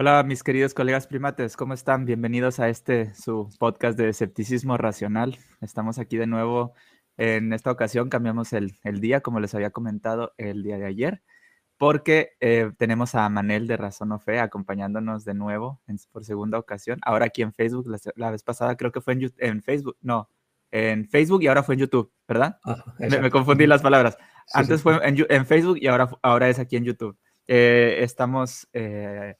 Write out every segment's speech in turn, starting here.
Hola, mis queridos colegas primates, ¿cómo están? Bienvenidos a este su podcast de escepticismo racional. Estamos aquí de nuevo. En esta ocasión cambiamos el, día, como les había comentado el día de ayer, porque eh, tenemos a Manel de Razón o Fe acompañándonos de nuevo por segunda ocasión. Ahora aquí en Facebook, la, vez pasada creo que fue en, Facebook, no, en Facebook y ahora fue en YouTube, ¿verdad? me, confundí las palabras. Antes fue en, Facebook y ahora, ahora es aquí en YouTube. Eh, estamos... Eh,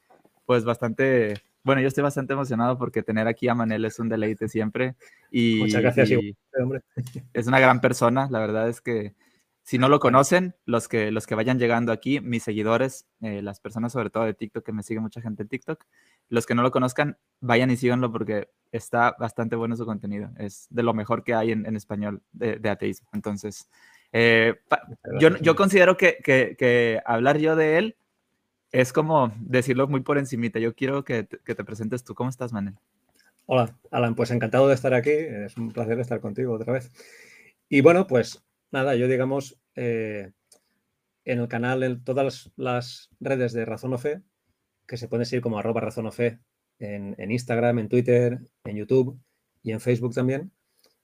pues bastante, bueno, yo estoy bastante emocionado porque tener aquí a Manel es un deleite siempre. Y, Muchas gracias, hombre. Es una gran persona, la verdad es que si no lo conocen, los que, los que vayan llegando aquí, mis seguidores, eh, las personas sobre todo de TikTok, que me sigue mucha gente en TikTok, los que no lo conozcan, vayan y síganlo porque está bastante bueno su contenido. Es de lo mejor que hay en, español de, ateísmo. Entonces, eh, yo, yo, considero que, que, que, hablar yo de él es como decirlo muy por encimita. Yo quiero que te, presentes tú. ¿Cómo estás, Manel? Hola, Alan. Pues encantado de estar aquí. Es un placer estar contigo otra vez. Y bueno, pues nada, yo digamos, eh, en el canal, en todas las redes de Razón o Fe, que se pueden seguir como arroba Razón o Fe, en, en, Instagram, en Twitter, en YouTube y en Facebook también.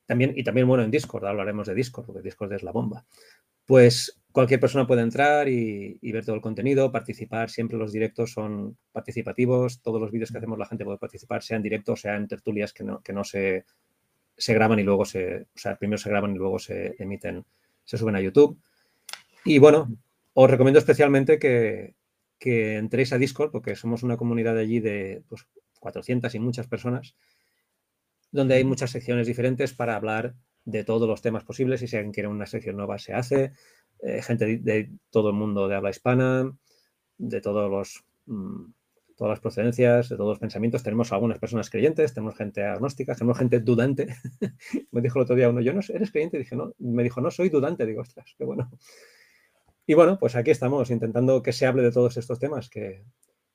también. Y también, bueno, en Discord, hablaremos de Discord, porque Discord es la bomba. Pues cualquier persona puede entrar y, ver todo el contenido, participar. Siempre los directos son participativos. Todos los vídeos que hacemos la gente puede participar, sea en directo, sea en tertulias que no, que no se, se graban y luego se, o sea, primero se graban y luego se emiten, se suben a YouTube. Y bueno, os recomiendo especialmente que, que entréis a Discord, porque somos una comunidad allí de pues, 400 y muchas personas, donde hay muchas secciones diferentes para hablar de todos los temas posibles. Y si alguien quiere una sección nueva, se hace. Eh, gente de, todo el mundo de habla hispana, de todos los, mm, todas las procedencias, de todos los pensamientos. Tenemos algunas personas creyentes, tenemos gente agnóstica, tenemos gente dudante. me dijo el otro día uno, yo no ¿eres creyente? dije, no, me dijo, no, soy dudante. Digo, ostras, qué bueno. Y bueno, pues aquí estamos intentando que se hable de todos estos temas que,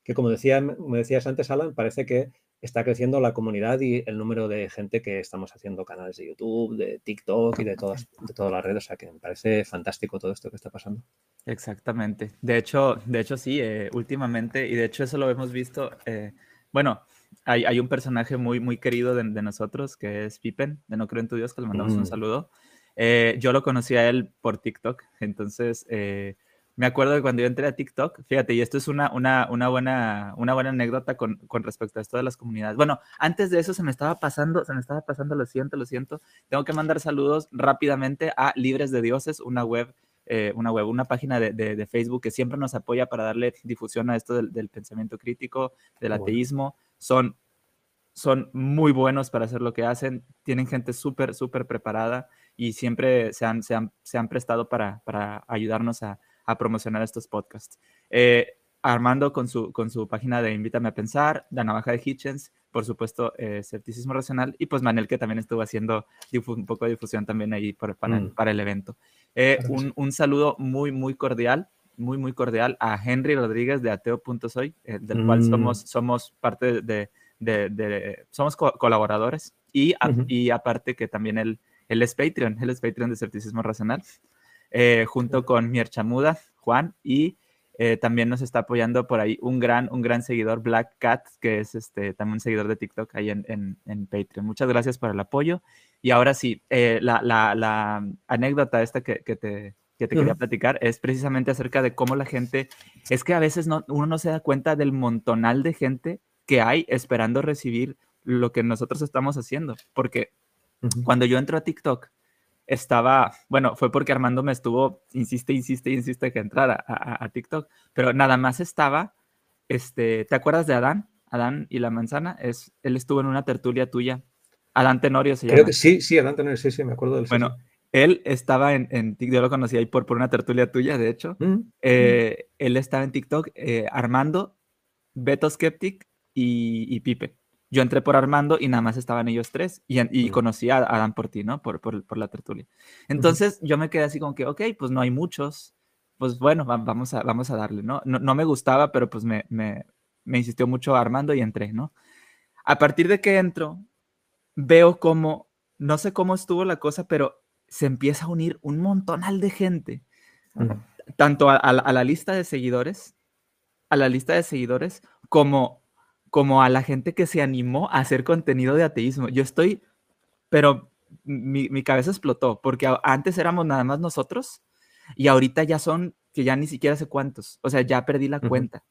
que como decía, me decías antes, Alan, parece que está creciendo la comunidad y el número de gente que estamos haciendo canales de YouTube, de TikTok y de todas, de todas las redes. O sea que me parece fantástico todo esto que está pasando. Exactamente. De hecho, de hecho sí, eh, últimamente, y de hecho eso lo hemos visto, eh, bueno, hay, hay, un personaje muy, muy querido de, nosotros que es Pippen, de No Creo en Tu Dios, que le mandamos un mm. saludo. Eh, yo lo conocí a él por TikTok, entonces me acuerdo de cuando yo entré a TikTok, fíjate, y esto es una, una, una, buena, una buena anécdota con, con, respecto a esto de las comunidades. Bueno, antes de eso se me estaba pasando, se me estaba pasando, lo siento, lo siento. Tengo que mandar saludos rápidamente a Libres de Dioses, una web, eh, una web, una página de, de, Facebook que siempre nos apoya para darle difusión a esto del, del pensamiento crítico, del ateísmo. Son, son muy buenos para hacer lo que hacen, tienen gente súper, súper preparada y siempre se han, se han, se han prestado para, para ayudarnos a a promocionar estos podcasts. Eh, Armando con su, con su página de Invítame a Pensar, La Navaja de Hitchens, por supuesto, eh, Escepticismo Racional, y pues Manel, que también estuvo haciendo un poco de difusión también ahí para, mm. para, el evento. Eh, un, un, saludo muy, muy cordial, muy, muy cordial a Henry Rodríguez de Ateo.soy, del cual mm. somos, somos parte de, de, de somos colaboradores, y, y aparte que también él, él es Patreon, él es Patreon de Escepticismo Racional. Eh, junto con Mierchamuda, Juan, y eh, también nos está apoyando por ahí un gran, un gran seguidor, Black Cat, que es este, también un seguidor de TikTok ahí en, en, Patreon. Muchas gracias por el apoyo. Y ahora sí, eh, la, la, la, anécdota esta que, que te, que te quería platicar es precisamente acerca de cómo la gente, es que a veces no, uno no se da cuenta del montonal de gente que hay esperando recibir lo que nosotros estamos haciendo, porque cuando yo entro a TikTok, estaba, bueno, fue porque Armando me estuvo, insiste, insiste, insiste que entrara a, TikTok, pero nada más estaba, este, ¿te acuerdas de Adán? Adán y la manzana, es, él estuvo en una tertulia tuya. Adán Tenorio se llama. Creo que sí, sí, Adán Tenorio, sí, sí, me acuerdo del Bueno, él estaba en, en, yo lo conocí ahí por, por una tertulia tuya, de hecho. Mm, mm. Eh, él estaba en TikTok, eh, Armando Beto Skeptic y, y Pipe. Yo entré por Armando y nada más estaban ellos tres y, y conocí a Adam por ti, ¿no? Por, por, por la tertulia. Entonces yo me quedé así como que, ok, pues no hay muchos, pues bueno, vamos a, vamos a darle, ¿no? ¿no? No, me gustaba, pero pues me, me, me insistió mucho Armando y entré, ¿no? A partir de que entro, veo como, no sé cómo estuvo la cosa, pero se empieza a unir un montonal de gente, tanto a, a, la lista de seguidores, a la lista de seguidores, como como a la gente que se animó a hacer contenido de ateísmo. Yo estoy, pero mi, mi, cabeza explotó, porque antes éramos nada más nosotros y ahorita ya son, que ya ni siquiera sé cuántos, o sea, ya perdí la cuenta.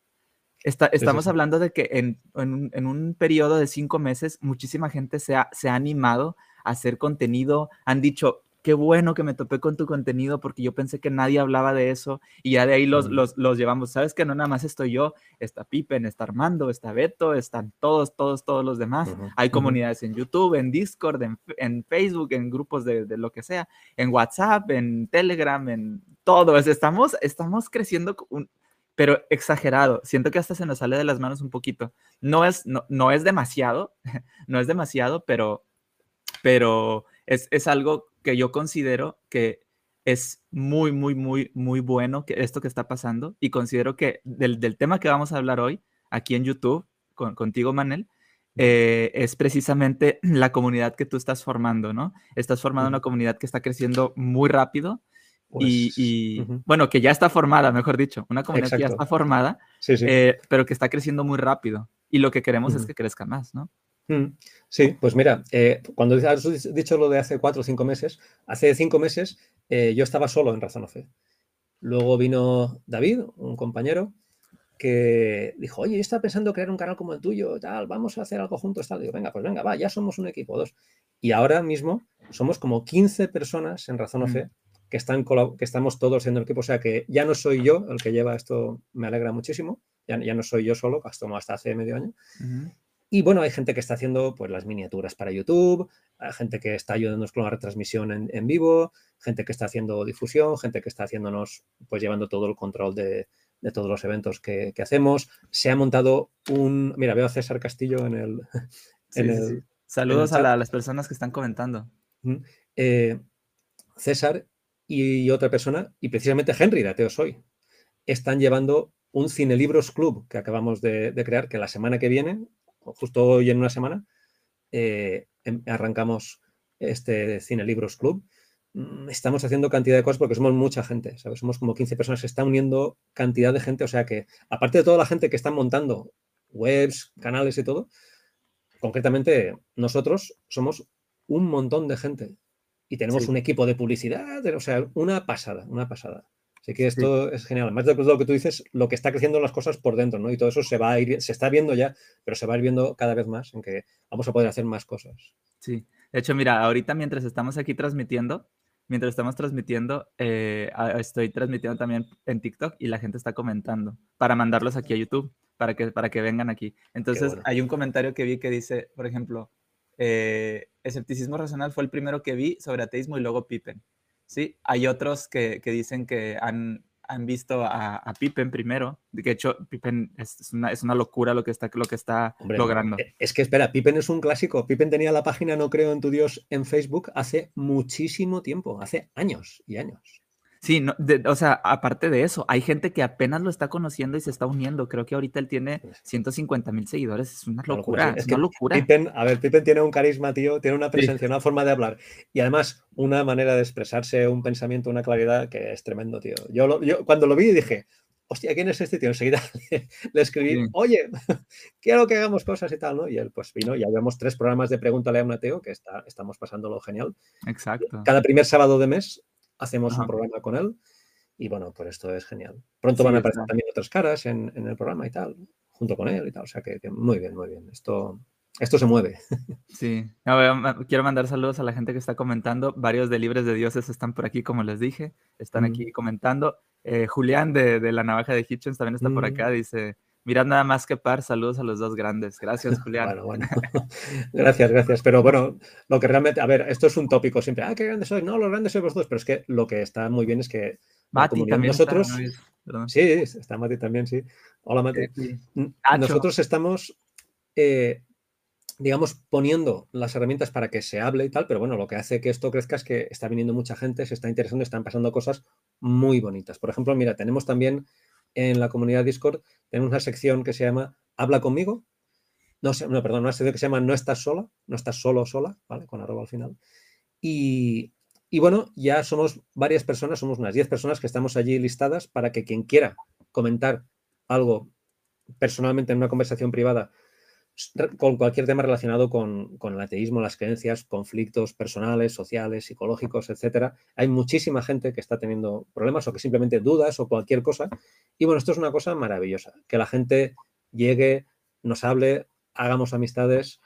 Está, estamos hablando de que en, en, un, en, un, periodo de cinco meses muchísima gente se ha, se ha animado a hacer contenido, han dicho, qué bueno que me topé con tu contenido porque yo pensé que nadie hablaba de eso y ya de ahí los, los, los, llevamos. Sabes que no nada más estoy yo, está Pippen, está Armando, está Beto, están todos, todos, todos los demás. Hay comunidades en YouTube, en Discord, en, en Facebook, en grupos de, de, lo que sea, en WhatsApp, en Telegram, en todo. Estamos, estamos creciendo, un, pero exagerado. Siento que hasta se nos sale de las manos un poquito. No es, no, no es demasiado, no es demasiado, pero, pero es, es algo que yo considero que es muy, muy, muy, muy bueno que esto que está pasando y considero que del, del tema que vamos a hablar hoy aquí en YouTube con, contigo, Manel, eh, es precisamente la comunidad que tú estás formando, ¿no? Estás formando una comunidad que está creciendo muy rápido y, pues, y bueno, que ya está formada, mejor dicho, una comunidad que ya está formada, sí, sí. Eh, pero que está creciendo muy rápido y lo que queremos es que crezca más, ¿no? Mm, sí, pues mira, eh, cuando has dicho lo de hace cuatro o cinco meses, hace cinco meses eh, yo estaba solo en Razón Fe. Luego vino David, un compañero, que dijo, oye, yo estaba pensando crear un canal como el tuyo, tal, vamos a hacer algo juntos, tal. Digo, venga, pues venga, va, ya somos un equipo, dos. Y ahora mismo somos como 15 personas en Razón Fe mm. que, están, que estamos todos siendo el equipo. O sea que ya no soy yo el que lleva esto, me alegra muchísimo. Ya, ya no soy yo solo, hasta, hasta hace medio año. Y bueno, hay gente que está haciendo pues, las miniaturas para YouTube, hay gente que está ayudándonos con la retransmisión en, en, vivo, gente que está haciendo difusión, gente que está haciéndonos, pues llevando todo el control de, de todos los eventos que, que, hacemos. Se ha montado un... Mira, veo a César Castillo en el... Sí, en el sí. Saludos en el a, la, a, las personas que están comentando. Eh, César y otra persona, y precisamente Henry de Ateo Soy, están llevando un Cine Libros Club que acabamos de, de crear, que la semana que viene justo hoy en una semana, eh, em, arrancamos este Cine Libros Club. Mm, estamos haciendo cantidad de cosas porque somos mucha gente, ¿sabes? Somos como 15 personas, se está uniendo cantidad de gente, o sea que, aparte de toda la gente que están montando webs, canales y todo, concretamente nosotros somos un montón de gente y tenemos sí. un equipo de publicidad, o sea, una pasada, una pasada. Así que esto sí. es genial. Más de lo que tú dices, lo que está creciendo las cosas por dentro, ¿no? Y todo eso se va a ir, se está viendo ya, pero se va a ir viendo cada vez más en que vamos a poder hacer más cosas. Sí. De hecho, mira, ahorita mientras estamos aquí transmitiendo, mientras estamos transmitiendo, eh, estoy transmitiendo también en TikTok y la gente está comentando para mandarlos aquí a YouTube, para que, para que vengan aquí. Entonces, bueno. hay un comentario que vi que dice, por ejemplo, eh, escepticismo racional fue el primero que vi sobre ateísmo y luego Pippen. Sí, hay otros que, que dicen que han, han visto a, a, Pippen primero. De hecho, Pippen es una, es una locura lo que está, lo que está Hombre, logrando. Eh, es que espera, Pippen es un clásico. Pippen tenía la página No Creo en tu Dios en Facebook hace muchísimo tiempo, hace años y años. Sí, no, de, o sea, aparte de eso, hay gente que apenas lo está conociendo y se está uniendo. Creo que ahorita él tiene 150 mil seguidores. Es una locura, es, es, una locura. Pippen, a ver, Pippen tiene un carisma, tío, tiene una presencia, sí. una forma de hablar y además una manera de expresarse, un pensamiento, una claridad que es tremendo, tío. Yo, lo, yo cuando lo vi dije, hostia, ¿quién es este tío? Enseguida le, le escribí, sí. oye, quiero que hagamos cosas y tal, ¿no? Y él pues vino y habíamos tres programas de Pregúntale a un ateo que está, estamos pasándolo genial. Exacto. Cada primer sábado de mes hacemos Ajá. un programa con él y bueno, pues esto es genial. Pronto sí, van a aparecer también otras caras en, en, el programa y tal, junto con él y tal, o sea que, que muy bien, muy bien. Esto, esto se mueve. Sí, quiero mandar saludos a la gente que está comentando. Varios de Libres de Dioses están por aquí, como les dije, están mm. aquí comentando. Eh, Julián de, de, La Navaja de Hitchens también está mm. por acá, dice, Mirad nada más que par, saludos a los dos grandes. Gracias, Julián. bueno, bueno. gracias, gracias. Pero bueno, lo que realmente, a ver, esto es un tópico siempre. Ah, qué grandes sois. No, los grandes sois vosotros. Pero es que lo que está muy bien es que Mati también nosotros, sí, está Mati también, sí. Hola Mati. Eh, nosotros estamos, eh, digamos, poniendo las herramientas para que se hable y tal, pero bueno, lo que hace que esto crezca es que está viniendo mucha gente, se está interesando, están pasando cosas muy bonitas. Por ejemplo, mira, tenemos también en la comunidad Discord, tenemos una sección que se llama Habla conmigo. No, no, perdón, una sección que se llama No estás sola, no estás solo o sola, ¿vale? Con arroba al final. Y, y bueno, ya somos varias personas, somos unas 10 personas que estamos allí listadas para que quien quiera comentar algo personalmente en una conversación privada con cualquier tema relacionado con, el ateísmo, las creencias, conflictos personales, sociales, psicológicos, etcétera. Hay muchísima gente que está teniendo problemas o que simplemente dudas o cualquier cosa. Y bueno, esto es una cosa maravillosa, que la gente llegue, nos hable, hagamos amistades.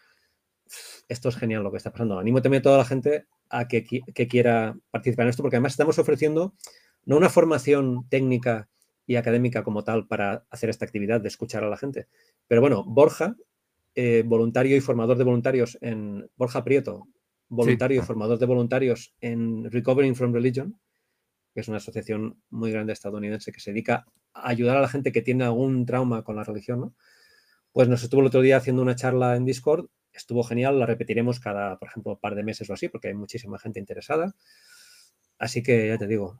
Esto es genial lo que está pasando. Animo también a toda la gente a que, quiera participar en esto, porque además estamos ofreciendo no una formación técnica y académica como tal para hacer esta actividad de escuchar a la gente. Pero bueno, Borja, eh, voluntario y formador de voluntarios en Borja Prieto, voluntario y formador de voluntarios en Recovering from Religion, que es una asociación muy grande estadounidense que se dedica a ayudar a la gente que tiene algún trauma con la religión, ¿no? Pues nos estuvo el otro día haciendo una charla en Discord estuvo genial, la repetiremos cada, por ejemplo, par de meses o así, porque hay muchísima gente interesada. Así que ya te digo,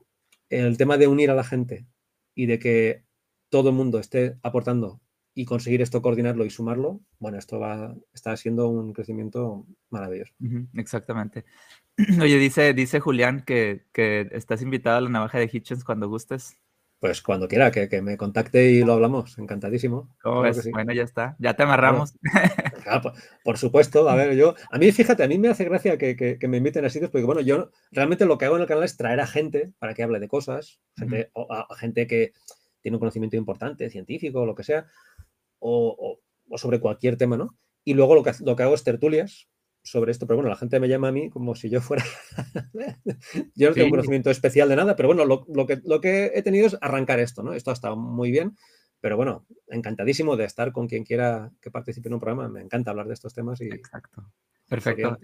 el tema de unir a la gente y de que todo el mundo esté aportando y conseguir esto, coordinarlo y sumarlo, bueno, esto va, está siendo un crecimiento maravilloso. exactamente. Oye, dice, dice Julián que, que, estás invitado a la navaja de Hitchens cuando gustes. Pues cuando quiera, que, me contacte y lo hablamos. Encantadísimo. Bueno, ya está. Ya te amarramos. por, supuesto. A ver, yo. A mí, fíjate, a mí me hace gracia que, me inviten a sitios, porque bueno, yo realmente lo que hago en el canal es traer a gente para que hable de cosas, gente, a, gente que tiene un conocimiento importante, científico, lo que sea, o, sobre cualquier tema, ¿no? Y luego lo que, lo que hago es tertulias sobre esto, pero bueno, la gente me llama a mí como si yo fuera... yo no tengo conocimiento especial de nada, pero bueno, lo, que, lo que he tenido es arrancar esto, ¿no? Esto ha estado muy bien, pero bueno, encantadísimo de estar con quien quiera que participe en un programa. Me encanta hablar de estos temas y... Exacto. Perfecto.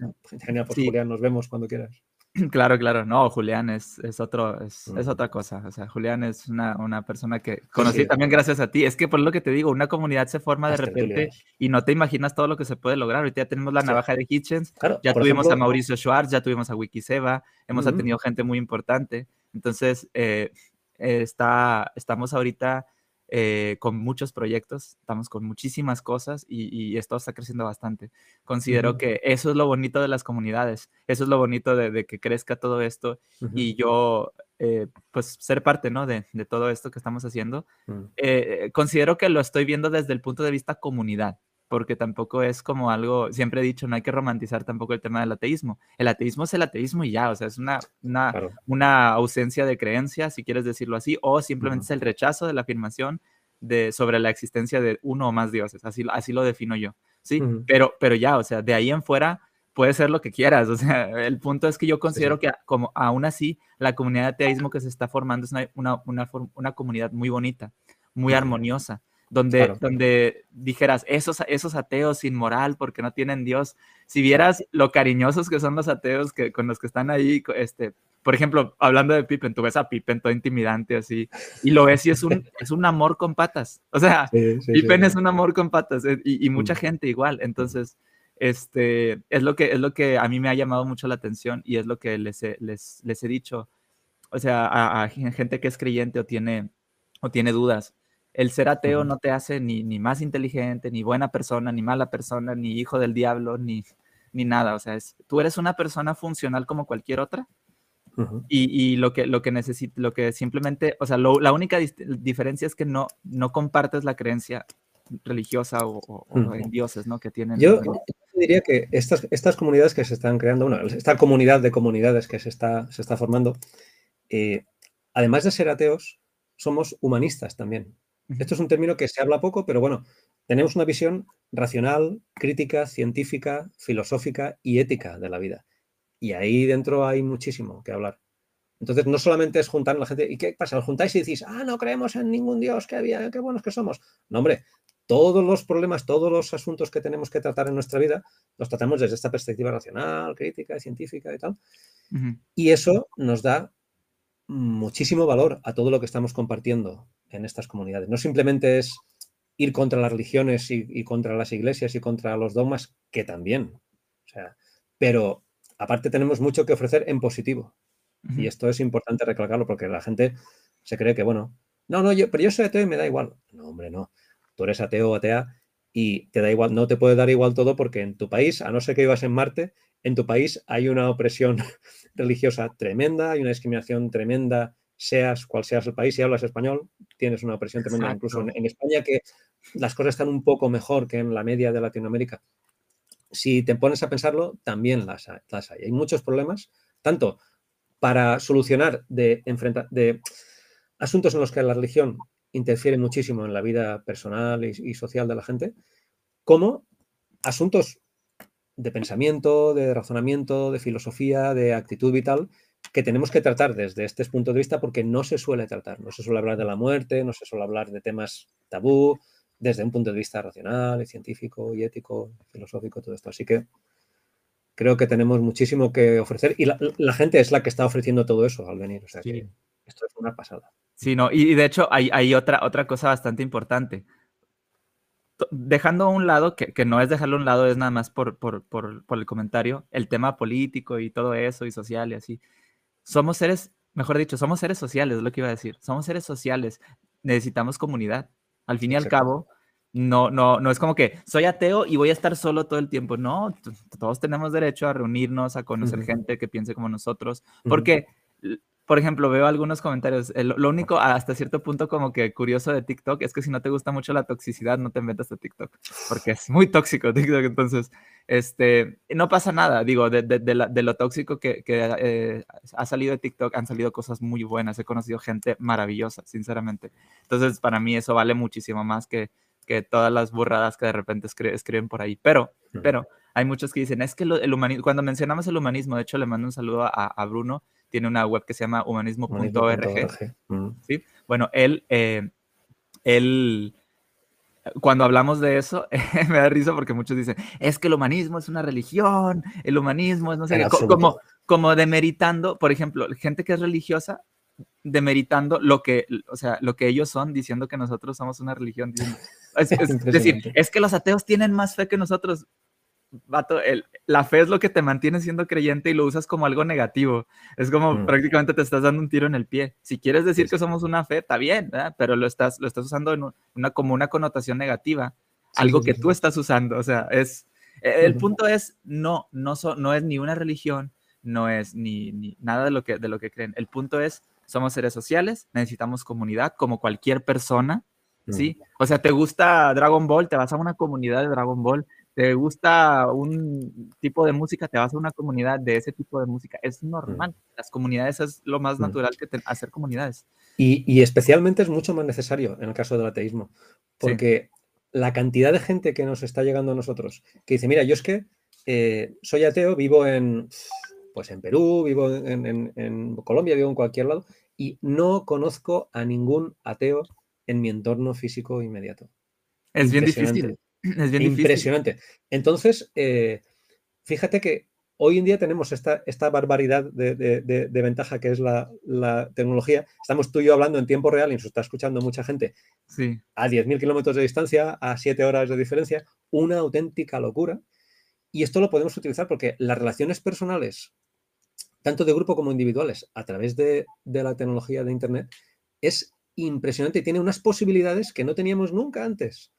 Genial, pues Julián, nos vemos cuando quieras. Claro, claro, no, Julián es, es otro, es, es, otra cosa. O sea, Julián es una, una persona que conocí también gracias a ti. Es que por lo que te digo, una comunidad se forma de repente y no te imaginas todo lo que se puede lograr. Ahorita ya tenemos la navaja de Hitchens, ya tuvimos a Mauricio Schwartz, ya tuvimos a Wikiseba, hemos tenido gente muy importante. Entonces, eh, está, estamos ahorita eh, con muchos proyectos, estamos con muchísimas cosas y, esto está creciendo bastante. Considero que eso es lo bonito de las comunidades, eso es lo bonito de, que crezca todo esto y yo, eh, pues, ser parte, ¿no? De, todo esto que estamos haciendo. Mm. Eh, considero que lo estoy viendo desde el punto de vista comunidad porque tampoco es como algo, siempre he dicho, no hay que romantizar tampoco el tema del ateísmo. El ateísmo es el ateísmo y ya, o sea, es una, una, una ausencia de creencia, si quieres decirlo así, o simplemente es el rechazo de la afirmación de, sobre la existencia de uno o más dioses, así, así lo defino yo, ¿sí? pero, pero ya, o sea, de ahí en fuera puede ser lo que quieras, o sea, el punto es que yo considero que como aún así la comunidad de ateísmo que se está formando es una, una, una, una comunidad muy bonita, muy armoniosa, donde, donde dijeras, esos, esos ateos sin moral porque no tienen Dios, si vieras lo cariñosos que son los ateos que, con los que están ahí, este, por ejemplo, hablando de Pippen, tú ves a Pippen todo intimidante así, y lo ves y es un, es un amor con patas, o sea, Pippen es un amor con patas eh, y, mucha mm. gente igual, entonces, este, es lo, que, es lo que a mí me ha llamado mucho la atención y es lo que les he, les, les he dicho, o sea, a, a gente que es creyente o tiene, o tiene dudas, el ser ateo no te hace ni, ni, más inteligente, ni buena persona, ni mala persona, ni hijo del diablo, ni, ni nada. O sea, es, tú eres una persona funcional como cualquier otra. y, y, lo que, lo que lo que simplemente, o sea, la única diferencia es que no, no compartes la creencia religiosa o, en dioses, ¿no? Que tienen. Yo, diría que estas, estas comunidades que se están creando, bueno, esta comunidad de comunidades que se está, se está formando, eh, además de ser ateos, somos humanistas también. Esto es un término que se habla poco, pero bueno, tenemos una visión racional, crítica, científica, filosófica y ética de la vida. Y ahí dentro hay muchísimo que hablar. Entonces, no solamente es juntar a la gente, ¿y qué pasa? Os juntáis y decís, ah, no creemos en ningún Dios, que había, qué buenos que somos. No, hombre, todos los problemas, todos los asuntos que tenemos que tratar en nuestra vida, los tratamos desde esta perspectiva racional, crítica, científica y tal. Y eso nos da muchísimo valor a todo lo que estamos compartiendo en estas comunidades. No simplemente es ir contra las religiones y, contra las iglesias y contra los dogmas, que también. O sea, pero aparte tenemos mucho que ofrecer en positivo. Y esto es importante recalcarlo porque la gente se cree que, bueno, no, no, yo, pero yo soy ateo y me da igual. No, hombre, no. Tú eres ateo o atea y te da igual, no te puede dar igual todo porque en tu país, a no ser que vivas en Marte, en tu país hay una opresión religiosa tremenda, hay una discriminación tremenda, seas cual seas el país, si hablas español, tienes una opresión tremenda, incluso en, España que las cosas están un poco mejor que en la media de Latinoamérica. Si te pones a pensarlo, también las, las hay. Hay muchos problemas, tanto para solucionar de, de asuntos en los que la religión interfiere muchísimo en la vida personal y, social de la gente, como asuntos de pensamiento, de razonamiento, de filosofía, de actitud vital, que tenemos que tratar desde este punto de vista porque no se suele tratar. No se suele hablar de la muerte, no se suele hablar de temas tabú, desde un punto de vista racional y científico y ético, filosófico, todo esto. Así que creo que tenemos muchísimo que ofrecer y la, gente es la que está ofreciendo todo eso al venir. O sea que esto es una pasada. Sí, no, y, de hecho hay, hay, otra, otra cosa bastante importante. Dejando a un lado, que, que, no es dejarlo a un lado, es nada más por, por, por, por, el comentario, el tema político y todo eso, y social y así. Somos seres, mejor dicho, somos seres sociales, es lo que iba a decir. Somos seres sociales, necesitamos comunidad. Al fin y al cabo, no, no, no es como que soy ateo y voy a estar solo todo el tiempo. No, todos tenemos derecho a reunirnos, a conocer gente que piense como nosotros, porque por ejemplo, veo algunos comentarios. lo único, hasta cierto punto, como que curioso de TikTok es que si no te gusta mucho la toxicidad, no te metas a TikTok, porque es muy tóxico TikTok. Entonces, este, no pasa nada. Digo, de, lo tóxico que, que eh, ha salido de TikTok, han salido cosas muy buenas. He conocido gente maravillosa, sinceramente. Entonces, para mí eso vale muchísimo más que, que todas las burradas que de repente escriben por ahí. Pero, pero, hay muchos que dicen, es que el humanismo, cuando mencionamos el humanismo, de hecho, le mando un saludo a, a Bruno tiene una web que se llama humanismo.org. Mm. ¿sí? Bueno, él, eh, él, cuando hablamos de eso, me da risa porque muchos dicen, es que el humanismo es una religión, el humanismo es no sé qué, como, como demeritando, por ejemplo, gente que es religiosa, demeritando lo que, o sea, lo que ellos son, diciendo que nosotros somos una religión. Es, decir, es que los ateos tienen más fe que nosotros vato, el, la fe es lo que te mantiene siendo creyente y lo usas como algo negativo. Es como mm. prácticamente te estás dando un tiro en el pie. Si quieres decir que somos una fe, está bien, pero lo estás, lo estás usando en una, como una connotación negativa, algo que tú estás usando. O sea, es, e, el punto es, no, no, no es ni una religión, no es ni, ni nada de lo, que, de lo que creen. El punto es, somos seres sociales, necesitamos comunidad como cualquier persona, ¿sí? Mm. O sea, te gusta Dragon Ball, te vas a una comunidad de Dragon Ball, te gusta un tipo de música, te vas a una comunidad de ese tipo de música. Es normal. Las comunidades es lo más natural que hacer comunidades. Y, especialmente es mucho más necesario en el caso del ateísmo, porque la cantidad de gente que nos está llegando a nosotros, que dice, mira, yo es que eh, soy ateo, vivo en, pues en Perú, vivo en, en Colombia, vivo en cualquier lado, y no conozco a ningún ateo en mi entorno físico inmediato. Es bien difícil. Es bien Impresionante. Entonces, eh, fíjate que hoy en día tenemos esta, esta barbaridad de, ventaja que es la, tecnología. Estamos tú y yo hablando en tiempo real y nos está escuchando mucha gente sí. a 10.000 kilómetros de distancia, a 7 horas de diferencia. Una auténtica locura. Y esto lo podemos utilizar porque las relaciones personales, tanto de grupo como individuales, a través de, de la tecnología de Internet, es impresionante y tiene unas posibilidades que no teníamos nunca antes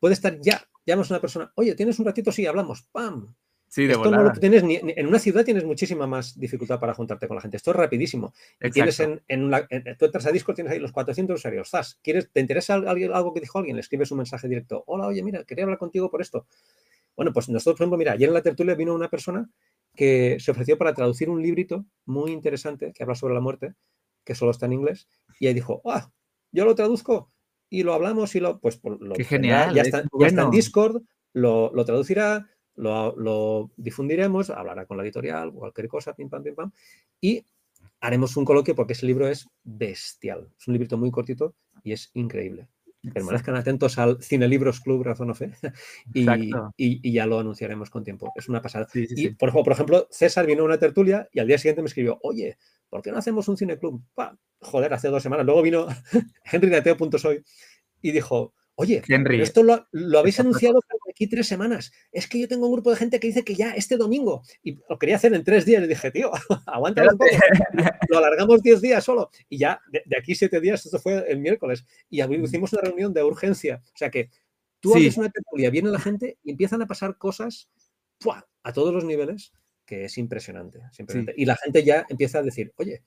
puede estar ya, llamas a una persona, oye, ¿tienes un ratito? Sí, hablamos, ¡pam! Sí, de Esto no lo tienes ni, en una ciudad tienes muchísima más dificultad para juntarte con la gente. Esto es rapidísimo. Tienes en, en, tú entras a Discord, tienes ahí los 400 usuarios. ¿Quieres, ¿Te interesa algo que dijo alguien? Le escribes un mensaje directo. Hola, oye, mira, quería hablar contigo por esto. Bueno, pues nosotros, por ejemplo, mira, ayer en la tertulia vino una persona que se ofreció para traducir un librito muy interesante que habla sobre la muerte, que solo está en inglés, y ahí dijo, ah, yo lo traduzco y lo hablamos y lo, pues, lo Qué genial, ya, está, en Discord, lo, traducirá, lo, difundiremos, hablará con la editorial, cualquier cosa, pim, pam, pim, pam, y haremos un coloquio porque ese libro es bestial. Es un librito muy cortito y es increíble. Permanezcan atentos al Cine Libros Club Razón o Fe y, y, ya lo anunciaremos con tiempo. Es una pasada. y por, por, ejemplo, César vino a una tertulia y al día siguiente me escribió, oye, ¿por qué no hacemos un cine club? Joder, hace dos semanas. Luego vino Henry de Ateo.soy y dijo, Oye, esto lo, habéis anunciado aquí tres semanas. Es que yo tengo un grupo de gente que dice que ya este domingo, y lo quería hacer en tres días, le dije, tío, aguanta un poco, lo alargamos diez días solo, y ya de, aquí siete días, esto fue el miércoles, y hicimos una reunión de urgencia. O sea que tú haces una tertulia, viene la gente y empiezan a pasar cosas a todos los niveles, que es impresionante. Y la gente ya empieza a decir, oye,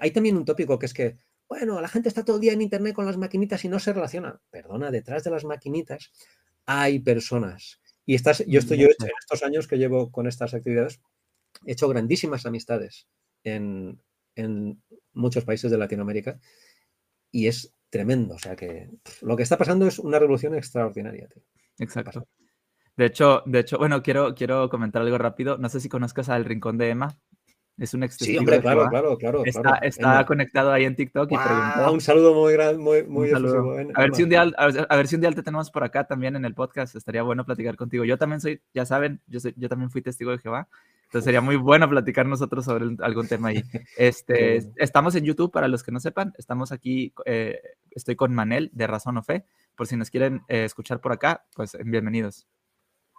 hay también un tópico que es que bueno, la gente está todo el día en Internet con las maquinitas y no se relaciona. Perdona, detrás de las maquinitas hay personas. Y estas, yo estoy yo en estos años que llevo con estas actividades, he hecho grandísimas amistades en, muchos países de Latinoamérica y es tremendo. O sea que lo que está pasando es una revolución extraordinaria. Exacto. De hecho, de hecho, bueno, quiero, quiero comentar algo rápido. No sé si conozcas al Rincón de Emma. Es un ex Sí, hombre, claro, claro, claro. Está, está conectado ahí en TikTok y Un saludo muy grande, muy, muy a, ver si un día, a ver si un día te tenemos por acá también en el podcast. Estaría bueno platicar contigo. Yo también soy, ya saben, yo, yo también fui testigo de Jehová. Entonces sería muy bueno platicar nosotros sobre algún tema ahí. Este, estamos en YouTube, para los que no sepan. Estamos aquí, eh, estoy con Manel de Razón o Fe. Por si nos quieren eh, escuchar por acá, pues bienvenidos.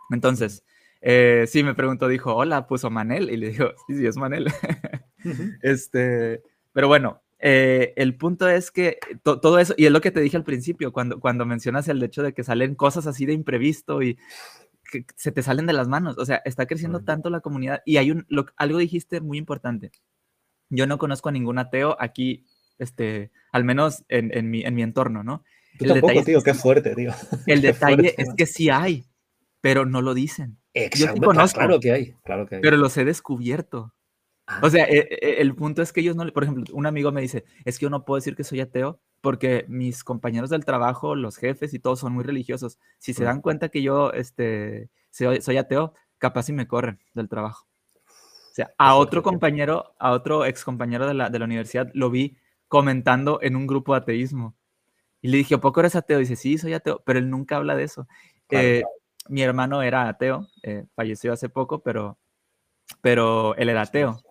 Entonces, eh, sí, me preguntó, dijo, hola, puso Manel. Y le digo, sí, sí, es Manel. este, pero bueno, eh, el punto es que todo eso, y es lo que te dije al principio, cuando, cuando mencionas el hecho de que salen cosas así de imprevisto y que se te salen de las manos, o sea, está creciendo tanto la comunidad y hay un, algo dijiste muy importante. Yo no conozco a ningún ateo aquí, este, al menos en, mi, en mi entorno, ¿no? Tú el tampoco, tío, qué fuerte, tío. El detalle es que sí hay, pero no lo dicen. Exacto, Yo conozco, claro que hay, claro que hay. Pero los he descubierto. O sea, e, e, el, punto es que ellos no, por ejemplo, un amigo me dice, es que yo no puedo decir que soy ateo porque mis compañeros del trabajo, los jefes y todos son muy religiosos. Si se dan cuenta que yo este, soy, ateo, capaz si me corren del trabajo. O sea, a otro compañero, a otro ex compañero de la, de la universidad, lo vi comentando en un grupo de ateísmo. Y le dije, ¿a poco eres ateo? Y dice, sí, soy ateo, pero él nunca habla de eso. Eh, mi hermano era ateo, eh, falleció hace poco, pero, pero él era ateo.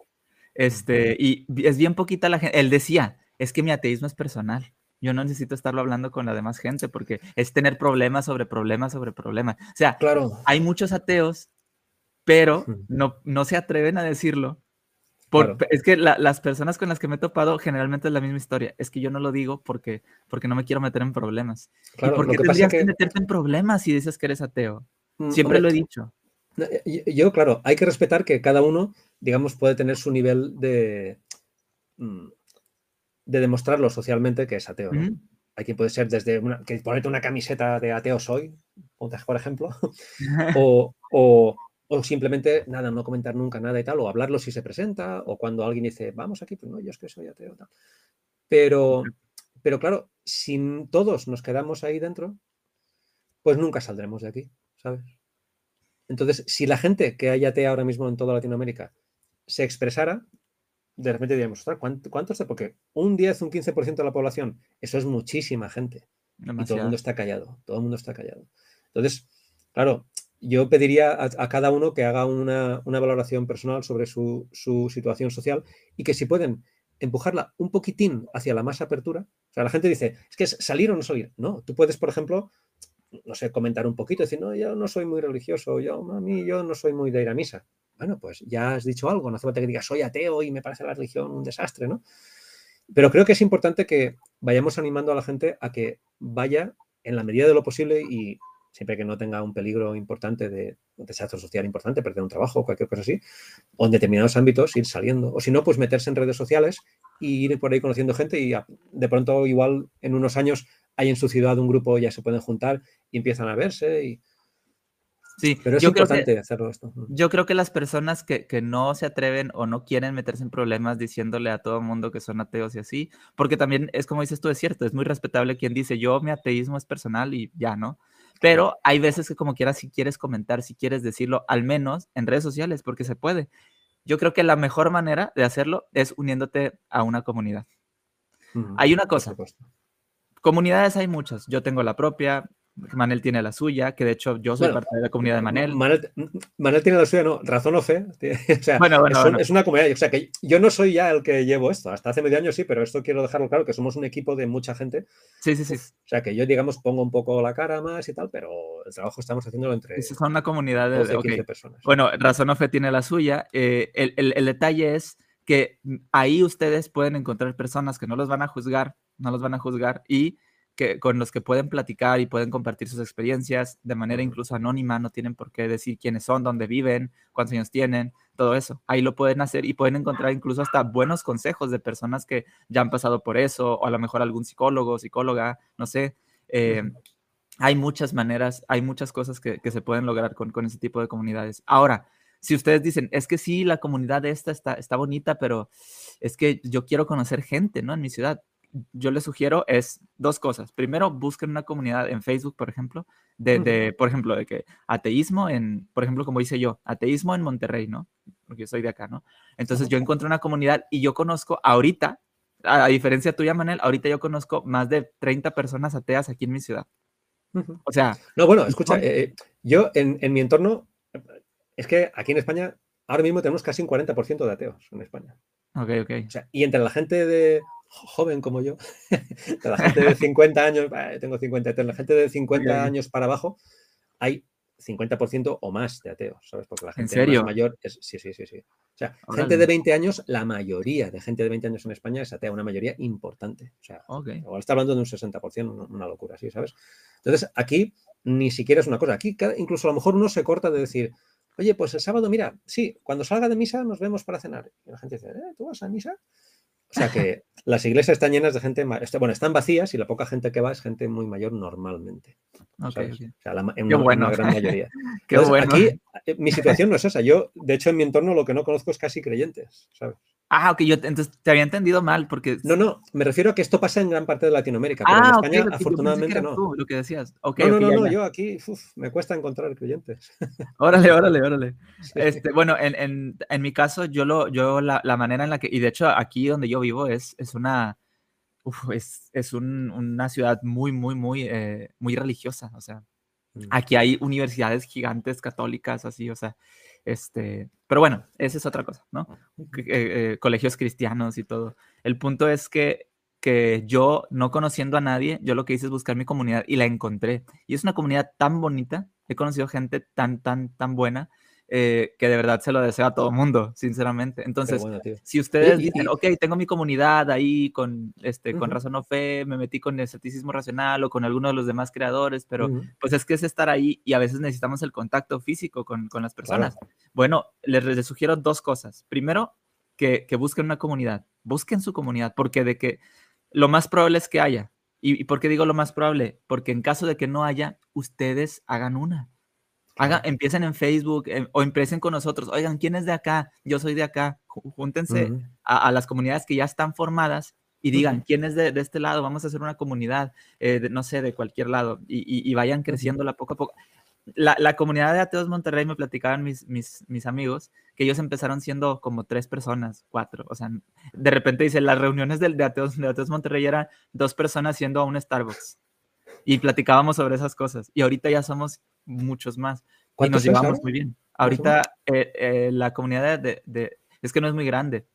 Este, y es bien poquita la gente. Él decía, es que mi ateísmo es personal. Yo no necesito estarlo hablando con la demás gente porque es tener problemas sobre problemas sobre problemas. O sea, claro. hay muchos ateos, pero no, no se atreven a decirlo es que las personas con las que me he topado generalmente es la misma historia. Es que yo no lo digo porque, porque no me quiero meter en problemas. Claro, ¿Y por qué tendrías que... meterte en problemas si dices que eres ateo? Mm, Siempre lo he dicho. Yo, claro, hay que respetar que cada uno, digamos, puede tener su nivel de, mm, de demostrarlo socialmente que es ateo. Hay quien puede ser desde una, que ponerte una camiseta de ateo soy, por ejemplo, o, o o simplemente, nada, no comentar nunca nada y tal, o hablarlo si se presenta, o cuando alguien dice, vamos aquí, pues no, yo es que soy ateo, tal. Pero, pero claro, si todos nos quedamos ahí dentro, pues nunca saldremos de aquí, ¿sabes? Entonces, si la gente que hay atea ahora mismo en toda Latinoamérica se expresara, de repente diríamos, ¿cuánto, ¿cuántos? Porque un 10, un 15% de la población, eso es muchísima gente. Y todo el mundo está callado, todo el mundo está callado. Entonces, claro, yo pediría a, cada uno que haga una, valoración personal sobre su, situación social y que si pueden empujarla un poquitín hacia la más apertura. O sea, la gente dice, es que es salir o no salir. No, tú puedes, por ejemplo, no sé, comentar un poquito, decir, no, yo no soy muy religioso, yo, a mí, yo no soy muy de ir a misa. Bueno, pues ya has dicho algo, no hace falta que digas, soy ateo y me parece la religión un desastre, ¿no? Pero creo que es importante que vayamos animando a la gente a que vaya en la medida de lo posible y siempre que no tenga un peligro importante de un desastre social importante, perder un trabajo, o cualquier cosa así, o en determinados ámbitos ir saliendo. O si no, pues meterse en redes sociales y ir por ahí conociendo gente y de pronto igual en unos años hay en su ciudad un grupo, ya se pueden juntar y empiezan a verse y... Sí, pero es importante hacerlo esto. Yo creo que las personas que, que, no se atreven o no quieren meterse en problemas diciéndole a todo el mundo que son ateos y así, porque también es como dices tú, es cierto, es muy respetable quien dice yo mi ateísmo es personal y ya, ¿no? Pero hay veces que como quieras, si quieres comentar, si quieres decirlo, al menos en redes sociales, porque se puede. Yo creo que la mejor manera de hacerlo es uniéndote a una comunidad. Hay una cosa. Comunidades hay muchas. Yo tengo la propia, Manel tiene la suya, que de hecho yo soy parte de la comunidad de Manel. Manel. tiene la suya, no, razón o fe. O sea, bueno, bueno, es, una comunidad. O sea, que yo no soy ya el que llevo esto. Hasta hace medio año sí, pero esto quiero dejarlo claro, que somos un equipo de mucha gente. Sí, sí, sí. O sea, que yo, digamos, pongo un poco la cara más y tal, pero el trabajo estamos haciéndolo entre. Es una comunidad de, personas. Bueno, razón o fe tiene la suya. Eh, el, el, el detalle es que ahí ustedes pueden encontrar personas que no los van a juzgar, no los van a juzgar y que, con los que pueden platicar y pueden compartir sus experiencias de manera incluso anónima, no tienen por qué decir quiénes son, dónde viven, cuántos años tienen, todo eso. Ahí lo pueden hacer y pueden encontrar incluso hasta buenos consejos de personas que ya han pasado por eso, o a lo mejor algún psicólogo, psicóloga, no sé. Eh, hay muchas maneras, hay muchas cosas que, se pueden lograr con, con, ese tipo de comunidades. Ahora, si ustedes dicen, es que sí, la comunidad esta está, está bonita, pero es que yo quiero conocer gente, ¿no? En mi ciudad yo les sugiero es dos cosas. Primero, busquen una comunidad en Facebook, por ejemplo, de, por ejemplo, de que ateísmo en, por ejemplo, como hice yo, ateísmo en Monterrey, ¿no? Porque yo soy de acá, ¿no? Entonces yo encontré una comunidad y yo conozco ahorita, a, diferencia tuya, Manel, ahorita yo conozco más de 30 personas ateas aquí en mi ciudad. O sea... No, bueno, escucha, eh, yo en, en mi entorno, es que aquí en España, ahora mismo tenemos casi un 40% de ateos en España. Ok, ok. O sea, y entre la gente de, joven como yo, la gente de 50 años, tengo 50, la gente de 50 años para abajo, hay 50% o más de ateos, ¿sabes? Porque la gente más mayor es. Sí, sí, sí, sí. O sea, gente de 20 años, la mayoría de gente de 20 años en España es atea, una mayoría importante. O sea, igual está hablando de un 60%, una locura, ¿sí? ¿Sabes? Entonces, aquí ni siquiera es una cosa. Aquí incluso a lo mejor uno se corta de decir, oye, pues el sábado, mira, sí, cuando salga de misa nos vemos para cenar. Y la gente dice, ¿eh? ¿Tú vas a misa? O sea que las iglesias están llenas de gente, este, bueno, están vacías y la poca gente que va es gente muy mayor normalmente. O sea, la, en una, gran mayoría. Qué bueno. Aquí eh, mi situación no es esa. Yo, de hecho, en mi entorno lo que no conozco es casi creyentes, ¿sabes? Ah, ok, yo entonces te había entendido mal porque... No, no, me refiero a que esto pasa en gran parte de Latinoamérica, pero en ah, España afortunadamente no. lo que decías. no, no, no, yo aquí me cuesta encontrar creyentes. Órale, órale, órale. Este, bueno, en, en, en, mi caso, yo, lo, yo la, la, manera en la que, y de hecho aquí donde yo vivo es, es una, uf, es, es un, una ciudad muy, muy, muy, eh, muy religiosa, o sea, mm. aquí hay universidades gigantes católicas, así, o sea, este, pero bueno, esa es otra cosa, ¿no? Eh, eh, colegios cristianos y todo. El punto es que, que yo, no conociendo a nadie, yo lo que hice es buscar mi comunidad y la encontré. Y es una comunidad tan bonita, he conocido gente tan, tan, tan buena eh, que de verdad se lo deseo a todo el mundo, sinceramente. Entonces, si ustedes dicen, ok, tengo mi comunidad ahí con, este, con Razón o Fe, me metí con el escepticismo racional o con alguno de los demás creadores, pero pues es que es estar ahí y a veces necesitamos el contacto físico con, con las personas. Bueno, les, sugiero dos cosas. Primero, que, que, busquen una comunidad, busquen su comunidad, porque de que lo más probable es que haya. ¿Y, ¿Y por qué digo lo más probable? Porque en caso de que no haya, ustedes hagan una empiecen en Facebook em, o empiecen con nosotros. Oigan, ¿quién es de acá? Yo soy de acá. Júntense a, las comunidades que ya están formadas y digan, ¿quién es de, este lado? Vamos a hacer una comunidad, eh, no sé, de cualquier lado y, vayan creciéndola poco a poco. La, comunidad de Ateos Monterrey me platicaban mis, mis, mis, amigos que ellos empezaron siendo como tres personas, cuatro. O sea, de repente dice, las reuniones de, de, Ateos, de Ateos Monterrey eran dos personas siendo a un Starbucks y platicábamos sobre esas cosas. Y ahorita ya somos muchos más. Y nos llevamos muy bien. Ahorita eh, eh, la comunidad de, de, es que no es muy grande.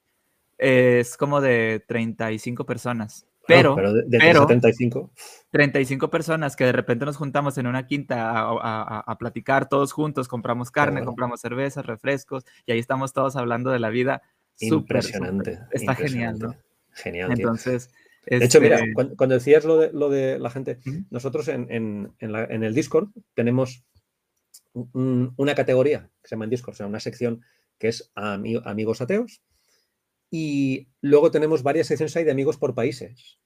es como de 35 personas. Ah, pero, pero, de, 75. 35 personas que de repente nos juntamos en una quinta a, platicar todos juntos, compramos carne, compramos cervezas, refrescos, y ahí estamos todos hablando de la vida. Impresionante. está genial, ¿no? Genial. Entonces, de hecho, mira, este cuando, decías lo de, lo de la gente, nosotros en, el Discord tenemos una categoría que se llama en Discord, o sea, una sección que es amigos ateos. Y luego tenemos varias secciones ahí de amigos por países.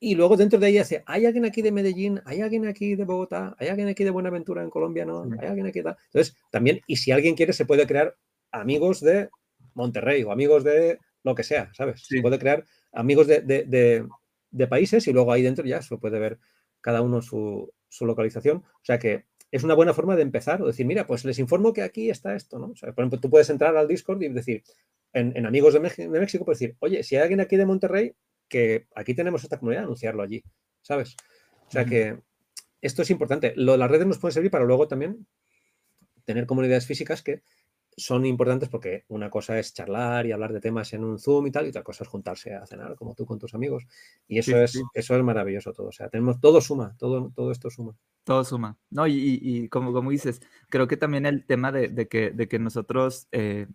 Y luego dentro de ahí hace, ¿hay alguien aquí de Medellín? ¿Hay alguien aquí de Bogotá? ¿Hay alguien aquí de Buenaventura en Colombia? ¿No? ¿Hay alguien aquí de... Entonces, también, y si alguien quiere, se puede crear amigos de Monterrey o amigos de lo que sea, ¿sabes? Se puede crear amigos de, países y luego ahí dentro ya se puede ver cada uno su, localización. O sea que es una buena forma de empezar o decir, mira, pues les informo que aquí está esto, ¿no? O sea, por ejemplo, tú puedes entrar al Discord y decir, en, Amigos de, México, de México, puedes decir, oye, si hay alguien aquí de Monterrey, que aquí tenemos esta comunidad, anunciarlo allí. ¿sabes? O sea que esto es importante. Lo, las redes nos pueden servir para luego también tener comunidades físicas que son importantes porque una cosa es charlar y hablar de temas en un Zoom y tal, y otra cosa es juntarse a cenar, como tú con tus amigos. Y eso, es, eso es maravilloso todo. O sea, tenemos todo suma, todo, todo esto suma. Todo suma. No, y, como, como dices, creo que también el tema de, que, de que nosotros. Eh,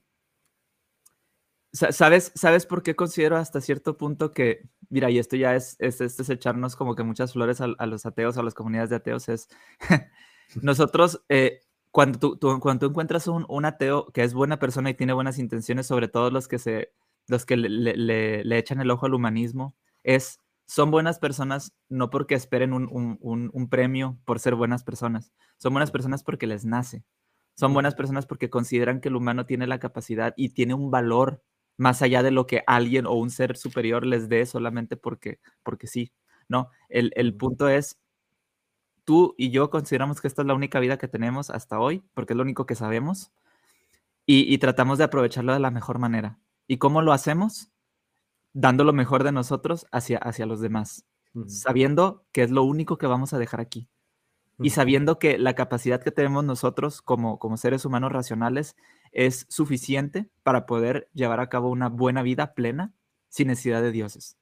¿Sabes, ¿Sabes por qué considero hasta cierto punto que, mira, y esto ya es, es, es echarnos como que muchas flores a, a, los ateos, a las comunidades de ateos, es nosotros eh, cuando tú, cuando tú encuentras un, un, ateo que es buena persona y tiene buenas intenciones, sobre todo los que, se, los que le, le, le echan el ojo al humanismo, es, son buenas personas no porque esperen un, un, un, premio por ser buenas personas, son buenas personas porque les nace, son buenas personas porque consideran que el humano tiene la capacidad y tiene un valor más allá de lo que alguien o un ser superior les dé solamente porque, porque sí, ¿no? El, el punto es, tú y yo consideramos que esta es la única vida que tenemos hasta hoy, porque es lo único que sabemos, y, tratamos de aprovecharlo de la mejor manera. ¿Y cómo lo hacemos? Dando lo mejor de nosotros hacia, hacia los demás, sabiendo que es lo único que vamos a dejar aquí. Y sabiendo que la capacidad que tenemos nosotros como, como seres humanos racionales es suficiente para poder llevar a cabo una buena vida plena sin necesidad de dioses.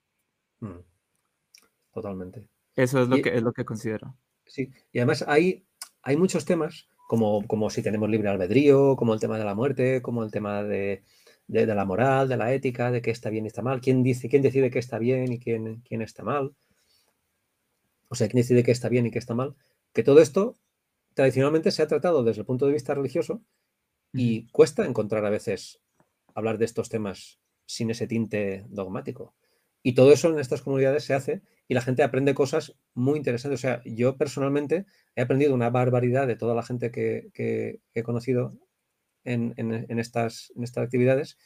Totalmente. Eso es lo, que, es lo que considero. Sí, y además hay, hay muchos temas, como, como si tenemos libre albedrío, como el tema de la muerte, como el tema de, la moral, de la ética, de qué está bien y está mal, quién, dice, quién decide qué está bien y quién, quién está mal, o sea, quién decide qué está bien y qué está mal, que todo esto tradicionalmente se ha tratado desde el punto de vista religioso y cuesta encontrar a veces hablar de estos temas sin ese tinte dogmático. Y todo eso en estas comunidades se hace y la gente aprende cosas muy interesantes. O sea, yo personalmente he aprendido una barbaridad de toda la gente que, he conocido en, estas, en estas actividades.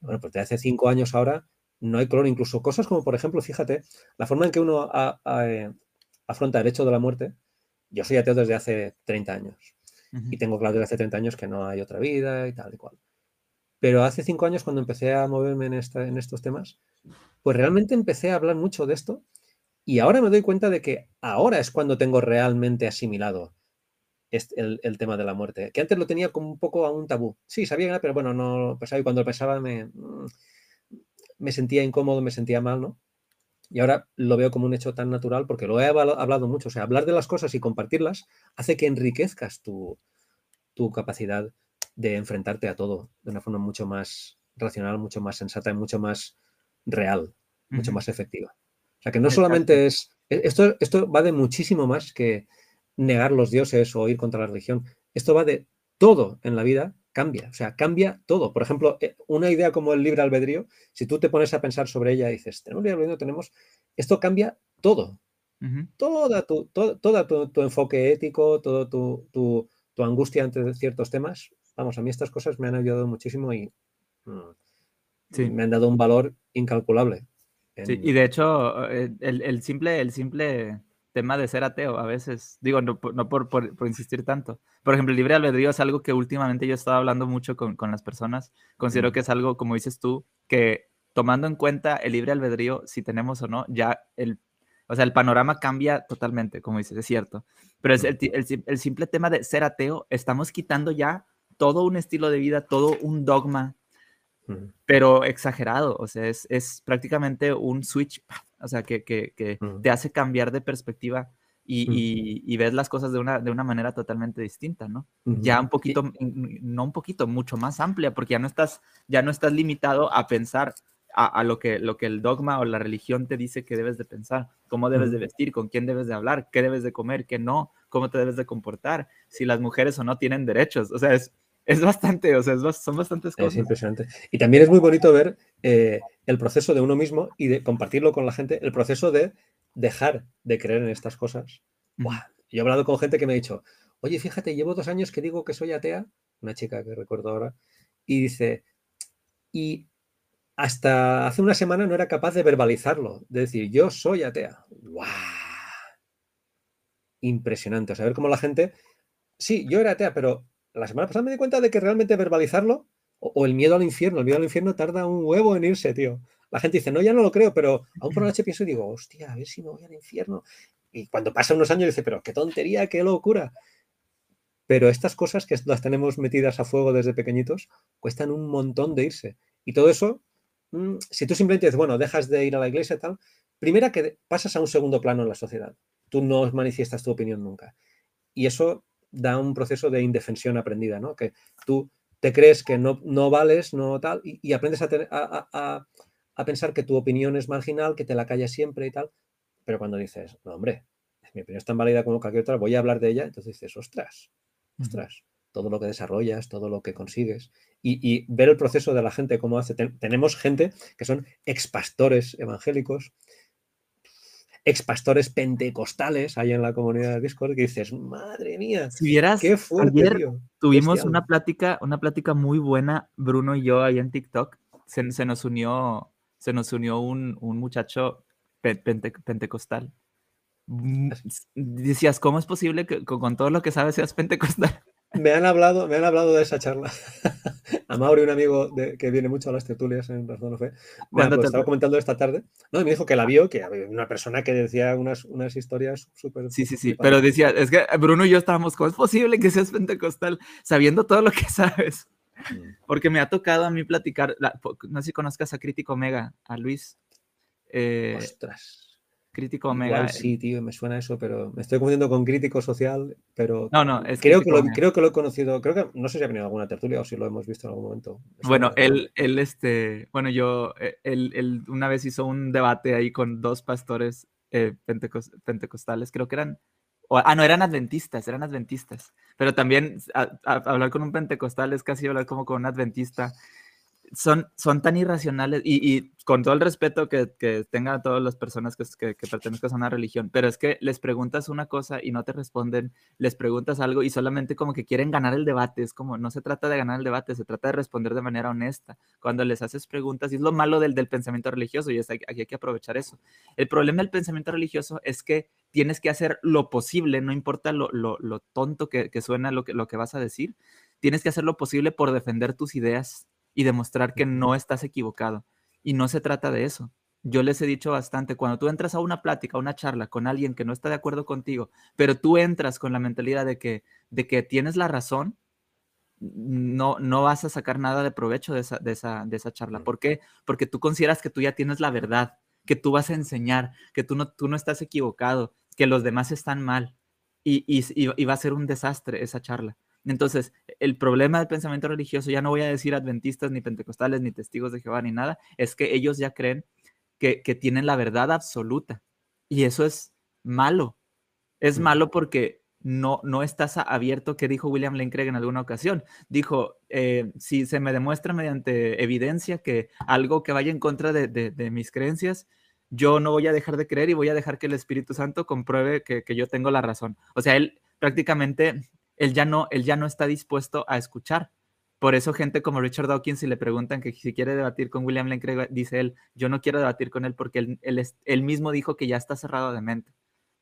Bueno, pues desde hace cinco años ahora no hay color. Incluso cosas como, por ejemplo, fíjate, la forma en que uno eh, afronta el hecho de la muerte. Yo soy ateo desde hace 30 años y tengo claro desde hace 30 años que no hay otra vida y tal y cual. Pero hace cinco años, cuando empecé a moverme en, estos temas, pues realmente empecé a hablar mucho de esto y ahora me doy cuenta de que ahora es cuando tengo realmente asimilado el, tema de la muerte, que antes lo tenía como un poco a un tabú. Sí, sabía, pero bueno, no pensaba y cuando lo pensaba me, mm, me sentía incómodo, me sentía mal, ¿no? Y ahora lo veo como un hecho tan natural porque lo he hablado mucho. O sea, hablar de las cosas y compartirlas hace que enriquezcas tu capacidad de enfrentarte a todo de una forma mucho más racional, mucho más sensata y mucho más real, mucho más efectiva. O sea, que no solamente es... E, esto, esto va de muchísimo más que negar los dioses o ir contra la religión. Esto va de todo en la vida cambia, o sea, cambia todo. Por ejemplo, eh, una idea como el libre albedrío, si tú te pones a pensar sobre ella y dices, tenemos libre albedrío, tenemos, esto cambia todo. Toda, tu, todo, tu, enfoque ético, todo tu, tu, angustia ante ciertos temas. Vamos, a mí estas cosas me han ayudado muchísimo y mm, me han dado un valor incalculable. Sí, y de hecho, eh, el, simple, el simple tema de ser ateo a veces, digo, no, no por, por, por, insistir tanto. Por ejemplo, el libre albedrío es algo que últimamente yo he estado hablando mucho con, con las personas. Considero que es algo, como dices tú, que tomando en cuenta el libre albedrío, si tenemos o no, ya el, o sea, el panorama cambia totalmente, como dices, es cierto. Pero es el, el, el simple tema de ser ateo, estamos quitando ya todo un estilo de vida, todo un dogma. Pero exagerado, o sea, es, es, prácticamente un switch, o sea, que, que, que te hace cambiar de perspectiva y, y, y, ves las cosas de una, de una manera totalmente distinta, ¿no? Ya un poquito, no un poquito, mucho más amplia, porque ya no estás, ya no estás limitado a pensar a, a, lo, que, lo que el dogma o la religión te dice que debes de pensar, cómo debes de vestir, con quién debes de hablar, qué debes de comer, qué no, cómo te debes de comportar, si las mujeres o no tienen derechos, o sea, es, es bastante, o sea, son bastantes cosas. Es impresionante. Y también es muy bonito ver eh, el proceso de uno mismo y de compartirlo con la gente, el proceso de dejar de creer en estas cosas. Yo he hablado con gente que me ha dicho, oye, fíjate, llevo dos años que digo que soy atea, una chica que recuerdo ahora, y dice, y hasta hace una semana no era capaz de verbalizarlo, de decir, yo soy atea. ¡Wow! Impresionante. O sea, ver cómo la gente, sí, yo era atea, pero la semana pasada me di cuenta de que realmente verbalizarlo o, el miedo al infierno, el miedo al infierno tarda un huevo en irse, tío. la gente dice, no, ya no lo creo, pero aún por la noche pienso y digo, hostia, a ver si me voy al infierno. Y cuando pasan unos años dice, pero qué tontería, qué locura. Pero estas cosas que las tenemos metidas a fuego desde pequeñitos cuestan un montón de irse. Y todo eso, mm, si tú simplemente dices, bueno, dejas de ir a la iglesia y tal, primera que pasas a un segundo plano en la sociedad. Tú no manifiestas tu opinión nunca. Y eso da un proceso de indefensión aprendida, ¿no? Que tú te crees que no, no vales, no tal, y, aprendes a, a, pensar que tu opinión es marginal, que te la callas siempre y tal. Pero cuando dices, no, hombre, mi opinión es tan válida como cualquier otra, voy a hablar de ella, entonces dices, ostras, ostras, todo lo que desarrollas, todo lo que consigues. Y, ver el proceso de la gente, cómo hace. tenemos gente que son expastores evangélicos, expastores pentecostales ahí en la comunidad de Discord que dices, madre mía, si vieras, qué fuerte, tuvimos una plática, una plática muy buena, Bruno y yo ahí en TikTok, se, nos unió, se nos unió un, muchacho pentecostal. Mm, decías, ¿cómo es posible que con todo lo que sabes seas pentecostal? Me han hablado, me han hablado de esa charla. a Mauri, un amigo que viene mucho a las tertulias en Razón Fe, me pues estaba comentando esta tarde. No, y me dijo que la vio, que había una persona que decía unas, unas historias súper. Sí, sí, sí. Pero decía, es que Bruno y yo estábamos, ¿cómo es posible que seas pentecostal sabiendo todo lo que sabes? Mm. Porque me ha tocado a mí platicar, no sé si conozcas a Crítico Omega, a Luis. Eh, Ostras. Crítico Omega. sí, tío, me suena eso, pero me estoy confundiendo con crítico social, pero no, no, es creo que, lo, creo que lo he conocido, creo que no sé si ha venido alguna tertulia o si lo hemos visto en algún momento. Bueno, él, él, este, bueno, yo, eh, él, él, una vez hizo un debate ahí con dos pastores eh, pentecostales, creo que eran, ah, no, eran adventistas, eran adventistas, pero también hablar con un pentecostal es casi hablar como con un adventista son, son tan irracionales y, con todo el respeto que, que tengan todas las personas que, que, pertenezcan a una religión, pero es que les preguntas una cosa y no te responden, les preguntas algo y solamente como que quieren ganar el debate, es como, no se trata de ganar el debate, se trata de responder de manera honesta. Cuando les haces preguntas, y es lo malo del, del pensamiento religioso, y es, aquí hay que aprovechar eso. El problema del pensamiento religioso es que tienes que hacer lo posible, no importa lo, lo, tonto que, que suena lo que, lo que vas a decir, tienes que hacer lo posible por defender tus ideas y demostrar que no estás equivocado. Y no se trata de eso. Yo les he dicho bastante, cuando tú entras a una plática, a una charla con alguien que no está de acuerdo contigo, pero tú entras con la mentalidad de que, de que tienes la razón, no, no vas a sacar nada de provecho de esa, de esa, de esa charla. ¿Por qué? Porque tú consideras que tú ya tienes la verdad, que tú vas a enseñar, que tú no, tú no estás equivocado, que los demás están mal. Y, y, y va a ser un desastre esa charla. Entonces, el problema del pensamiento religioso, ya no voy a decir adventistas, ni pentecostales, ni testigos de Jehová, ni nada, es que ellos ya creen que, tienen la verdad absoluta. Y eso es malo. Es malo porque no, no estás abierto, que dijo William Lane Craig en alguna ocasión. Dijo, eh, si se me demuestra mediante evidencia que algo que vaya en contra de, mis creencias, yo no voy a dejar de creer y voy a dejar que el Espíritu Santo compruebe que, que yo tengo la razón. O sea, él prácticamente él ya no, él ya no está dispuesto a escuchar. Por eso gente como Richard Dawkins, si le preguntan que si quiere debatir con William Lane Craig, dice él, yo no quiero debatir con él porque él, él, mismo dijo que ya está cerrado de mente.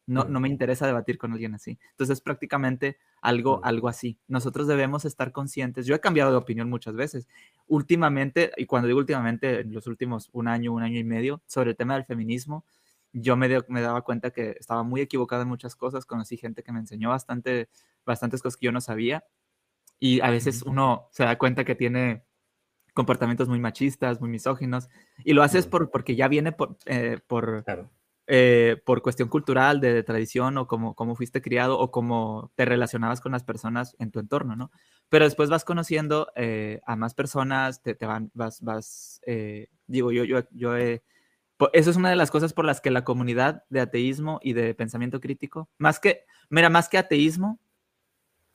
No, no me interesa debatir con alguien así. Entonces, es prácticamente algo, algo así. Nosotros debemos estar conscientes. Yo he cambiado de opinión muchas veces. Últimamente, y cuando digo últimamente, en los últimos un año, un año y medio, sobre el tema del feminismo, yo me, me, daba cuenta que estaba muy equivocado en muchas cosas, conocí gente que me enseñó bastante, bastantes cosas que yo no sabía y a veces uno se da cuenta que tiene comportamientos muy machistas, muy misóginos y lo haces por, porque ya viene por, eh, por, eh, por cuestión cultural, de, tradición o como, como fuiste criado o cómo te relacionabas con las personas en tu entorno, ¿no? Pero después vas conociendo eh, a más personas, te, te van, vas, vas, digo, yo, yo, yo he eso es una de las cosas por las que la comunidad de ateísmo y de pensamiento crítico, más que, mira, más que ateísmo,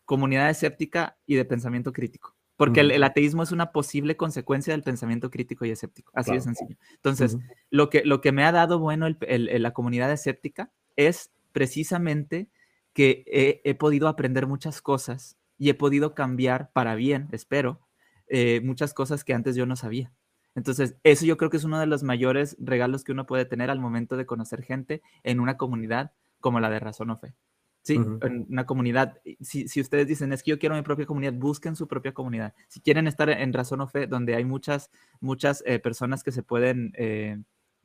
comunidad escéptica y de pensamiento crítico. Porque el, ateísmo es una posible consecuencia del pensamiento crítico y escéptico. Así de sencillo. Entonces, lo, que, lo que me ha dado bueno el, la comunidad escéptica es precisamente que he, podido aprender muchas cosas y he podido cambiar para bien, espero, eh, muchas cosas que antes yo no sabía. Entonces, eso yo creo que es uno de los mayores regalos que uno puede tener al momento de conocer gente en una comunidad como la de Razón o Fe. Sí, en una comunidad. Si, si, ustedes dicen, es que yo quiero mi propia comunidad, busquen su propia comunidad. Si quieren estar en Razón o Fe, donde hay muchas, muchas eh, personas que se pueden... Eh,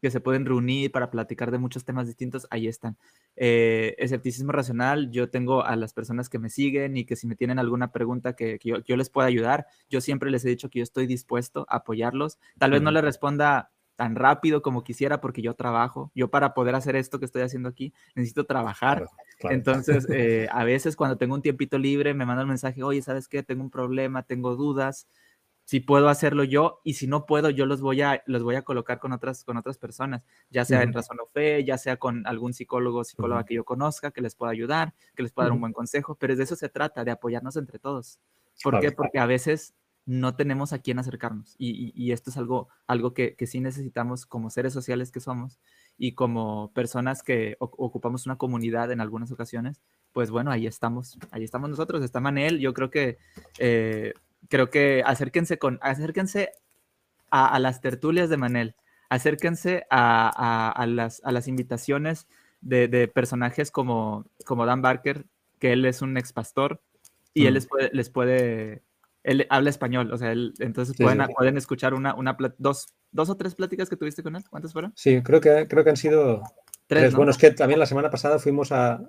que se pueden reunir para platicar de muchos temas distintos, ahí están. Eh, escepticismo racional, yo tengo a las personas que me siguen y que si me tienen alguna pregunta que, yo, yo, les pueda ayudar, yo siempre les he dicho que yo estoy dispuesto a apoyarlos. Tal vez no les responda tan rápido como quisiera porque yo trabajo. Yo para poder hacer esto que estoy haciendo aquí necesito trabajar. Entonces, eh, a veces cuando tengo un tiempito libre me mandan un mensaje, oye, ¿sabes qué? Tengo un problema, tengo dudas. Si puedo hacerlo yo y si no puedo, yo los voy a, los voy a colocar con otras, con otras personas, ya sea en Razón o Fe, ya sea con algún psicólogo o psicóloga que yo conozca, que les pueda ayudar, que les pueda dar un buen consejo, pero de eso se trata, de apoyarnos entre todos. ¿Por qué? Porque a veces no tenemos a quién acercarnos. Y, esto es algo, algo que, sí necesitamos como seres sociales que somos y como personas que ocupamos una comunidad en algunas ocasiones, pues bueno, ahí estamos, ahí estamos nosotros, está Manel, yo creo que, eh, creo que acérquense, con, acérquense a, las tertulias de Manel, acérquense a, las, a las, invitaciones de, personajes como, como Dan Barker, que él es un ex pastor y él les puede, les puede él habla español, o sea, él, entonces pueden, pueden escuchar una, una dos, dos o tres pláticas que tuviste con él. ¿Cuántas fueron? Sí, creo que, creo que han sido tres. Bueno, es que también la semana pasada fuimos a,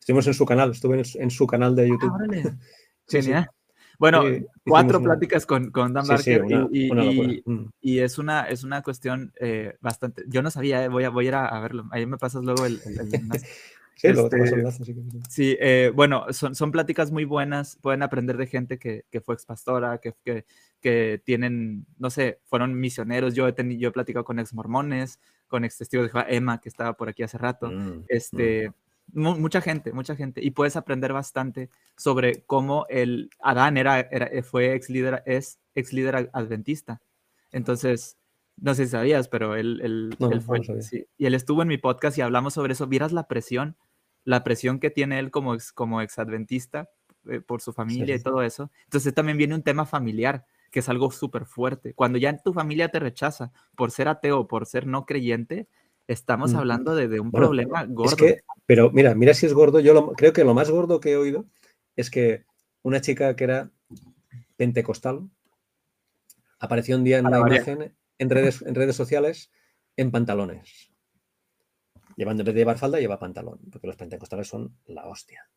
estuvimos en su canal, estuve en, su canal de YouTube. Ah, Genial. Bueno, cuatro pláticas con, con, Dan Barker y, mm. y, es, una, es una cuestión eh, bastante. Yo no sabía, eh, voy, a, voy a ir a, verlo. Ahí me pasas luego el, el, Sí, este, sí eh, bueno, son, son pláticas muy buenas, pueden aprender de gente que, que fue expastora, que, que, que tienen, no sé, fueron misioneros, yo he, tenido, yo he platicado con ex mormones, con ex testigos de Jehová, Emma, que estaba por aquí hace rato, mm, este, mm. Mucha gente, mucha gente, y puedes aprender bastante sobre cómo el Adán era, era fue ex líder, es ex líder adventista, entonces... No sé si sabías, pero él, él, él fue. sí. Y él estuvo en mi podcast y hablamos sobre eso. ¿Vieras la presión la presión que tiene él como, ex, como exadventista eh, por su familia y todo eso. Entonces también viene un tema familiar, que es algo súper fuerte. Cuando ya tu familia te rechaza por ser ateo, por ser no creyente, estamos hablando de, un problema gordo. pero mira, mira si es gordo. Yo creo que lo más gordo que he oído es que una chica que era pentecostal apareció un día en una imagen en redes, en redes sociales en pantalones. Llevando en vez de llevar falda, lleva pantalón, porque los pentecostales son la hostia.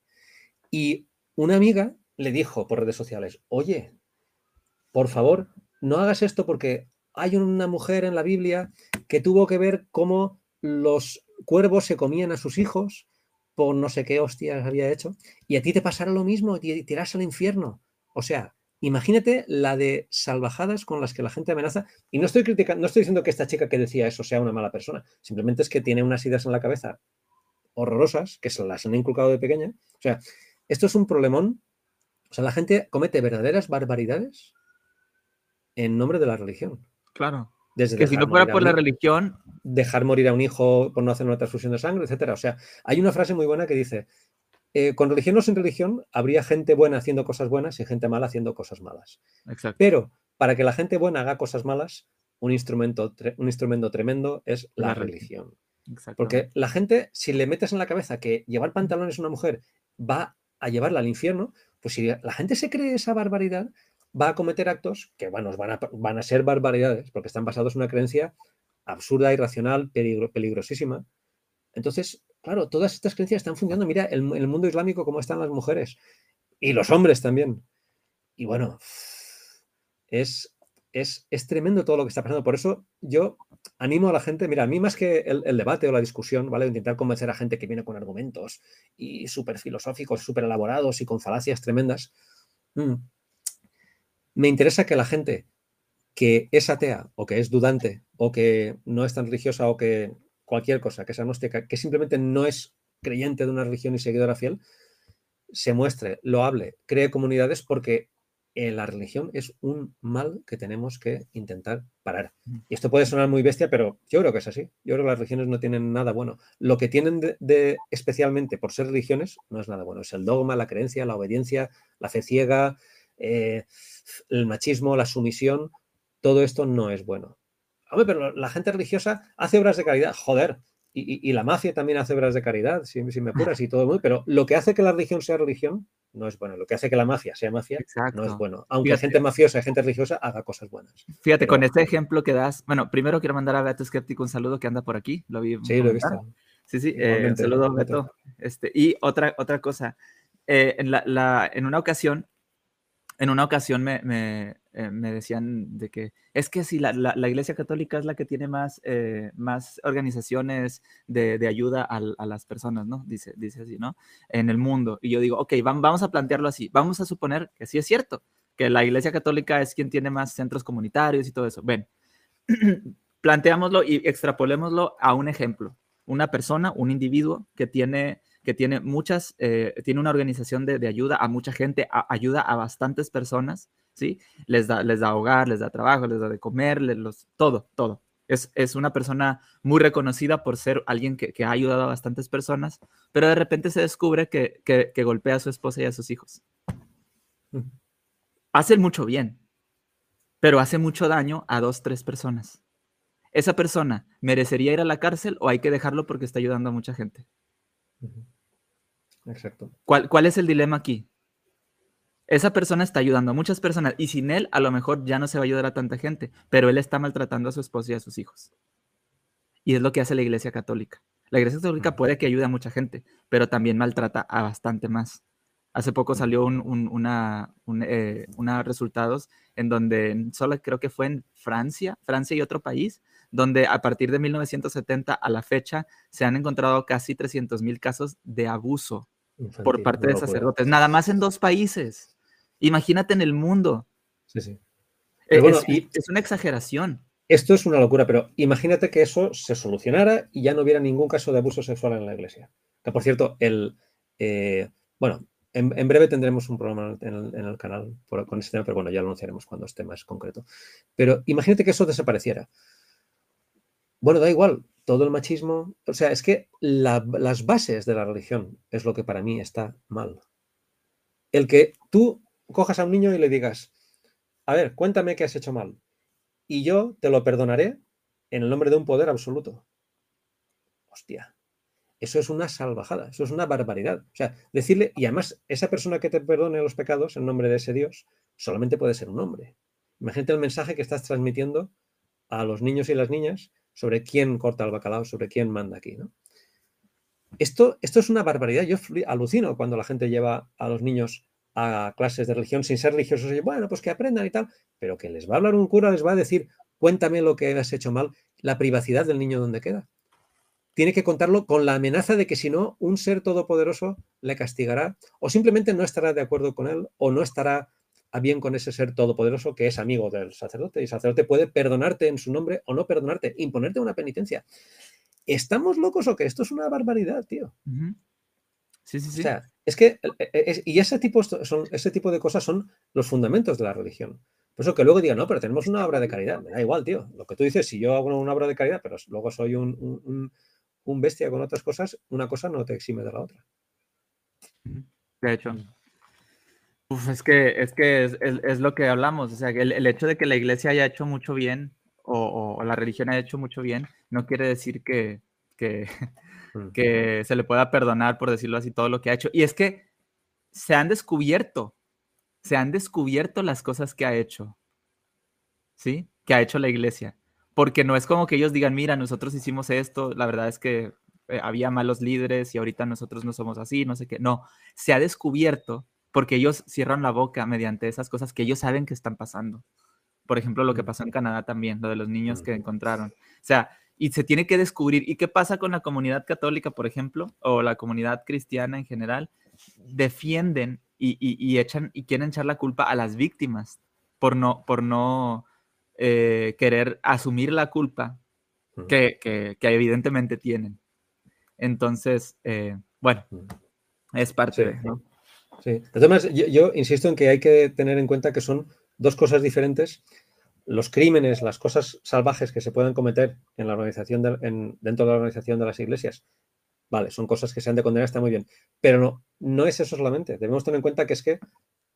Y una amiga le dijo por redes sociales, oye, por favor, no hagas esto porque hay una mujer en la Biblia que tuvo que ver cómo los cuervos se comían a sus hijos por no sé qué hostias había hecho, y a ti te pasará lo mismo, y te irás al infierno. O sea, Imagínate la de salvajadas con las que la gente amenaza. Y no estoy criticando, no estoy diciendo que esta chica que decía eso sea una mala persona. Simplemente es que tiene unas ideas en la cabeza horrorosas que se las han inculcado de pequeña. O sea, esto es un problemón. O sea, la gente comete verdaderas barbaridades en nombre de la religión. Claro. Desde que si no fuera por la religión. Dejar morir a un hijo por no hacer una transfusión de sangre, etcétera. O sea, hay una frase muy buena que dice: eh, con religión o sin religión, habría gente buena haciendo cosas buenas y gente mala haciendo cosas malas. Pero para que la gente buena haga cosas malas, un instrumento, un instrumento tremendo es la, religión. Porque la gente, si le metes en la cabeza que llevar pantalones a una mujer va a llevarla al infierno, pues si la gente se cree esa barbaridad, va a cometer actos que bueno, van, a, van a ser barbaridades, porque están basados en una creencia absurda, irracional, peligrosísima. Entonces, Claro, todas estas creencias están funcionando. Mira el, el mundo islámico cómo están las mujeres y los hombres también. Y bueno, es, es, tremendo todo lo que está pasando. Por eso yo animo a la gente, mira, a mí más que el, debate o la discusión, ¿vale? Intentar convencer a gente que viene con argumentos y súper filosóficos, súper elaborados y con falacias tremendas. Mm, me interesa que la gente que es atea o que es dudante o que no es tan religiosa o que cualquier cosa, que sea agnóstica, que simplemente no es creyente de una religión y seguidora fiel, se muestre, lo hable, cree comunidades porque eh, la religión es un mal que tenemos que intentar parar. Y esto puede sonar muy bestia, pero yo creo que es así. Yo creo que las religiones no tienen nada bueno. Lo que tienen de, especialmente por ser religiones no es nada bueno. Es el dogma, la creencia, la obediencia, la fe ciega, eh, el machismo, la sumisión. Todo esto no es bueno. Hombre, pero la gente religiosa hace obras de caridad. Joder, y, la mafia también hace obras de caridad, si, me apuras, y todo muy, pero lo que hace que la religión sea religión no es bueno. Lo que hace que la mafia sea mafia no es bueno. Aunque gente mafiosa y gente religiosa haga cosas buenas. Fíjate, con este ejemplo que das, bueno, primero quiero mandar a Beto Skeptico un saludo que anda por aquí. Lo vi. Sí, lo he visto. Sí, sí, eh, un saludo, Beto. Este, y otra, otra cosa, eh, en, la, en una ocasión, en una ocasión me, eh, me decían de que es que si la, la, Iglesia Católica es la que tiene más, eh, más organizaciones de, de ayuda a, a, las personas, ¿no? Dice, dice así, ¿no? En el mundo. Y yo digo, ok, vamos a plantearlo así. Vamos a suponer que sí es cierto, que la Iglesia Católica es quien tiene más centros comunitarios y todo eso. Ven, planteámoslo y extrapolémoslo a un ejemplo. Una persona, un individuo que tiene que tiene muchas, eh, tiene una organización de, de, ayuda a mucha gente, ayuda a bastantes personas, ¿sí? Les da, les da hogar, les da trabajo, les da de comer, les, los, todo, todo. Es, es, una persona muy reconocida por ser alguien que, que, ha ayudado a bastantes personas, pero de repente se descubre que, que, que golpea a su esposa y a sus hijos. Hace mucho bien, pero hace mucho daño a dos, tres personas. ¿Esa persona merecería ir a la cárcel o hay que dejarlo porque está ayudando a mucha gente? Exacto. ¿Cuál, ¿Cuál es el dilema aquí? esa persona está ayudando a muchas personas y sin él a lo mejor ya no se va a ayudar a tanta gente, pero él está maltratando a su esposa y a sus hijos. Y es lo que hace la Iglesia Católica. La Iglesia Católica puede que ayude a mucha gente, pero también maltrata a bastante más. Hace poco salió un, una, eh, resultados en donde solo creo que fue en Francia, Francia y otro país, donde a partir de 1970 a la fecha se han encontrado casi 300 mil casos de abuso por parte de sacerdotes, nada más en dos países. Imagínate en el mundo. Sí, sí. Eh, es, una exageración. Esto es una locura, pero imagínate que eso se solucionara y ya no hubiera ningún caso de abuso sexual en la iglesia. Que por cierto, el eh, bueno, en, breve tendremos un programa en el, canal con este tema, pero bueno, ya lo anunciaremos cuando esté más concreto. Pero imagínate que eso desapareciera. Bueno, da igual, todo el machismo. O sea, es que las bases de la religión es lo que para mí está mal. El que tú cojas a un niño y le digas, a ver, cuéntame qué has hecho mal. Y yo te lo perdonaré en el nombre de un poder absoluto. Hostia, eso es una salvajada, eso es una barbaridad. O sea, decirle, y además esa persona que te perdone los pecados en nombre de ese Dios, solamente puede ser un hombre. Imagínate el mensaje que estás transmitiendo a los niños y las niñas sobre quién corta el bacalao, sobre quién manda aquí, ¿no? Esto, esto es una barbaridad. Yo alucino cuando la gente lleva a los niños a clases de religión sin ser religiosos, y bueno, pues que aprendan y tal, pero que les va a hablar un cura, les va a decir, cuéntame lo que has hecho mal, la privacidad del niño donde queda. Tiene que contarlo con la amenaza de que si no, un ser todopoderoso le castigará o simplemente no estará de acuerdo con él o no estará a bien con ese ser todopoderoso que es amigo del sacerdote. Y el sacerdote puede perdonarte en su nombre o no perdonarte, imponerte una penitencia. ¿Estamos locos o qué? Esto es una barbaridad, tío. Sí, sí, sí. O sea, es que, e, e, y ese tipo, son, ese tipo de cosas son los fundamentos de la religión. Por eso que luego digan, no, pero tenemos una obra de caridad. Me da igual, tío. Lo que tú dices, si yo hago una obra de caridad, pero luego soy un, bestia con otras cosas, una cosa no te exime de la otra. De hecho. Es que, es, que es, lo que hablamos. O sea, el, el, hecho de que la iglesia haya hecho mucho bien o, o, la religión haya hecho mucho bien, no quiere decir que, que, que se le pueda perdonar, por decirlo así, todo lo que ha hecho. Y es que se han descubierto, se han descubierto las cosas que ha hecho, ¿sí? Que ha hecho la iglesia. Porque no es como que ellos digan, mira, nosotros hicimos esto, la verdad es que eh, había malos líderes y ahorita nosotros no somos así, no sé qué. No, se ha descubierto porque ellos cierran la boca mediante esas cosas que ellos saben que están pasando. Por ejemplo, lo que pasó en Canadá también, lo de los niños que encontraron. O sea, y se tiene que descubrir. ¿Y qué pasa con la comunidad católica, por ejemplo, o la comunidad cristiana en general? Defienden y, echan y quieren echar la culpa a las víctimas por no, por no eh, querer asumir la culpa que, evidentemente tienen. Entonces, eh, bueno, es parte de, ¿no? Sí. Además, yo insisto en que hay que tener en cuenta que son dos cosas diferentes los crímenes, las cosas salvajes que se pueden cometer en la organización dentro de la organización de las iglesias, vale, son cosas que se han de condenar, está muy bien. Pero no, no es eso solamente. Debemos tener en cuenta que es que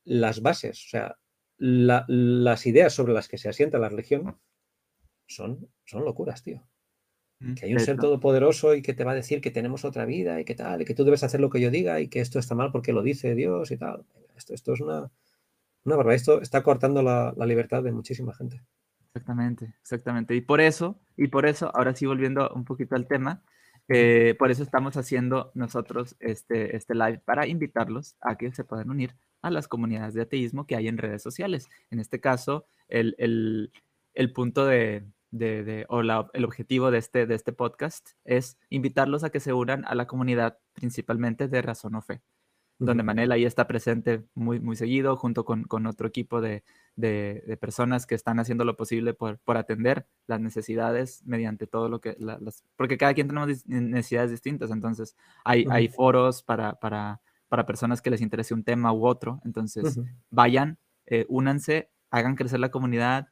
las bases, o sea, las ideas sobre las que se asienta la religión son, son locuras, tío. Mm, que hay un ser todopoderoso y que te va a decir que tenemos otra vida y que tal, y que tú debes hacer lo que yo diga y que esto está mal porque lo dice Dios y tal. Esto, esto es una, una barbaridad. Esto está cortando la, libertad de muchísima gente. Exactamente, exactamente. Y por eso, y por eso, ahora sí volviendo un poquito al tema, eh, por eso estamos haciendo nosotros este, este live para invitarlos a que se puedan unir a las comunidades de ateísmo que hay en redes sociales. En este caso, el, el, el punto de, de, o el objetivo de este, de este podcast es invitarlos a que se unan a la comunidad principalmente de Razón o Fe, donde Manel ahí está presente muy, muy seguido junto con, con otro equipo de, de, personas que están haciendo lo posible por, por atender las necesidades mediante todo lo que, las, porque cada quien tenemos necesidades distintas, entonces hay, hay foros para, para, para, personas que les interese un tema u otro, entonces vayan, eh, únanse, hagan crecer la comunidad,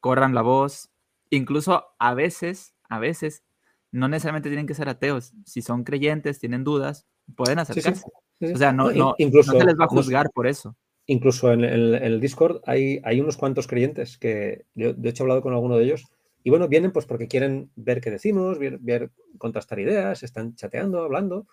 corran la voz, incluso a veces, a veces, no necesariamente tienen que ser ateos. Si son creyentes, tienen dudas, pueden acercarse. O sea, no, no, incluso, se les va a juzgar por eso. Incluso en el, Discord hay, hay, unos cuantos creyentes que yo, de hecho, he hablado con alguno de ellos. Y bueno, vienen pues porque quieren ver qué decimos, ver, contrastar ideas, están chateando, hablando.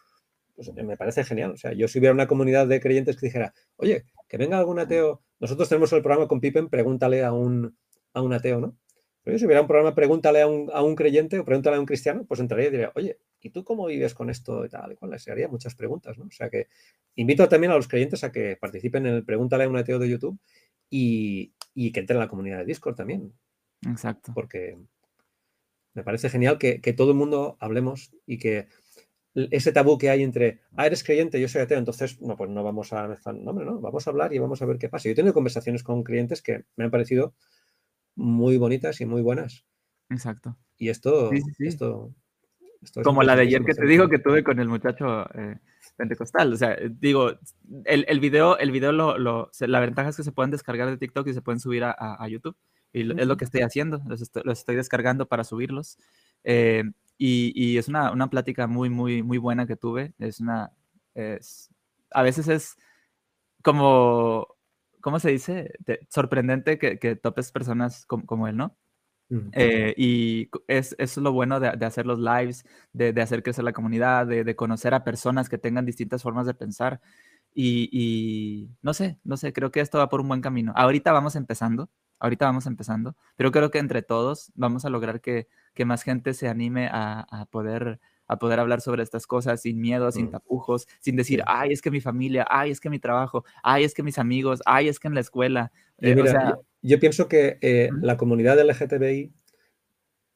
Pues me parece genial. O sea, yo si hubiera una comunidad de creyentes que dijera, oye, que venga algún ateo, nosotros tenemos el programa con Pippen, pregúntale a un, a un ateo, ¿no? Si hubiera un programa, pregúntale a un, creyente o pregúntale a un cristiano, pues entraría y diría, oye, ¿y tú cómo vives con esto y tal? Y cual les haría muchas preguntas, ¿no? O sea que invito también a los creyentes a que participen en el Pregúntale a un ateo de YouTube y, que entren en la comunidad de Discord también. Exacto. Porque me parece genial que, todo el mundo hablemos y que ese tabú que hay entre, ah, eres creyente, yo soy ateo, entonces, no, pues no vamos a, no, no, vamos a hablar y vamos a ver qué pasa. Yo he tenido conversaciones con clientes que me han parecido muy bonitas y muy buenas. Exacto. Y esto, esto, como la de ayer que te digo que tuve con el muchacho eh, pentecostal. O sea, digo, el, el video, el video lo, lo, la ventaja es que se pueden descargar de TikTok y se pueden subir a, a, YouTube. Y es lo que estoy haciendo, los estoy, los estoy descargando para subirlos. Eh, y, y, es una, una, plática muy, muy, muy buena que tuve. Es una, es, a veces es como ¿cómo se dice? sorprendente que, que, topes personas como, él, ¿no? Eh, y es, es, lo bueno de, hacer los lives, de, de, hacer crecer la comunidad, de, conocer a personas que tengan distintas formas de pensar. Y, y, no sé, no sé, creo que esto va por un buen camino. Ahorita vamos empezando, ahorita vamos empezando, pero creo que entre todos vamos a lograr que, que más gente se anime a, a poder a poder hablar sobre estas cosas sin miedo, sin tapujos, sin decir, ay, es que mi familia, ay, es que mi trabajo, ay, es que mis amigos, ay, es que en la escuela. Eh, yo, pienso que eh, la comunidad LGTBI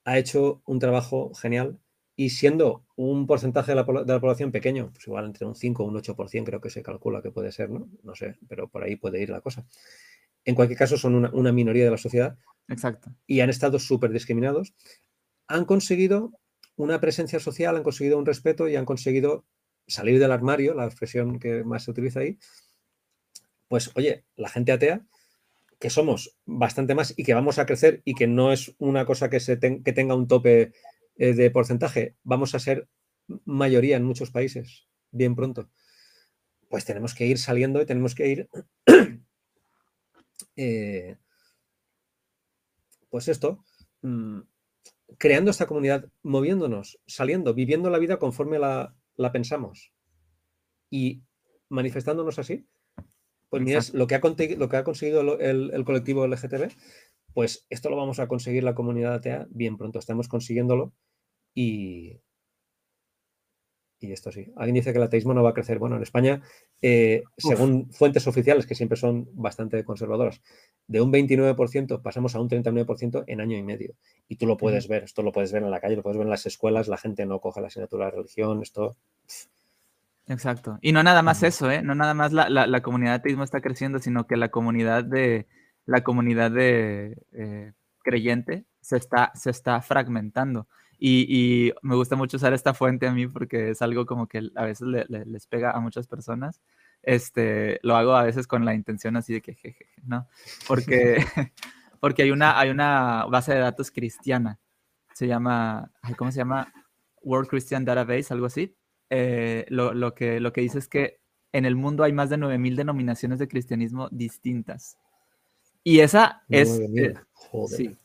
ha hecho un trabajo genial y siendo un porcentaje de la, población pequeño, pues igual entre un 5 o un 8% creo que se calcula que puede ser, ¿no? No sé, pero por ahí puede ir la cosa. En cualquier caso, son una, una minoría de la sociedad. Exacto. Y han estado súper discriminados. Han conseguido una presencia social, han conseguido un respeto y han conseguido salir del armario, la expresión que más se utiliza ahí. Pues oye, la gente atea, que somos bastante más y que vamos a crecer y que no es una cosa que, se que tenga un tope eh, de porcentaje, vamos a ser mayoría en muchos países bien pronto. Pues tenemos que ir saliendo y tenemos que ir, eh, pues esto, mm, creando esta comunidad, moviéndonos, saliendo, viviendo la vida conforme la, pensamos y manifestándonos así, pues mira, lo que ha, lo que ha conseguido el, el, colectivo LGTB, pues esto lo vamos a conseguir la comunidad atea bien pronto, estamos consiguiéndolo y, y esto sí. Alguien dice que el ateísmo no va a crecer. Bueno, en España, eh, según fuentes oficiales, que siempre son bastante conservadoras, de un 29% pasamos a un 39% en año y medio. Y tú lo puedes ver, esto lo puedes ver en la calle, lo puedes ver en las escuelas, la gente no coge la asignatura de religión, esto... Exacto. Y no nada más eso, ¿eh? No nada más la, comunidad de ateísmo está creciendo, sino que la comunidad de, la comunidad de eh, creyente se está, se está fragmentando. Y, me gusta mucho usar esta fuente a mí porque es algo como que a veces les pega a muchas personas. Este, lo hago a veces con la intención así de que, jeje, ¿no? Porque, porque hay, una, hay una base de datos cristiana. Se llama, ¿cómo se llama? World Christian Database, algo así. Eh, lo, lo, que, lo que dice es que en el mundo hay más de 9.000 denominaciones de cristianismo distintas. Y esa es... Eh, sí,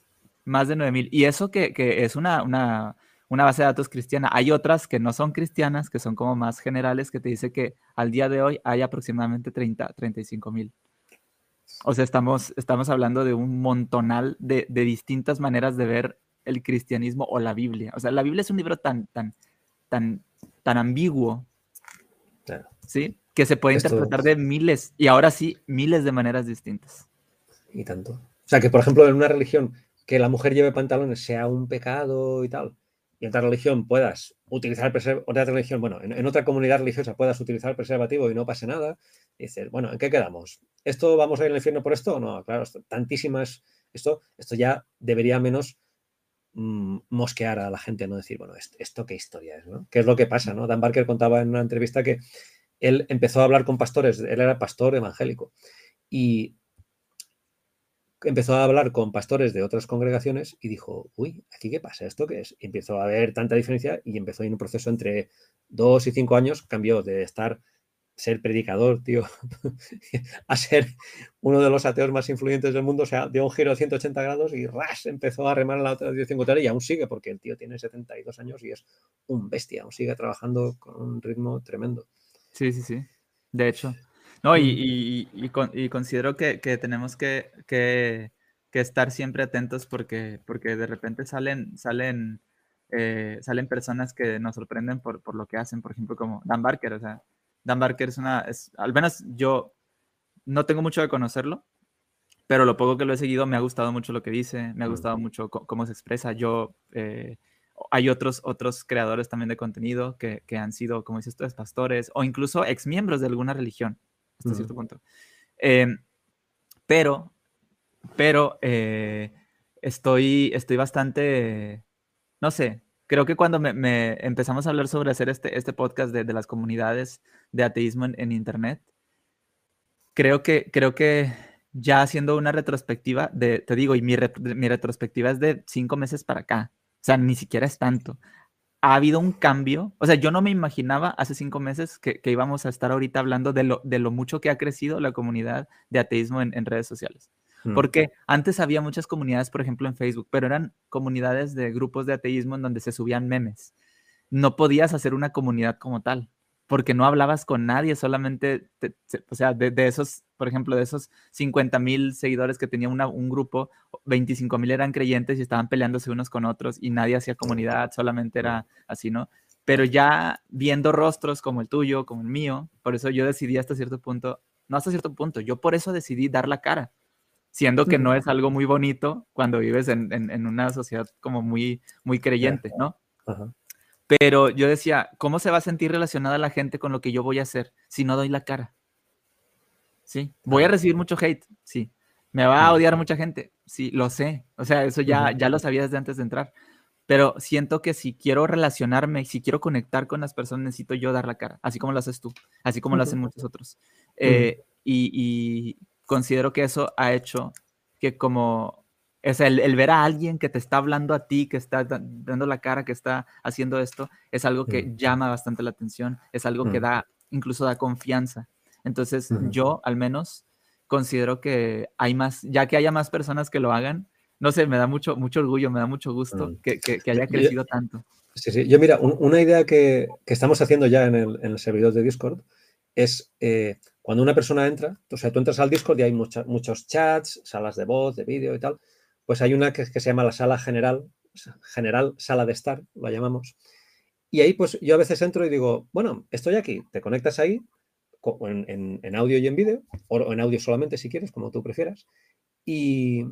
más de 9000. Y eso que, que es una, una, una base de datos cristiana. Hay otras que no son cristianas, que son como más generales, que te dice que al día de hoy hay aproximadamente 30, 35 mil. O sea, estamos, estamos hablando de un montonal de, de, distintas maneras de ver el cristianismo o la Biblia. O sea, la Biblia es un libro tan, tan, tan, tan ambiguo, ¿sí? Que se puede interpretar de miles, y ahora sí, miles de maneras distintas. Y tanto. O sea, que por ejemplo, en una religión que la mujer lleve pantalones sea un pecado y tal, y en otra religión puedas utilizar otra religión, bueno, en, otra comunidad religiosa puedas utilizar preservativo y no pase nada, dices, bueno, ¿en qué quedamos? ¿Esto vamos a ir al infierno por esto no? Claro, tantísimas, esto, esto ya debería menos mm, mosquear a la gente, no decir, bueno, ¿esto, qué historia es? ¿no? ¿Qué es lo que pasa? ¿no? Dan Barker contaba en una entrevista que él empezó a hablar con pastores, él era pastor evangélico, y empezó a hablar con pastores de otras congregaciones y dijo, uy, ¿aquí qué pasa? ¿Esto qué es? Empezó a haber tanta diferencia y empezó en un proceso entre dos y cinco años, cambió de estar, ser predicador, tío, a ser uno de los ateos más influyentes del mundo, o sea, dio un giro de 180 grados y ras, empezó a remar en la otra dirección contraria y aún sigue, porque el tío tiene 72 años y es un bestia, aún sigue trabajando con un ritmo tremendo. Sí, sí, sí. De hecho. No, y, y, considero que, tenemos que, estar siempre atentos porque, porque de repente salen, salen, eh, salen personas que nos sorprenden por, lo que hacen, por ejemplo, como Dan Barker. O sea, Dan Barker es una, es, al menos yo no tengo mucho de conocerlo, pero lo poco que lo he seguido me ha gustado mucho lo que dice, me ha gustado mucho cómo se expresa. Yo, eh, hay otros, otros creadores también de contenido que, que han sido, como dices tú, pastores o incluso exmiembros de alguna religión hasta cierto punto. Em, pero, pero eh, estoy, estoy bastante, no sé, creo que cuando me, empezamos a hablar sobre hacer este, este podcast de, las comunidades de ateísmo en, Internet, creo que, creo que ya haciendo una retrospectiva, de, te digo, y mi, mi retrospectiva es de cinco meses para acá, o sea, ni siquiera es tanto ha habido un cambio. O sea, yo no me imaginaba hace cinco meses que, íbamos a estar ahorita hablando de lo, de lo, mucho que ha crecido la comunidad de ateísmo en, redes sociales. Mm. Porque antes había muchas comunidades, por ejemplo, en Facebook, pero eran comunidades de grupos de ateísmo en donde se subían memes. No podías hacer una comunidad como tal porque no hablabas con nadie, solamente, o sea, de, esos, por ejemplo, de esos 50 mil seguidores que tenía un grupo, 25 mil eran creyentes y estaban peleándose unos con otros y nadie hacía comunidad, solamente era así, ¿no? Pero ya viendo rostros como el tuyo, como el mío, por eso yo decidí hasta cierto punto, no hasta cierto punto, yo por eso decidí dar la cara, siendo que no es algo muy bonito cuando vives en, en, una sociedad como muy, muy creyente, ¿no? Ajá. Pero yo decía, ¿cómo se va a sentir relacionada la gente con lo que yo voy a hacer si no doy la cara? Sí, voy a recibir mucho hate, sí. Me va a odiar mucha gente, sí, lo sé. O sea, eso ya, ya lo sabía desde antes de entrar. Pero siento que si quiero relacionarme, si quiero conectar con las personas, necesito yo dar la cara, así como lo haces tú, así como lo hacen muchos otros. Eh, y, y considero que eso ha hecho que como es el, ver a alguien que te está hablando a ti, que está dando la cara, que está haciendo esto, es algo que mm. llama bastante la atención, es algo que mm. da, incluso da confianza. Entonces, yo al menos considero que hay más, ya que haya más personas que lo hagan, no sé, me da mucho, mucho orgullo, me da mucho gusto mm. que, haya crecido tanto. Sí, sí. Yo, mira, una idea que, estamos haciendo ya en el, servidor de Discord es eh, cuando una persona entra, o sea, tú entras al Discord y hay muchos chats, salas de voz, de vídeo y tal pues hay una que, se llama la sala general, general sala de estar, la llamamos. Y ahí pues yo a veces entro y digo, bueno, estoy aquí, te conectas ahí en, audio y en vídeo, o en audio solamente si quieres, como tú prefieras, y,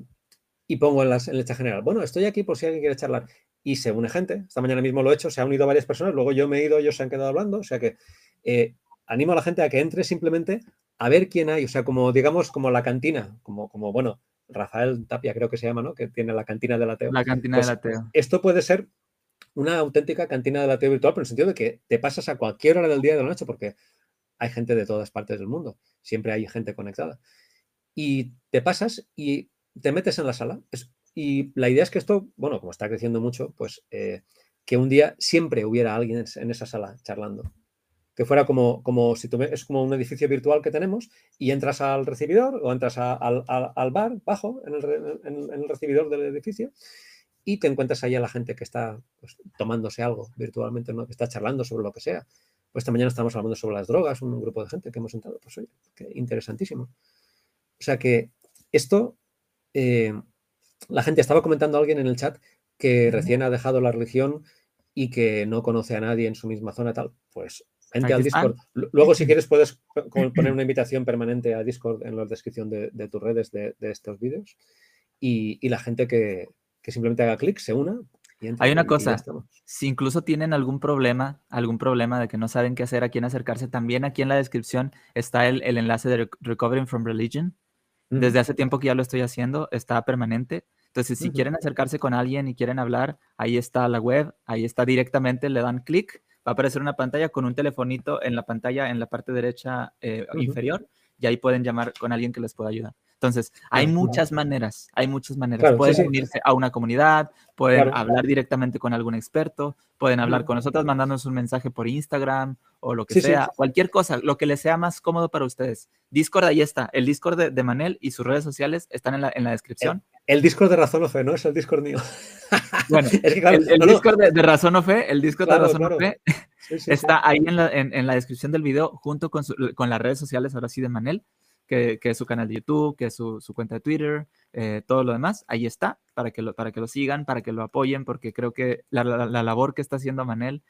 pongo en, las, en el chat general, bueno, estoy aquí por si alguien quiere charlar. Y se une gente, esta mañana mismo lo he hecho, se han unido varias personas, luego yo me he ido, ellos se han quedado hablando, o sea que eh, animo a la gente a que entre simplemente a ver quién hay, o sea, como digamos, como la cantina, como, como bueno, Rafael Tapia creo que se llama, ¿no? Que tiene la cantina de la ateo. La cantina de la pues ateo. Esto puede ser una auténtica cantina de la ateo virtual, pero en el sentido de que te pasas a cualquier hora del día y de la noche, porque hay gente de todas partes del mundo, siempre hay gente conectada. Y te pasas y te metes en la sala. y la idea es que esto, bueno, como está creciendo mucho, pues eh, que un día siempre hubiera alguien en esa sala charlando que fuera como, como si tú es como un edificio virtual que tenemos y entras al recibidor o entras al, bar bajo en el, recibidor del edificio y te encuentras ahí a la gente que está pues, tomándose algo virtualmente, ¿no? que está charlando sobre lo que sea. Pues esta mañana estamos hablando sobre las drogas, un grupo de gente que hemos sentado. Pues oye, qué interesantísimo. O sea que esto, eh, la gente estaba comentando a alguien en el chat que recién ha dejado la religión y que no conoce a nadie en su misma zona, tal. Pues Vente al Discord. Luego, si quieres, puedes poner una invitación permanente a Discord en la descripción de, tus redes de, estos vídeos. Y, la gente que, simplemente haga clic, se una. Hay una cosa, si incluso tienen algún problema, algún problema de que no saben qué hacer, a quién acercarse, también aquí en la descripción está el, enlace de Recovering from Religion. Desde hace tiempo que ya lo estoy haciendo, está permanente. Entonces, si quieren acercarse con alguien y quieren hablar, ahí está la web, ahí está directamente, le dan clic va a aparecer una pantalla con un telefonito en la pantalla en la parte derecha eh, inferior y ahí pueden llamar con alguien que les pueda ayudar. Entonces, hay muchas maneras, hay muchas maneras. pueden unirse a una comunidad, pueden hablar directamente con algún experto, pueden hablar con nosotros mandándonos un mensaje por Instagram o lo que sea, cualquier cosa, lo que les sea más cómodo para ustedes. Discord, ahí está. El Discord de, Manel y sus redes sociales están en la, en la descripción. El, Discord de Razón o Fe, ¿no? Es el Discord mío. Bueno, el, Discord de, Razón o Fe, el Discord de Razón o Fe está ahí en la, en, la, descripción del video junto con, con las redes sociales, ahora sí, de Manel que, es su canal de YouTube, que es su, cuenta de Twitter, eh, todo lo demás, ahí está, para que, lo, para que lo sigan, para que lo apoyen, porque creo que la, labor que está haciendo Manel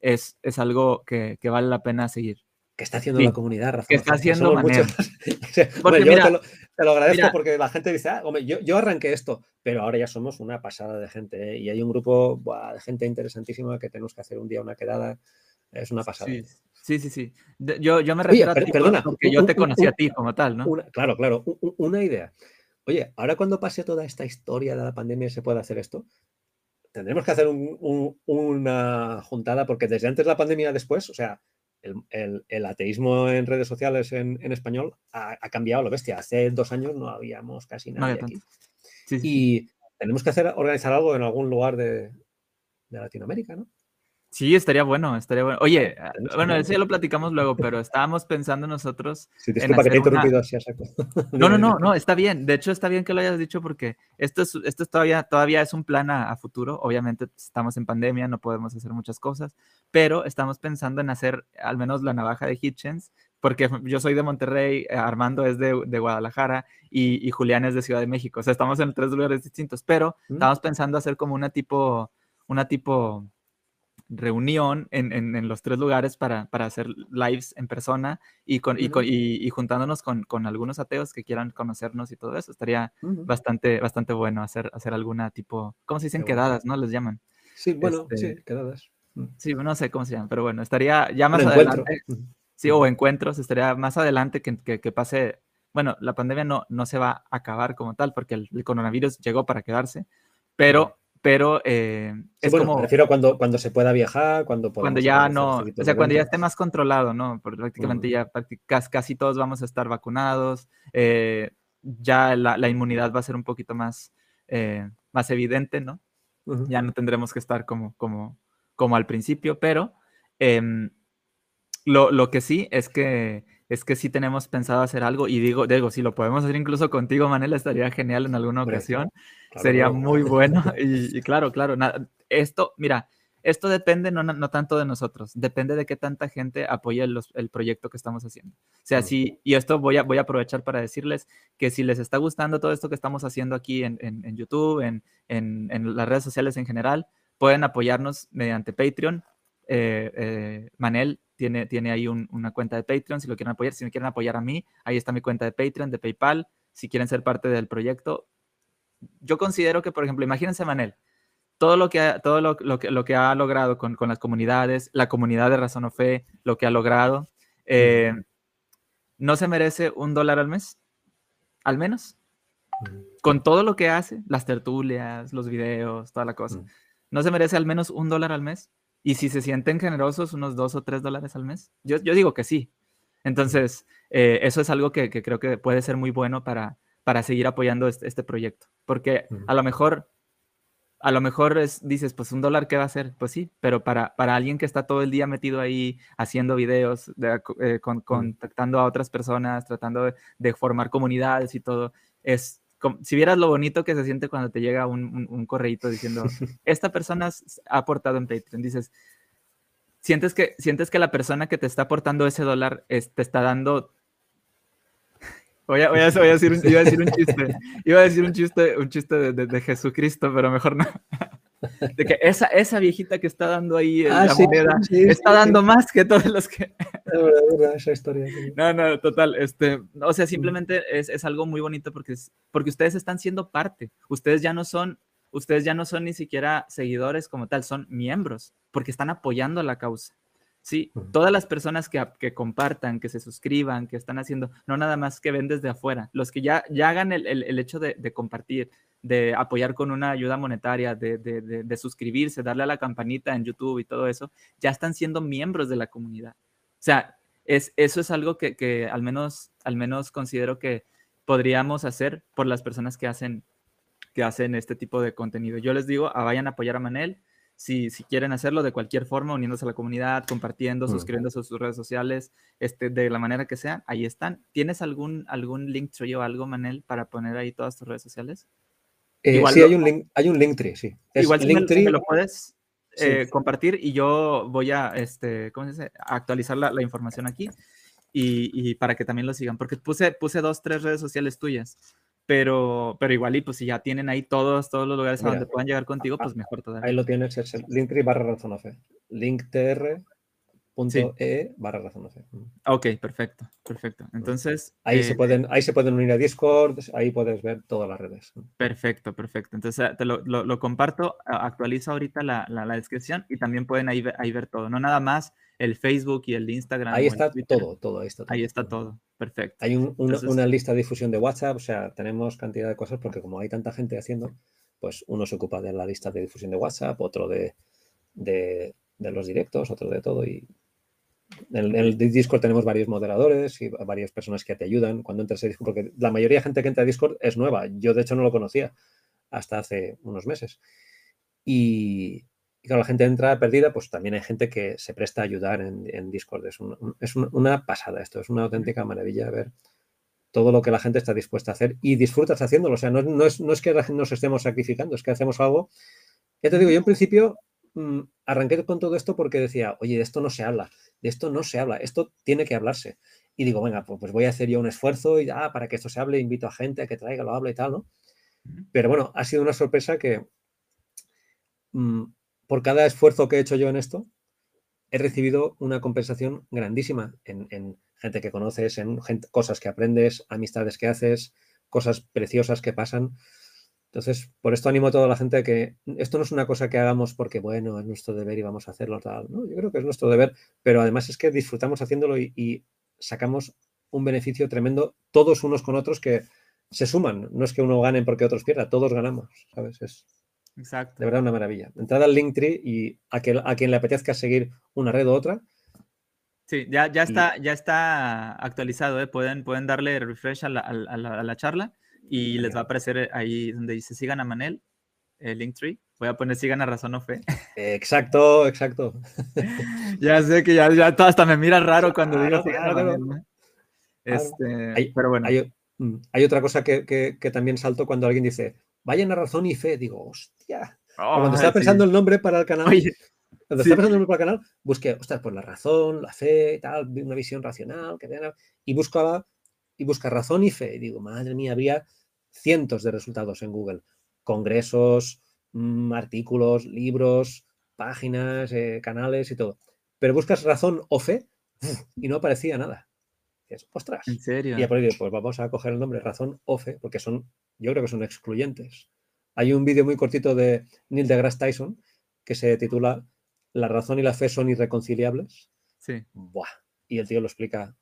es, es algo que, vale la pena seguir. Que está haciendo la comunidad, Rafa. Que está haciendo Manel. porque, yo te, lo, agradezco porque la gente dice, ah, hombre, yo, yo, arranqué esto, pero ahora ya somos una pasada de gente ¿eh? y hay un grupo de gente interesantísima que tenemos que hacer un día una quedada. Es una pasada. Sí, sí, sí. Yo, yo me refiero a ti perdona, porque yo te conocí a ti como tal, ¿no? claro, claro. Una idea. Oye, ahora cuando pase toda esta historia de la pandemia se puede hacer esto, tendremos que hacer una juntada porque desde antes de la pandemia después, o sea, el, ateísmo en redes sociales en, español ha, cambiado lo bestia. Hace dos años no habíamos casi nadie aquí. Y tenemos que hacer, organizar algo en algún lugar de, de Latinoamérica, ¿no? Sí, estaría bueno, estaría bueno. Oye, bueno, eso ya lo platicamos luego, pero estábamos pensando nosotros. Sí, disculpa que te he interrumpido así a saco. No, no, no, no, está bien. De hecho, está bien que lo hayas dicho porque esto es, esto es todavía, todavía es un plan a, futuro. Obviamente estamos en pandemia, no podemos hacer muchas cosas, pero estamos pensando en hacer al menos la navaja de Hitchens, porque yo soy de Monterrey, eh, Armando es de, Guadalajara y, Julián es de Ciudad de México. O sea, estamos en tres lugares distintos, pero mm. estamos pensando hacer como una tipo, una tipo reunión en, los tres lugares para, hacer lives en persona y, con, y, juntándonos con, algunos ateos que quieran conocernos y todo eso. Estaría bastante, bastante bueno hacer, hacer alguna tipo, ¿cómo se dicen? Quedadas, ¿no? Les llaman. Sí, bueno, sí, este, quedadas. Sí, no sé cómo se llaman, pero bueno, estaría ya más adelante. Sí, o encuentros, estaría más adelante que, que, pase. Bueno, la pandemia no, no se va a acabar como tal porque el, el coronavirus llegó para quedarse, pero pero eh, es como... Me refiero cuando, cuando se pueda viajar, cuando Cuando ya no, o sea, cuando ya esté más controlado, ¿no? Porque prácticamente ya casi todos vamos a estar vacunados, eh, ya la, inmunidad va a ser un poquito más, eh, más evidente, ¿no? Ya no tendremos que estar como, como, como al principio, pero em, lo, lo que sí es que es que sí tenemos pensado hacer algo y digo, digo, si lo podemos hacer incluso contigo, Manel, estaría genial en alguna ocasión. Sería muy bueno. Y, claro, claro, esto, mira, esto depende no, no, tanto de nosotros, depende de qué tanta gente apoye el proyecto que estamos haciendo. O sea, sí, y esto voy a, voy a aprovechar para decirles que si les está gustando todo esto que estamos haciendo aquí en, en, YouTube, en, en, las redes sociales en general, pueden apoyarnos mediante Patreon. Eh, eh, Manel tiene, tiene ahí una cuenta de Patreon si lo quieren apoyar. Si me quieren apoyar a mí, ahí está mi cuenta de Patreon, de PayPal. Si quieren ser parte del proyecto, yo considero que, por ejemplo, imagínense, Manel, todo lo que ha, todo lo, que, lo que ha logrado con, las comunidades, la comunidad de Razón o Fe, lo que ha logrado, eh, ¿no se merece un dólar al mes? Al menos. Con todo lo que hace, las tertulias, los videos, toda la cosa. ¿No se merece al menos un dólar al mes? Y si se sienten generosos, unos dos o tres dólares al mes. Yo, yo digo que sí. Entonces, eh, eso es algo que, creo que puede ser muy bueno para, para seguir apoyando este, proyecto. Porque a lo mejor, a lo mejor es, dices, pues un dólar, ¿qué va a hacer? Pues sí, pero para, para alguien que está todo el día metido ahí haciendo videos, eh, contactando a otras personas, tratando de, formar comunidades y todo, es, si vieras lo bonito que se siente cuando te llega un, un, correíto diciendo, esta persona ha aportado en Patreon, dices, sientes que, sientes que la persona que te está aportando ese dólar te está dando... Voy a, voy, a, decir, un, iba a decir un chiste, iba a decir un chiste, un chiste de, de Jesucristo, pero mejor no de que esa, esa viejita que está dando ahí ah, la moneda está dando más que todos los que... esa historia. No, no, total, este, o sea, simplemente es, es, algo muy bonito porque, porque ustedes están siendo parte, ustedes ya no son, ustedes ya no son ni siquiera seguidores como tal, son miembros, porque están apoyando la causa. Sí, todas las personas que, que, compartan, que se suscriban, que están haciendo, no nada más que ven desde afuera, los que ya, ya hagan el, el, el hecho de, de compartir, de apoyar con una ayuda monetaria, de, suscribirse, darle a la campanita en YouTube y todo eso, ya están siendo miembros de la comunidad. O sea, es, eso es algo que, al, menos, al menos considero que podríamos hacer por las personas que hacen, que hacen este tipo de contenido. Yo les digo, a vayan a apoyar a Manel. Si, si, quieren hacerlo de cualquier forma, uniéndose a la comunidad, compartiendo, suscribiéndose a sus redes sociales, este, de la manera que sea, ahí están. ¿Tienes algún, algún link o algo, Manel, para poner ahí todas tus redes sociales? Eh, sí, hay un, link, hay un Linktree, sí. igual si me, lo puedes eh, compartir y yo voy a este, ¿cómo se dice? actualizar la, la información aquí y, y, para que también lo sigan, porque puse, puse dos, tres redes sociales tuyas, pero, pero igual y pues si ya tienen ahí todos, todos los lugares a donde puedan llegar contigo, pues mejor todavía. Ahí lo tienes, es el Linktree barra razón fe. Linktr .e barra razón Ok, perfecto, perfecto. Entonces... Ahí, se eh, pueden, ahí se pueden unir a Discord, ahí puedes ver todas las redes. Perfecto, perfecto. Entonces te lo, lo, comparto, actualizo ahorita la, la, descripción y también pueden ahí, ahí ver todo, no nada más el Facebook y el Instagram. Ahí está todo, todo, ahí está todo. Ahí está todo, perfecto. Hay una lista de difusión de WhatsApp, o sea, tenemos cantidad de cosas porque como hay tanta gente haciendo, pues uno se ocupa de la lista de difusión de WhatsApp, otro de, de, de los directos, otro de todo y en el Discord tenemos varios moderadores y varias personas que te ayudan cuando entras a Discord, porque la mayoría de gente que entra a Discord es nueva. Yo, de hecho, no lo conocía hasta hace unos meses. Y, cuando la gente entra perdida, pues también hay gente que se presta a ayudar en, Discord. Es, es una pasada esto, es una auténtica maravilla ver todo lo que la gente está dispuesta a hacer y disfrutas haciéndolo. O sea, no, no, es, no es que nos estemos sacrificando, es que hacemos algo. Ya te digo, yo en principio mm, arranqué con todo esto porque decía, oye, de esto no se habla de esto no se habla, esto tiene que hablarse. Y digo, venga, pues, pues voy a hacer yo un esfuerzo y ah, para que esto se hable, invito a gente a que traiga, lo hable y tal, ¿no? Pero bueno, ha sido una sorpresa que mm, por cada esfuerzo que he hecho yo en esto, he recibido una compensación grandísima en, gente que conoces, en cosas que aprendes, amistades que haces, cosas preciosas que pasan. Entonces, por esto animo a toda la gente que esto no es una cosa que hagamos porque, bueno, es nuestro deber y vamos a hacerlo. ¿no? Yo creo que es nuestro deber, pero además es que disfrutamos haciéndolo y, sacamos un beneficio tremendo todos unos con otros que se suman. No es que uno gane porque otros pierdan, todos ganamos, ¿sabes? Es Exacto. de verdad una maravilla. Entrad al Linktree y a, que, a quien le apetezca seguir una red u otra. Sí, ya, ya, está, ya está actualizado, ¿eh? pueden, pueden darle refresh a la charla y les va a aparecer ahí donde dice sigan a Manel, el Linktree. Voy a poner sigan a Razón o Fe. Exacto, exacto. ya sé que ya, ya hasta me mira raro cuando digo sigan a Manel. Este, pero bueno. Mm, hay, otra cosa que, que, también salto cuando alguien dice vayan a Razón y Fe. Digo, hostia. cuando estaba pensando el nombre para el canal. Cuando estaba pensando el nombre para el canal, busqué, ostras, pues la razón, la fe, tal, una visión racional, que tenga, y buscaba y busca razón y fe. Y digo, madre mía, había cientos de resultados en Google. Congresos, mm, artículos, libros, páginas, eh, canales y todo. Pero buscas razón o fe y no aparecía nada. Ostras. ¿En serio? Y pues vamos a coger el nombre razón o fe, porque son, yo creo que son excluyentes. Hay un vídeo muy cortito de Neil deGrasse Tyson que se titula La razón y la fe son irreconciliables. Sí. Buah. Y el tío lo explica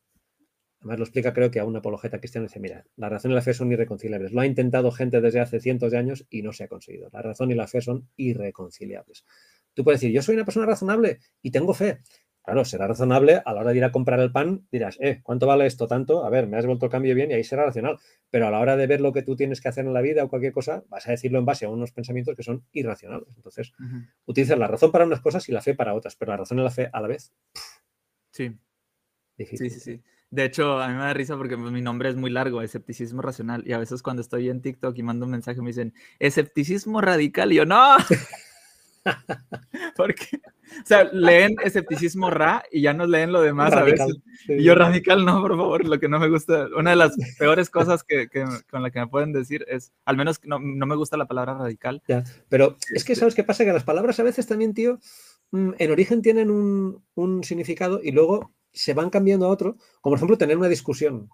Además lo explica creo que a una apologeta cristiana dice, mira, la razón y la fe son irreconciliables. Lo ha intentado gente desde hace cientos de años y no se ha conseguido. La razón y la fe son irreconciliables. Tú puedes decir, yo soy una persona razonable y tengo fe. Claro, será razonable a la hora de ir a comprar el pan, dirás, eh, ¿cuánto vale esto tanto? A ver, me has vuelto el cambio bien y ahí será racional. Pero a la hora de ver lo que tú tienes que hacer en la vida o cualquier cosa, vas a decirlo en base a unos pensamientos que son irracionales. Entonces, utilizas la razón para unas cosas y la fe para otras, pero la razón y la fe a la vez. sí. Difícil. Sí, sí, sí. De hecho, a mí me da risa porque mi nombre es muy largo, escepticismo racional. Y a veces cuando estoy en TikTok y mando un mensaje me dicen, escepticismo radical. Y yo, no. porque, o sea, leen escepticismo ra y ya no leen lo demás a veces. Y yo, radical, no, por favor, lo que no me gusta. Una de las peores cosas que, que con la que me pueden decir es, al menos no, no me gusta la palabra radical. Ya, pero es que, este ¿sabes qué pasa? Que las palabras a veces también, tío, mm, en origen tienen un, un significado y luego se van cambiando a otro, como por ejemplo tener una discusión.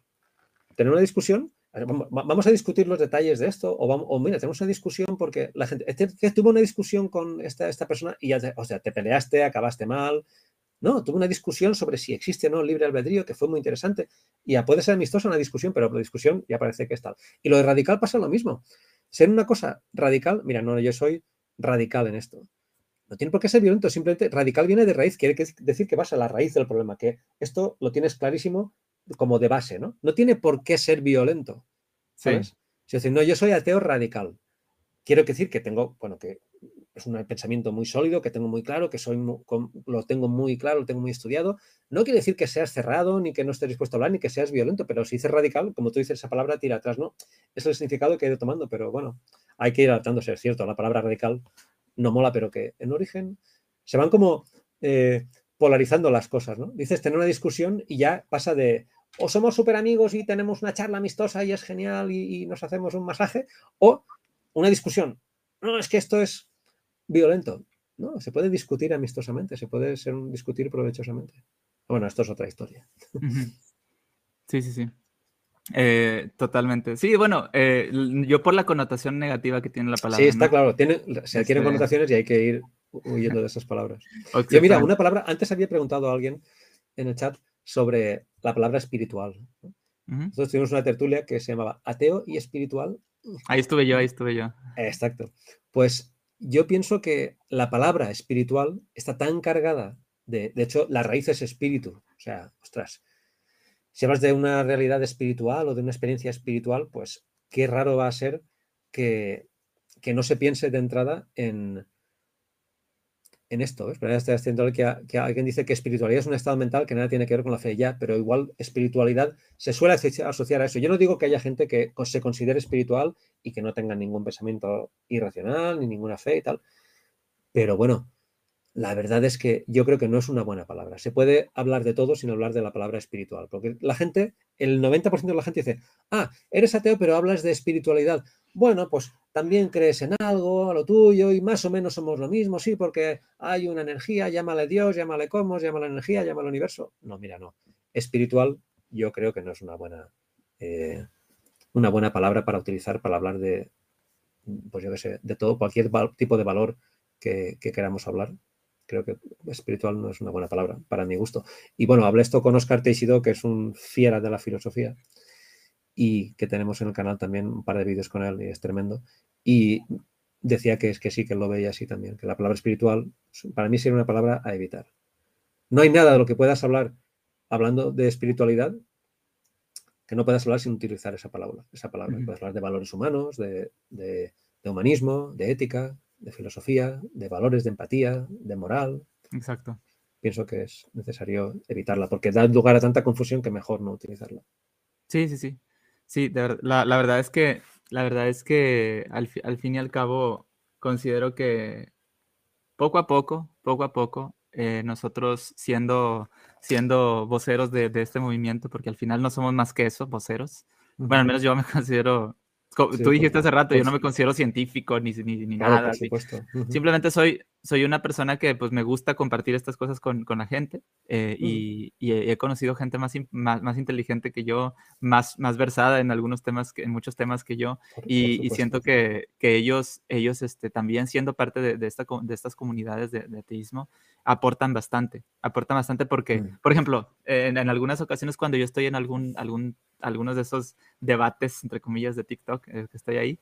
Tener una discusión, vamos a discutir los detalles de esto, o, vamos, o mira, tenemos una discusión porque la gente, este, tuvo una discusión con esta, esta persona y ya, o sea, te peleaste, acabaste mal. No, tuvo una discusión sobre si existe o no libre albedrío, que fue muy interesante. Y ya puede ser amistosa una discusión, pero la discusión ya parece que es tal. Y lo de radical pasa lo mismo. Ser una cosa radical, mira, no, yo soy radical en esto. No tiene por qué ser violento, simplemente radical viene de raíz, quiere decir que vas a la raíz del problema, que esto lo tienes clarísimo como de base, ¿no? No tiene por qué ser violento. ¿Sabes? Sí. Es decir, no, yo soy ateo radical. Quiero decir que tengo, bueno, que es un pensamiento muy sólido, que tengo muy claro, que soy lo tengo muy claro, lo tengo muy estudiado. No quiere decir que seas cerrado, ni que no estés dispuesto a hablar, ni que seas violento, pero si dices radical, como tú dices, esa palabra tira atrás, ¿no? Es el significado que he ido tomando, pero bueno, hay que ir adaptándose, es cierto, la palabra radical no mola, pero que en origen se van como eh, polarizando las cosas, ¿no? Dices tener una discusión y ya pasa de o somos súper amigos y tenemos una charla amistosa y es genial y, nos hacemos un masaje, o una discusión. No, es que esto es violento. No, se puede discutir amistosamente, se puede ser un discutir provechosamente. Bueno, esto es otra historia. Sí, sí, sí. Eh, totalmente. Sí, bueno, eh, yo por la connotación negativa que tiene la palabra. Sí, está claro. Tiene, se adquieren este connotaciones y hay que ir huyendo de esas palabras. Yo, mira, una palabra, antes había preguntado a alguien en el chat sobre la palabra espiritual. Nosotros tuvimos una tertulia que se llamaba Ateo y Espiritual. Ahí estuve yo, ahí estuve yo. Exacto. Pues yo pienso que la palabra espiritual está tan cargada de, de hecho, la raíz es espíritu. O sea, ostras, si hablas de una realidad espiritual o de una experiencia espiritual, pues qué raro va a ser que, no se piense de entrada en, en esto. ¿ves? Pero estoy haciendo que, que, alguien dice que espiritualidad es un estado mental que nada tiene que ver con la fe ya, pero igual espiritualidad se suele asociar a eso. Yo no digo que haya gente que se considere espiritual y que no tenga ningún pensamiento irracional ni ninguna fe y tal, pero bueno, la verdad es que yo creo que no es una buena palabra. Se puede hablar de todo sin hablar de la palabra espiritual, porque la gente, el 90% de la gente dice, ah, eres ateo pero hablas de espiritualidad. Bueno, pues también crees en algo, a lo tuyo, y más o menos somos lo mismo, sí, porque hay una energía, llámale Dios, llámale Cosmos, llámale energía, llámale universo. No, mira, no. Espiritual yo creo que no es una buena, eh, una buena palabra para utilizar para hablar de, pues yo qué sé, de todo, cualquier tipo de valor que queramos hablar creo que espiritual no es una buena palabra para mi gusto. Y bueno, hablé esto con Oscar Teixido, que es un fiera de la filosofía y que tenemos en el canal también un par de vídeos con él y es tremendo. Y decía que es que sí, que lo veía así también, que la palabra espiritual para mí sería una palabra a evitar. No hay nada de lo que puedas hablar hablando de espiritualidad que no puedas hablar sin utilizar esa palabra. Esa palabra. Puedes hablar de valores humanos, de, de humanismo, de ética, de filosofía, de valores, de empatía, de moral. Exacto. Pienso que es necesario evitarla porque da lugar a tanta confusión que mejor no utilizarla. Sí, sí, sí. Sí, la, verdad es que, la verdad es que al, fin y al cabo considero que poco a poco, poco a poco, eh, nosotros siendo, siendo voceros de, este movimiento, porque al final no somos más que eso, voceros. Bueno, al menos yo me considero Tú dijiste hace rato, yo no me considero científico ni, ni, ni nada. Simplemente soy, soy una persona que pues me gusta compartir estas cosas con, con la gente eh, y, y, he conocido gente más, más, más, inteligente que yo, más, más versada en algunos temas, que, en muchos temas que yo y, y, siento que, que, ellos, ellos este, también siendo parte de, de, esta, de estas comunidades de, de, ateísmo aportan bastante, aportan bastante porque, mm. por ejemplo, en, en, algunas ocasiones cuando yo estoy en algún, algún algunos de esos debates, entre comillas, de TikTok, eh, que estoy ahí,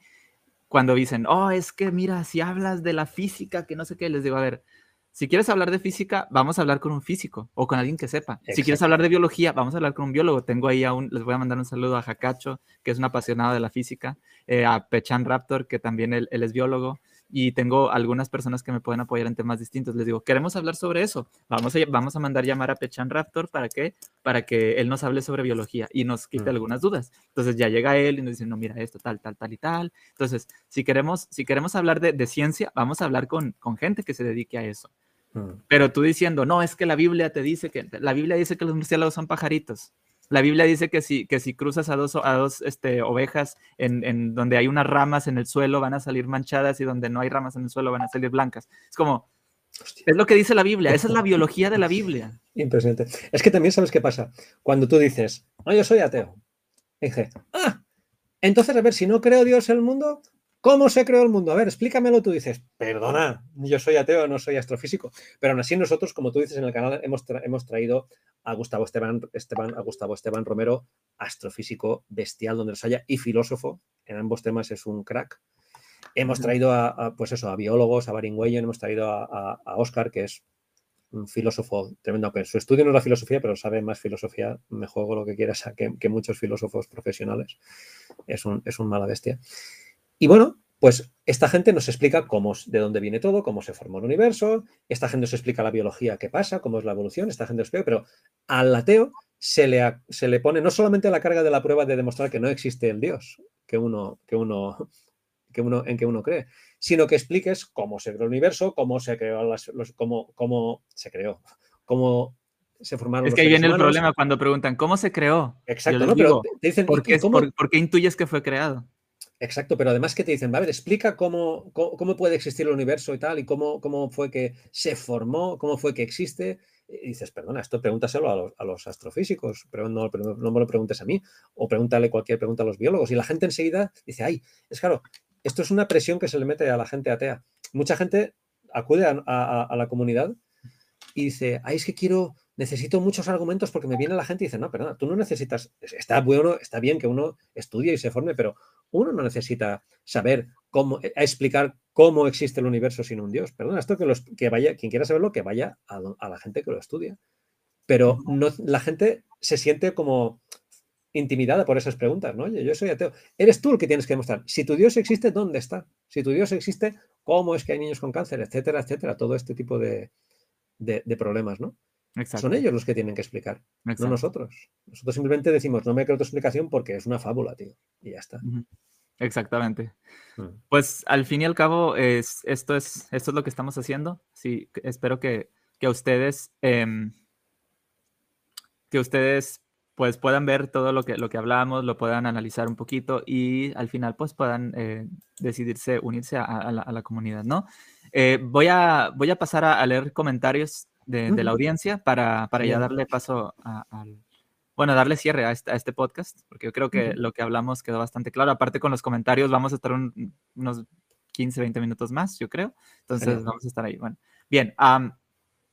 cuando dicen, oh, es que mira, si hablas de la física, que no sé qué, les digo, a ver, si quieres hablar de física, vamos a hablar con un físico o con alguien que sepa. Si quieres hablar de biología, vamos a hablar con un biólogo. Tengo ahí a un, les voy a mandar un saludo a Jacacho, que es un apasionado de la física, eh, a Pechan Raptor, que también él, es biólogo. Y tengo algunas personas que me pueden apoyar en temas distintos. Les digo, queremos hablar sobre eso. Vamos a, vamos a mandar llamar a Pechan Raptor para que, para que él nos hable sobre biología y nos quite algunas dudas. Entonces ya llega él y nos dice, no, mira esto, tal, tal, tal y tal. Entonces, si queremos, si queremos hablar de, de ciencia, vamos a hablar con, con gente que se dedique a eso. Pero tú diciendo, no, es que la Biblia te dice que, la Biblia dice que los murciélagos son pajaritos. La Biblia dice que si, que si cruzas a dos, a dos este, ovejas en, en, donde hay unas ramas en el suelo van a salir manchadas y donde no hay ramas en el suelo van a salir blancas. Es como, es lo que dice la Biblia, esa es la biología de la Biblia. Impresionante. Es que también sabes qué pasa. Cuando tú dices, no, yo soy ateo. Dije, ah, entonces a ver, si no creo Dios en el mundo, ¿Cómo se creó el mundo? A ver, explícamelo. Tú dices, perdona, yo soy ateo, no soy astrofísico. Pero aún así nosotros, como tú dices en el canal, hemos, hemos traído a Gustavo Esteban, Esteban, a Gustavo Esteban Romero, astrofísico bestial donde los haya y filósofo. En ambos temas es un crack. Hemos traído a, pues eso, a biólogos, a Baringüello, hemos traído a, Oscar, que es un filósofo tremendo, aunque su estudio no es la filosofía, pero sabe más filosofía, me juego lo que quieras, que, que muchos filósofos profesionales. Es un, es un mala bestia. Y bueno, pues esta gente nos explica cómo, de dónde viene todo, cómo se formó el universo, esta gente nos explica la biología, qué pasa, cómo es la evolución, esta gente nos explica, pero al ateo se le, se le pone no solamente la carga de la prueba de demostrar que no existe el Dios que uno, que uno, que uno, en que uno cree, sino que expliques cómo se creó el universo, cómo se creó, las, los, cómo, cómo se creó, cómo se formaron. Es que ahí viene el problema cuando preguntan cómo se creó. Exacto, ¿no? pero te dicen, ¿por qué, ¿por qué intuyes que fue creado? Exacto, pero además que te dicen, a ver, explica cómo, cómo, puede existir el universo y tal, y cómo, cómo fue que se formó, cómo fue que existe. Y dices, perdona, esto pregúntaselo a los, a los astrofísicos, no, no, me lo preguntes a mí, o pregúntale cualquier pregunta a los biólogos. Y la gente enseguida dice, ay, es claro, esto es una presión que se le mete a la gente atea. Mucha gente acude a la comunidad y dice, ay, es que quiero, necesito muchos argumentos porque me viene la gente y dice, no, perdona, tú no necesitas, está bueno, está bien que uno estudie y se forme, pero uno no necesita saber cómo, eh, explicar cómo existe el universo sin un Dios. Perdona, esto que, los, que vaya, quien quiera saberlo, que vaya a, la gente que lo estudia. Pero no, la gente se siente como intimidada por esas preguntas, ¿no? Oye, yo soy ateo. Eres tú el que tienes que demostrar. Si tu Dios existe, ¿dónde está? Si tu Dios existe, ¿cómo es que hay niños con cáncer? Etcétera, etcétera. Todo este tipo de, de problemas, ¿no? Son ellos los que tienen que explicar, no nosotros. Nosotros simplemente decimos, no me creo tu explicación porque es una fábula, tío. Y ya está. Exactamente. Mm. Pues al fin y al cabo, es, esto, es, esto es lo que estamos haciendo. Sí, espero que, que a ustedes, em, que ustedes pues puedan ver todo lo que, lo que hablamos, lo puedan analizar un poquito y al final pues puedan eh, decidirse unirse a, la, comunidad, ¿no? Eh, voy, a, voy a pasar a leer comentarios de, la audiencia para, para ya darle paso a, al, bueno, darle cierre a este, a este, podcast, porque yo creo que lo que hablamos quedó bastante claro. Aparte con los comentarios vamos a estar unos 15, 20 minutos más, yo creo. Entonces vamos a estar ahí. Bueno, bien.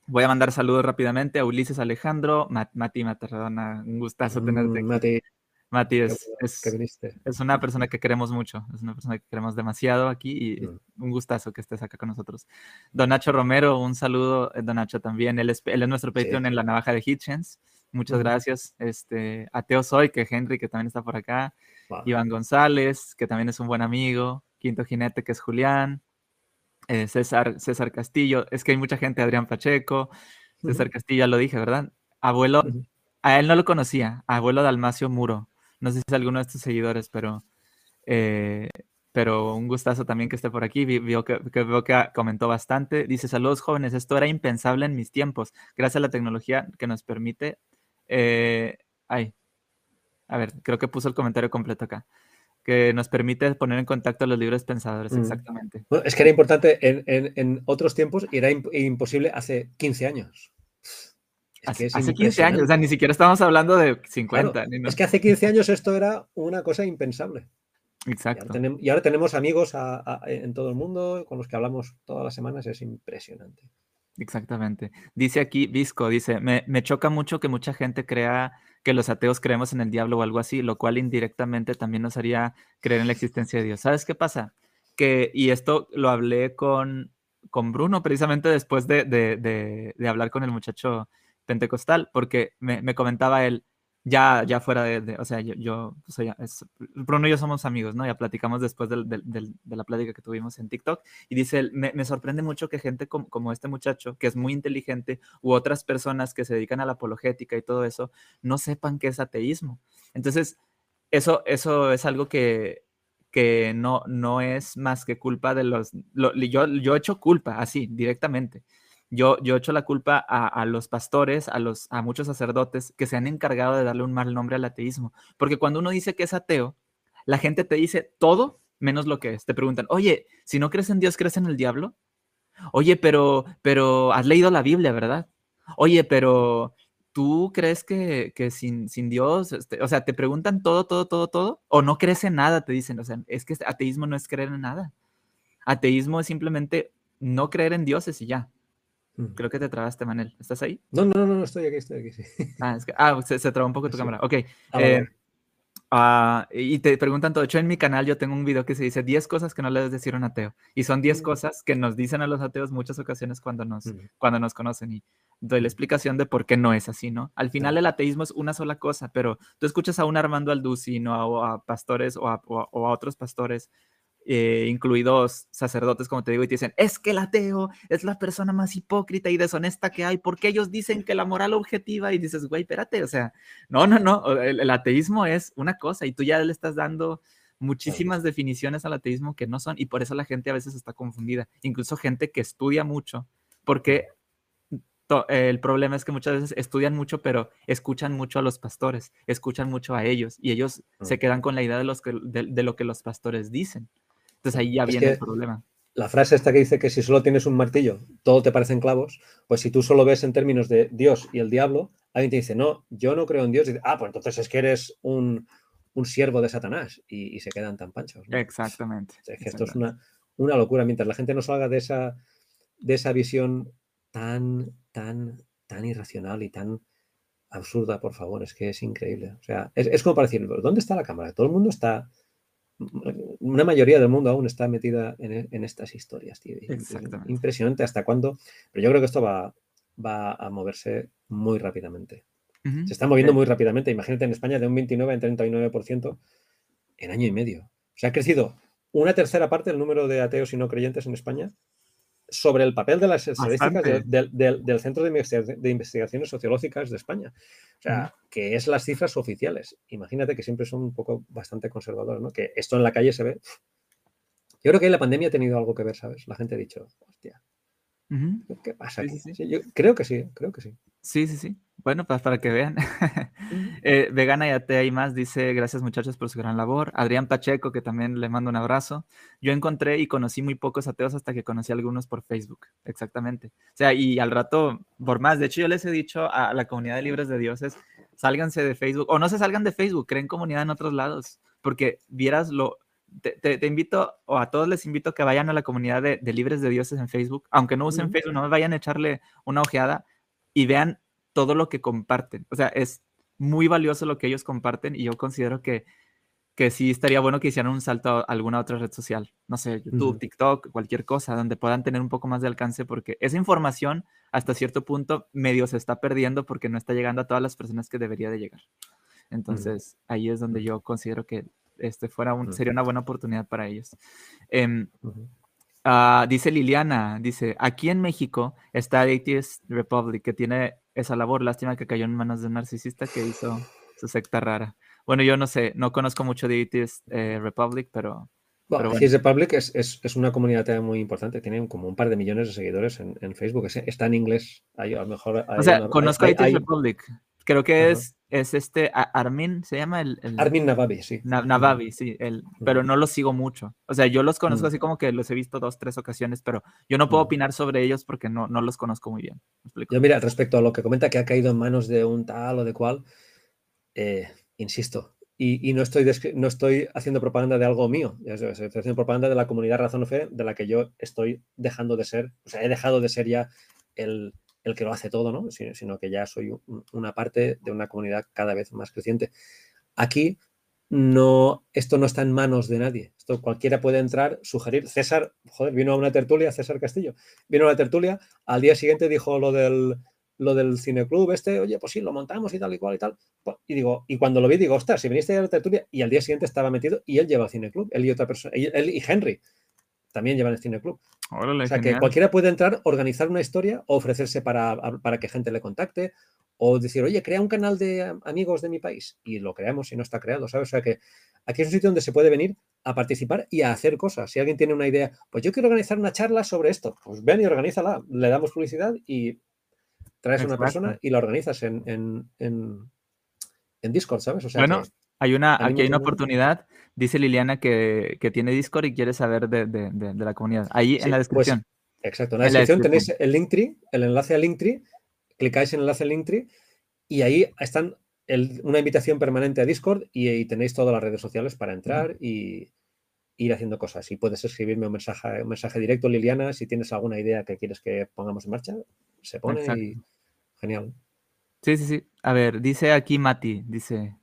voy a mandar saludos rápidamente a Ulises Alejandro, Mati Matarradona, un gustazo tenerte. Mm, Mati. Mati es, es, una persona que queremos mucho, es una persona que queremos demasiado aquí y mm. un gustazo que estés acá con nosotros. Don Nacho Romero, un saludo, eh, Don Nacho también, él es, él es nuestro Patreon en la navaja de Hitchens. Muchas gracias. Este, Ateo Soy, que Henry, que también está por acá. Iván González, que también es un buen amigo. Quinto Jinete, que es Julián. Eh, César, César Castillo. Es que hay mucha gente, Adrián Pacheco. César Castillo, ya lo dije, ¿verdad? Abuelo, a él no lo conocía, abuelo Dalmacio Muro. No sé si es alguno de estos seguidores, pero, eh, pero un gustazo también que esté por aquí. Vio que, veo que comentó bastante. Dice, saludos jóvenes, esto era impensable en mis tiempos. Gracias a la tecnología que nos permite... Eh, ay, a ver, creo que puso el comentario completo acá que nos permite poner en contacto a los libres pensadores, mm. exactamente. es que era importante en, otros tiempos y era imposible hace 15 años. Hace, 15 años, o sea, ni siquiera estamos hablando de 50. Es que hace 15 años esto era una cosa impensable. Exacto. Y ahora, tenemos, amigos en todo el mundo con los que hablamos todas las semanas, es impresionante. Exactamente. Dice aquí Visco, dice, me, me, choca mucho que mucha gente crea que los ateos creemos en el diablo o algo así, lo cual indirectamente también nos haría creer en la existencia de Dios. ¿Sabes qué pasa? Que, y esto lo hablé con, con Bruno precisamente después de, de, de, de hablar con el muchacho pentecostal, porque me, comentaba él, ya, ya fuera de, o sea, yo, yo soy, Bruno y yo somos amigos, ¿no? Ya platicamos después de la plática que tuvimos en TikTok y dice, me, me sorprende mucho que gente como, como, este muchacho, que es muy inteligente, u otras personas que se dedican a la apologética y todo eso, no sepan qué es ateísmo. Entonces, eso, eso es algo que, que no, no es más que culpa de los... yo, yo he hecho culpa, así, directamente yo, yo echo la culpa a, los pastores, a, los, a muchos sacerdotes que se han encargado de darle un mal nombre al ateísmo. Porque cuando uno dice que es ateo, la gente te dice todo menos lo que es. Te preguntan, oye, si no crees en Dios, ¿crees en el diablo? Oye, pero, pero has leído la Biblia, ¿verdad? Oye, pero ¿tú crees que, sin, sin, Dios, este, o sea, te preguntan todo, todo, todo, todo, o no crees en nada, te dicen, o sea, es que ateísmo no es creer en nada. Ateísmo es simplemente no creer en dioses y ya. Mm. Creo que te trabaste, Manel. ¿Estás ahí? No, no, no, no, estoy aquí, estoy aquí. Sí. Ah, ah se, se, trabó un poco tu cámara. Ok. Ah, eh, ah, y te preguntan todo. De hecho, en mi canal yo tengo un video que se dice 10 cosas que no le debes decir a un ateo. Y son 10 mm. cosas que nos dicen a los ateos muchas ocasiones cuando nos, mm. cuando nos conocen. Y doy la explicación de por qué no es así, ¿no? Al final el ateísmo es una sola cosa, pero tú escuchas a un Armando Alducin ¿no? o a pastores o a, o a otros pastores eh, incluidos sacerdotes, como te digo, y te dicen, es que el ateo es la persona más hipócrita y deshonesta que hay, porque ellos dicen que la moral objetiva, y dices, güey, espérate, o sea, no, no, no, el, ateísmo es una cosa y tú ya le estás dando muchísimas definiciones al ateísmo que no son, y por eso la gente a veces está confundida, incluso gente que estudia mucho, porque el problema es que muchas veces estudian mucho, pero escuchan mucho a los pastores, escuchan mucho a ellos, y ellos se quedan con la idea de, los de lo que los pastores dicen. Entonces ahí ya viene el problema. La frase esta que dice que si solo tienes un martillo, todo te parecen clavos, pues si tú solo ves en términos de Dios y el diablo, alguien te dice, no, yo no creo en Dios, y dice, ah, pues entonces es que eres un, siervo de Satanás y, se quedan tan panchos. Exactamente. esto es una, una, locura. Mientras la gente no salga de esa, de esa visión tan, tan, tan irracional y tan absurda, por favor, es que es increíble. O sea, es, es como para decir, ¿dónde está la cámara? Todo el mundo está una mayoría del mundo aún está metida en, estas historias, tío. Impresionante hasta cuándo, pero yo creo que esto va, va a moverse muy rápidamente. Se está moviendo muy rápidamente. Imagínate en España de un 29 en 39% en año y medio. O sea, ha crecido una tercera parte del número de ateos y no creyentes en España sobre el papel de las estadísticas del Centro de, Investigaciones Sociológicas de España. O sea, que es las cifras oficiales. Imagínate que siempre son un poco bastante conservadores, ¿no? Que esto en la calle se ve. Yo creo que la pandemia ha tenido algo que ver, ¿sabes? La gente ha dicho, hostia, ¿qué pasa aquí? yo creo que sí, creo que sí. Sí, sí, sí. Bueno, pues para que vean. eh, vegana y atea y más dice, gracias muchachos por su gran labor. Adrián Pacheco, que también le mando un abrazo. Yo encontré y conocí muy pocos ateos hasta que conocí a algunos por Facebook. Exactamente. O sea, y al rato, por más. De hecho, yo les he dicho a la comunidad de libres de dioses, sálganse de Facebook, o no se salgan de Facebook, creen comunidad en otros lados, porque vieras lo... Te, invito, o a todos les invito que vayan a la comunidad de, libres de dioses en Facebook, aunque no usen Facebook, no me vayan a echarle una ojeada y vean todo lo que comparten. O sea, es muy valioso lo que ellos comparten y yo considero que, que sí estaría bueno que hicieran un salto a alguna otra red social, no sé, YouTube, TikTok, cualquier cosa, donde puedan tener un poco más de alcance, porque esa información hasta cierto punto medio se está perdiendo porque no está llegando a todas las personas que debería de llegar. Entonces, ahí es donde yo considero que este fuera un, sería una buena oportunidad para ellos. Em, ah, dice Liliana, dice, aquí en México está Atheist Republic, que tiene esa labor. Lástima que cayó en manos de un narcisista que hizo su secta rara. Bueno, yo no sé, no conozco mucho de Atheist eh, Republic, pero... Bueno, Atheist Republic es, es, es, una comunidad muy importante, tiene como un par de millones de seguidores en, en Facebook, está en inglés. a lo mejor, o sea, conozco a Atheist Republic, creo que es, es este Armin, se llama el, Armin Navabi, sí. Navabi, sí, el, pero no los sigo mucho. O sea, yo los conozco así como que los he visto dos, tres ocasiones, pero yo no puedo opinar sobre ellos porque no, no los conozco muy bien. Yo mira, respecto a lo que comenta que ha caído en manos de un tal o de cual, eh, insisto, y, y, no, estoy no estoy haciendo propaganda de algo mío, estoy haciendo propaganda de la comunidad Razón o Fe, de la que yo estoy dejando de ser, o sea, he dejado de ser ya el, el que lo hace todo, ¿no? sino, que ya soy una parte de una comunidad cada vez más creciente. Aquí no, esto no está en manos de nadie. Esto cualquiera puede entrar, sugerir. César, joder, vino a una tertulia, César Castillo, vino a una tertulia, al día siguiente dijo lo del, lo del cineclub este, oye, pues sí, lo montamos y tal y cual y tal. Pues, y digo, y cuando lo vi, digo, ostras, si viniste a la tertulia, y al día siguiente estaba metido y él lleva el cineclub, él y otra persona, él y Henry también llevan el cineclub. o sea que cualquiera puede entrar, organizar una historia, ofrecerse para, para que gente le contacte, o decir, oye, crea un canal de amigos de mi país y lo creamos si no está creado, ¿sabes? O sea que aquí es un sitio donde se puede venir a participar y a hacer cosas. Si alguien tiene una idea, pues yo quiero organizar una charla sobre esto, pues ven y organízala, le damos publicidad y traes a una persona y la organizas en, en, en, Discord, ¿sabes? O sea, bueno, hay una, aquí hay una oportunidad. Dice Liliana que, que, tiene Discord y quiere saber de, de, de, la comunidad. Ahí en la pues, descripción. exacto, en la, descripción, tenéis el Linktree, el enlace al Linktree clicáis en el enlace Linktree y ahí están una invitación permanente a Discord y, tenéis todas las redes sociales para entrar y ir haciendo cosas. Y puedes escribirme un mensaje, un mensaje directo, Liliana, si tienes alguna idea que quieres que pongamos en marcha, se pone y genial. Sí, sí, sí. A ver, dice aquí Mati, dice,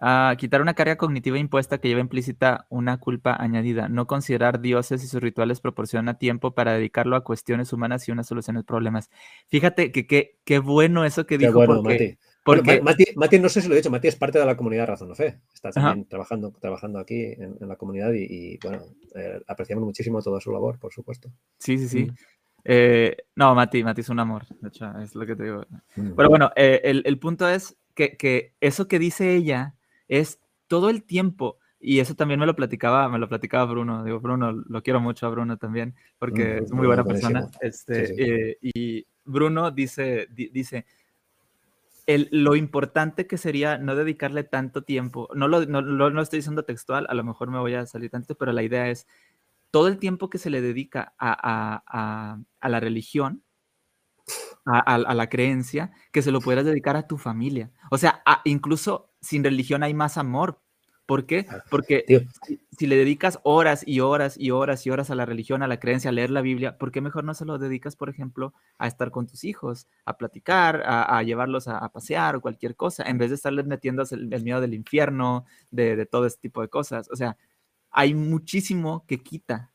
a quitar una carga cognitiva impuesta que lleva implícita una culpa añadida. No considerar dioses y sus rituales proporciona tiempo para dedicarlo a cuestiones humanas y una solución a problemas. Fíjate que qué bueno eso que dijo. Bueno, porque, Mati. Mati, no sé si lo he dicho, Mati es parte de la comunidad Razón o Fe. Está también trabajando, trabajando aquí en, la comunidad y, bueno, eh, apreciamos muchísimo toda su labor, por supuesto. Sí, sí, sí. Mm. Eh, no, Mati, Mati es un amor, de hecho, es lo que te digo. Mm. Pero bueno, eh, el, el, punto es que, que eso que dice ella es todo el tiempo, y eso también me lo platicaba, me lo platicaba Bruno, digo, Bruno, lo quiero mucho a Bruno también, porque mm, es muy buena persona, este, eh, y Bruno dice, dice, el, lo importante que sería no dedicarle tanto tiempo, no lo, no, no estoy diciendo textual, a lo mejor me voy a salir tanto, pero la idea es todo el tiempo que se le dedica a, a, a, a la religión, a, la creencia, que se lo pudieras dedicar a tu familia. O sea, incluso sin religión hay más amor. ¿Por qué? Porque si, le dedicas horas y horas y horas y horas a la religión, a la creencia, a leer la Biblia, ¿por qué mejor no se lo dedicas, por ejemplo, a estar con tus hijos, a platicar, a, llevarlos a, pasear o cualquier cosa, en vez de estarles metiendo el, miedo del infierno, de, todo este tipo de cosas? O sea, hay muchísimo que quita,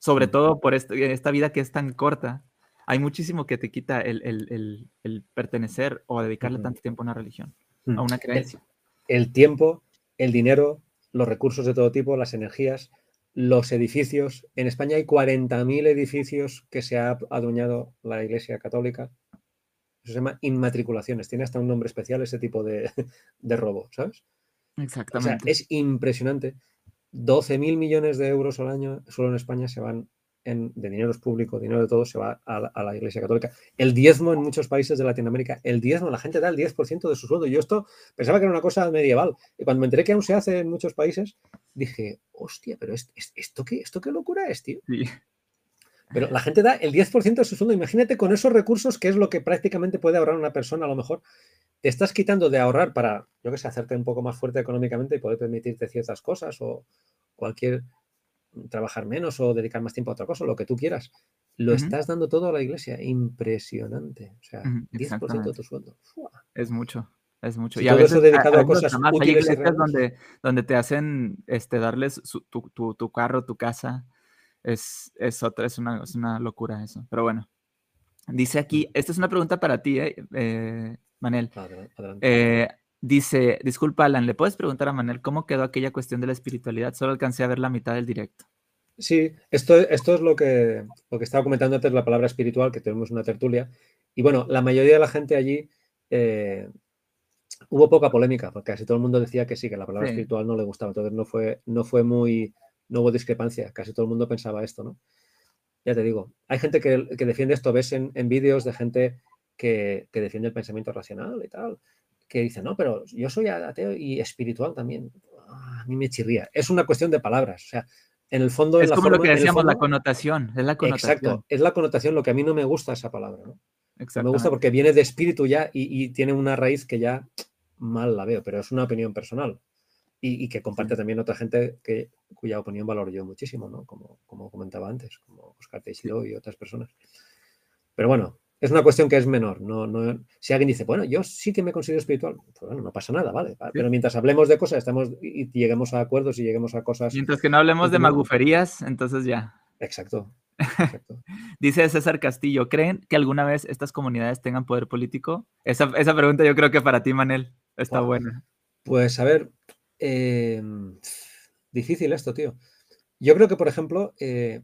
sobre todo por este, esta vida que es tan corta, hay muchísimo que te quita el, pertenecer o dedicarle tanto tiempo a una religión, a una creencia. El, tiempo, el dinero, los recursos de todo tipo, las energías, los edificios. En España hay 40.000 edificios que se ha adueñado la Iglesia Católica. Eso se llama inmatriculaciones. Tiene hasta un nombre especial ese tipo de, robo, ¿sabes? Exactamente. es impresionante. 12.000 millones de euros al año solo en España se van de dinero público, dinero de todo, se va a la, Iglesia Católica. El diezmo en muchos países de Latinoamérica, el diezmo, la gente da el 10% de su sueldo. Yo esto pensaba que era una cosa medieval. Y cuando me enteré que aún se hace en muchos países, dije, hostia, pero esto, qué, ¿esto qué locura es, tío? Pero la gente da el 10% de su sueldo. Imagínate con esos recursos, que es lo que prácticamente puede ahorrar una persona, a lo mejor. Te estás quitando de ahorrar para, yo que sé, hacerte un poco más fuerte económicamente y poder permitirte ciertas cosas o cualquier trabajar menos o dedicar más tiempo a otra cosa, lo que tú quieras. Lo estás dando todo a la iglesia. Impresionante. O sea, 10% de tu sueldo. Es mucho. Es mucho. y a veces dedicado a, cosas hay iglesias donde, donde te hacen este, darles tu, carro, tu casa. Es, es otra, es una, es una locura eso. Pero bueno. Dice aquí, esta es una pregunta para ti, eh, eh Manel. Eh, Dice, disculpa Alan, ¿le puedes preguntar a Manuel cómo quedó aquella cuestión de la espiritualidad? Solo alcancé a ver la mitad del directo. Sí, esto, esto es lo que, lo que estaba comentando antes, la palabra espiritual, que tenemos una tertulia. Y bueno, la mayoría de la gente allí eh, hubo poca polémica, porque casi todo el mundo decía que sí, que la palabra espiritual no le gustaba. Entonces no fue, no fue muy, no hubo discrepancia, casi todo el mundo pensaba esto, ¿no? Ya te digo, hay gente que, defiende esto, ves en, vídeos de gente que, que, defiende el pensamiento racional y tal que dice, no, pero yo soy ateo y espiritual también. Ah, a mí me chirría. Es una cuestión de palabras. O sea, en el fondo. Es como lo que decíamos, la connotación. Es la connotación. Exacto, es la connotación. Lo que a mí no me gusta esa palabra. ¿no? me gusta porque viene de espíritu ya y, tiene una raíz que ya mal la veo, pero es una opinión personal. Y, que comparte también otra gente que, cuya opinión valoro yo muchísimo, ¿no? Como, como comentaba antes, como Oscar Teixeira y otras personas. Pero bueno, es una cuestión que es menor. No, no, si alguien dice, bueno, yo sí que me considero espiritual, pues bueno, no pasa nada, ¿vale? Pero mientras hablemos de cosas estamos, y lleguemos a acuerdos y lleguemos a cosas. Mientras que no hablemos de maguferías, entonces ya. Exacto. Dice César Castillo, ¿creen que alguna vez estas comunidades tengan poder político? Esa, pregunta yo creo que para ti, Manel, está buena. Pues a ver, em, difícil esto, tío. Yo creo que, por ejemplo, eh,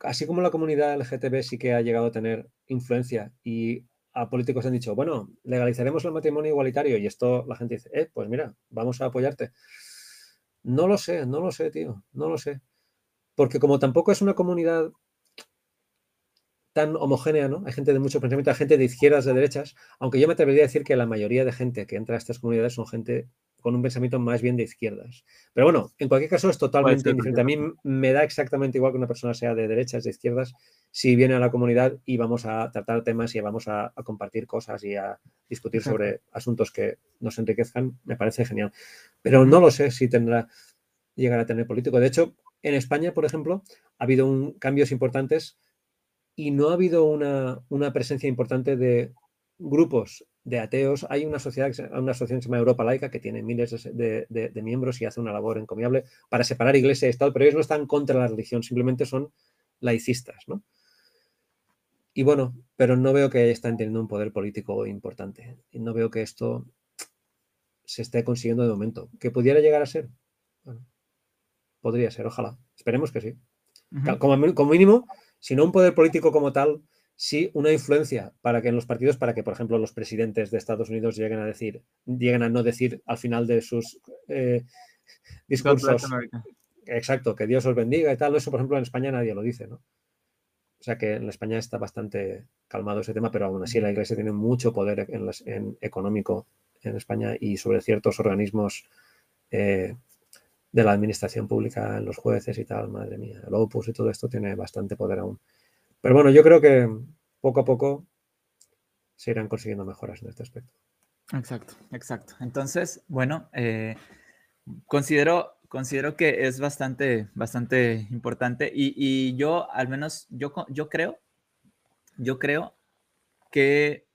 así como la comunidad LGTB sí que ha llegado a tener influencia y a políticos han dicho, bueno, legalizaremos el matrimonio igualitario y esto la gente dice, eh, pues mira, vamos a apoyarte. No lo sé, no lo sé, tío, no lo sé. Porque como tampoco es una comunidad tan homogénea, ¿no? Hay gente de mucho pensamiento, hay gente de izquierdas, de derechas, aunque yo me atrevería a decir que la mayoría de gente que entra a estas comunidades son gente con un pensamiento más bien de izquierdas. Pero bueno, en cualquier caso es totalmente diferente. A mí me da exactamente igual que una persona sea de derechas, de izquierdas, si viene a la comunidad y vamos a tratar temas y vamos a, compartir cosas y a discutir sobre asuntos que nos enriquezcan, me parece genial. Pero no lo sé si tendrá llegar a tener político. De hecho, en España, por ejemplo, ha habido un, cambios importantes y no ha habido una, una presencia importante de grupos de ateos. Hay una sociedad, una asociación que se llama Europa Laica que tiene miles de, miembros y hace una labor encomiable para separar iglesia y Estado, pero ellos no están contra la religión, simplemente son laicistas, ¿no? Y bueno, pero no veo que están teniendo un poder político importante. Y no veo que esto se esté consiguiendo de momento. ¿Que pudiera llegar a ser? podría ser, ojalá. Esperemos que sí. como, como mínimo, si no un poder político como tal, sí una influencia para que en los partidos, para que, por ejemplo, los presidentes de Estados Unidos lleguen a decir, lleguen a no decir al final de sus eh, discursos. Exacto, que Dios os bendiga y tal. Eso, por ejemplo, en España nadie lo dice, ¿no? O sea que en España está bastante calmado ese tema, pero aún así la Iglesia tiene mucho poder en, económico en España y sobre ciertos organismos eh, de la administración pública, los jueces y tal, madre mía, el Opus y todo esto tiene bastante poder aún. Pero bueno, yo creo que poco a poco se irán consiguiendo mejoras en este aspecto. Exacto, exacto. Entonces, bueno, eh, considero, considero que es bastante, bastante importante y, yo, al menos, yo, yo creo, yo creo que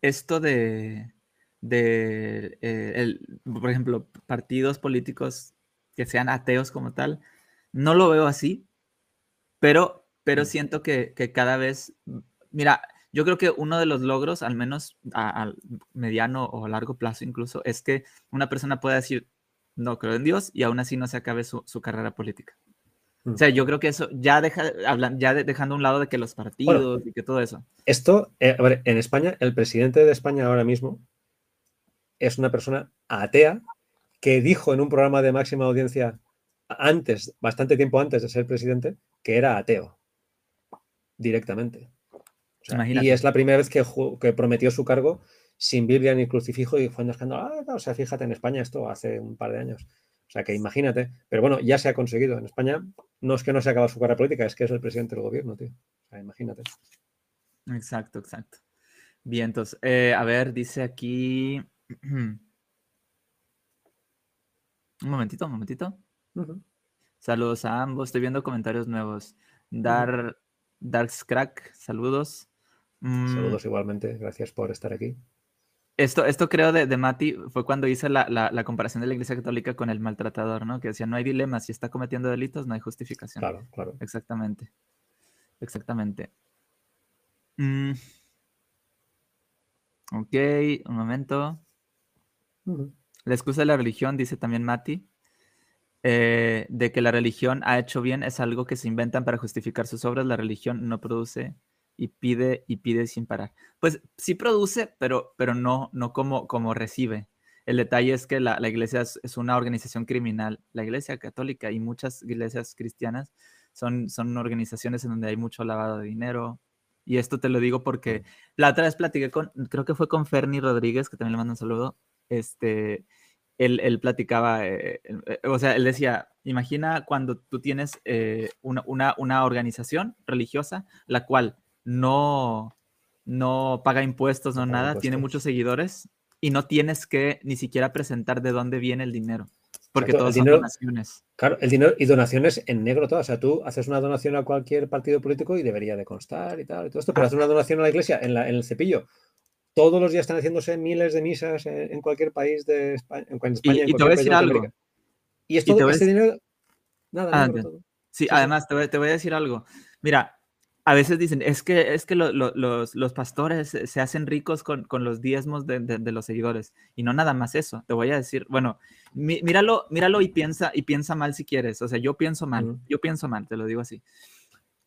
esto de, de eh, por ejemplo, partidos políticos que sean ateos como tal, no lo veo así, pero pero siento que, cada vez, mira, yo creo que uno de los logros, al menos a, mediano o largo plazo incluso, es que una persona pueda decir, no creo en Dios y aún así no se acabe su, carrera política. O mm. sea, yo creo que eso ya deja, ya dejando a un lado de que los partidos y que todo eso. Esto, eh, a ver, en España, el presidente de España ahora mismo es una persona atea que dijo en un programa de máxima audiencia antes, bastante tiempo antes de ser presidente, que era ateo directamente. y es la primera vez que, que, prometió su cargo sin Biblia ni crucifijo y fue escándalo. Ah, o sea, fíjate, en España esto hace un par de años. O sea, que imagínate. Pero bueno, ya se ha conseguido. En España no es que no se acaba su carrera política, es que es el presidente del gobierno, tío. O sea, imagínate. Exacto, exacto. Bien, entonces, eh, a ver, dice aquí... un momentito, un momentito. Saludos a ambos. Estoy viendo comentarios nuevos. Dar, Darkscrack, saludos. Mm. Saludos igualmente, gracias por estar aquí. Esto, esto creo de, de Mati fue cuando hice la, comparación de la Iglesia Católica con el maltratador, ¿no? Que decía, no hay dilema, si está cometiendo delitos, no hay justificación. Claro, claro. Exactamente. Exactamente. Mm. Ok, un momento. La excusa de la religión, dice también Mati. Eh, de que la religión ha hecho bien es algo que se inventan para justificar sus obras. La religión no produce y pide y pide sin parar. Pues sí produce, pero, pero no, no como, como recibe. El detalle es que la, iglesia es, una organización criminal. La iglesia católica y muchas iglesias cristianas son, son organizaciones en donde hay mucho lavado de dinero. Y esto te lo digo porque la otra vez platiqué con, creo que fue con Fernie Rodríguez, que también le mando un saludo, este, él, platicaba, eh, eh, o sea, él decía, imagina cuando tú tienes eh, una, organización religiosa, la cual no, no paga impuestos, no, nada, tiene muchos seguidores y no tienes que ni siquiera presentar de dónde viene el dinero. Porque todos son donaciones. Claro, el dinero y donaciones en negro todas. O sea, tú haces una donación a cualquier partido político y debería de constar y tal y todo esto, pero haces una donación a la iglesia en, la, en el cepillo todos los días están haciéndose miles de misas en, cualquier país de España. En España y, te voy a decir algo. Y esto, este dinero, nada, ah, Sí, además te voy, a decir algo. Mira, a veces dicen, es que, es que los, pastores se hacen ricos con, los diezmos de, los seguidores. Y no nada más eso. Te voy a decir, bueno, míralo, míralo y piensa, y piensa mal si quieres. O sea, yo pienso mal, yo pienso mal, te lo digo así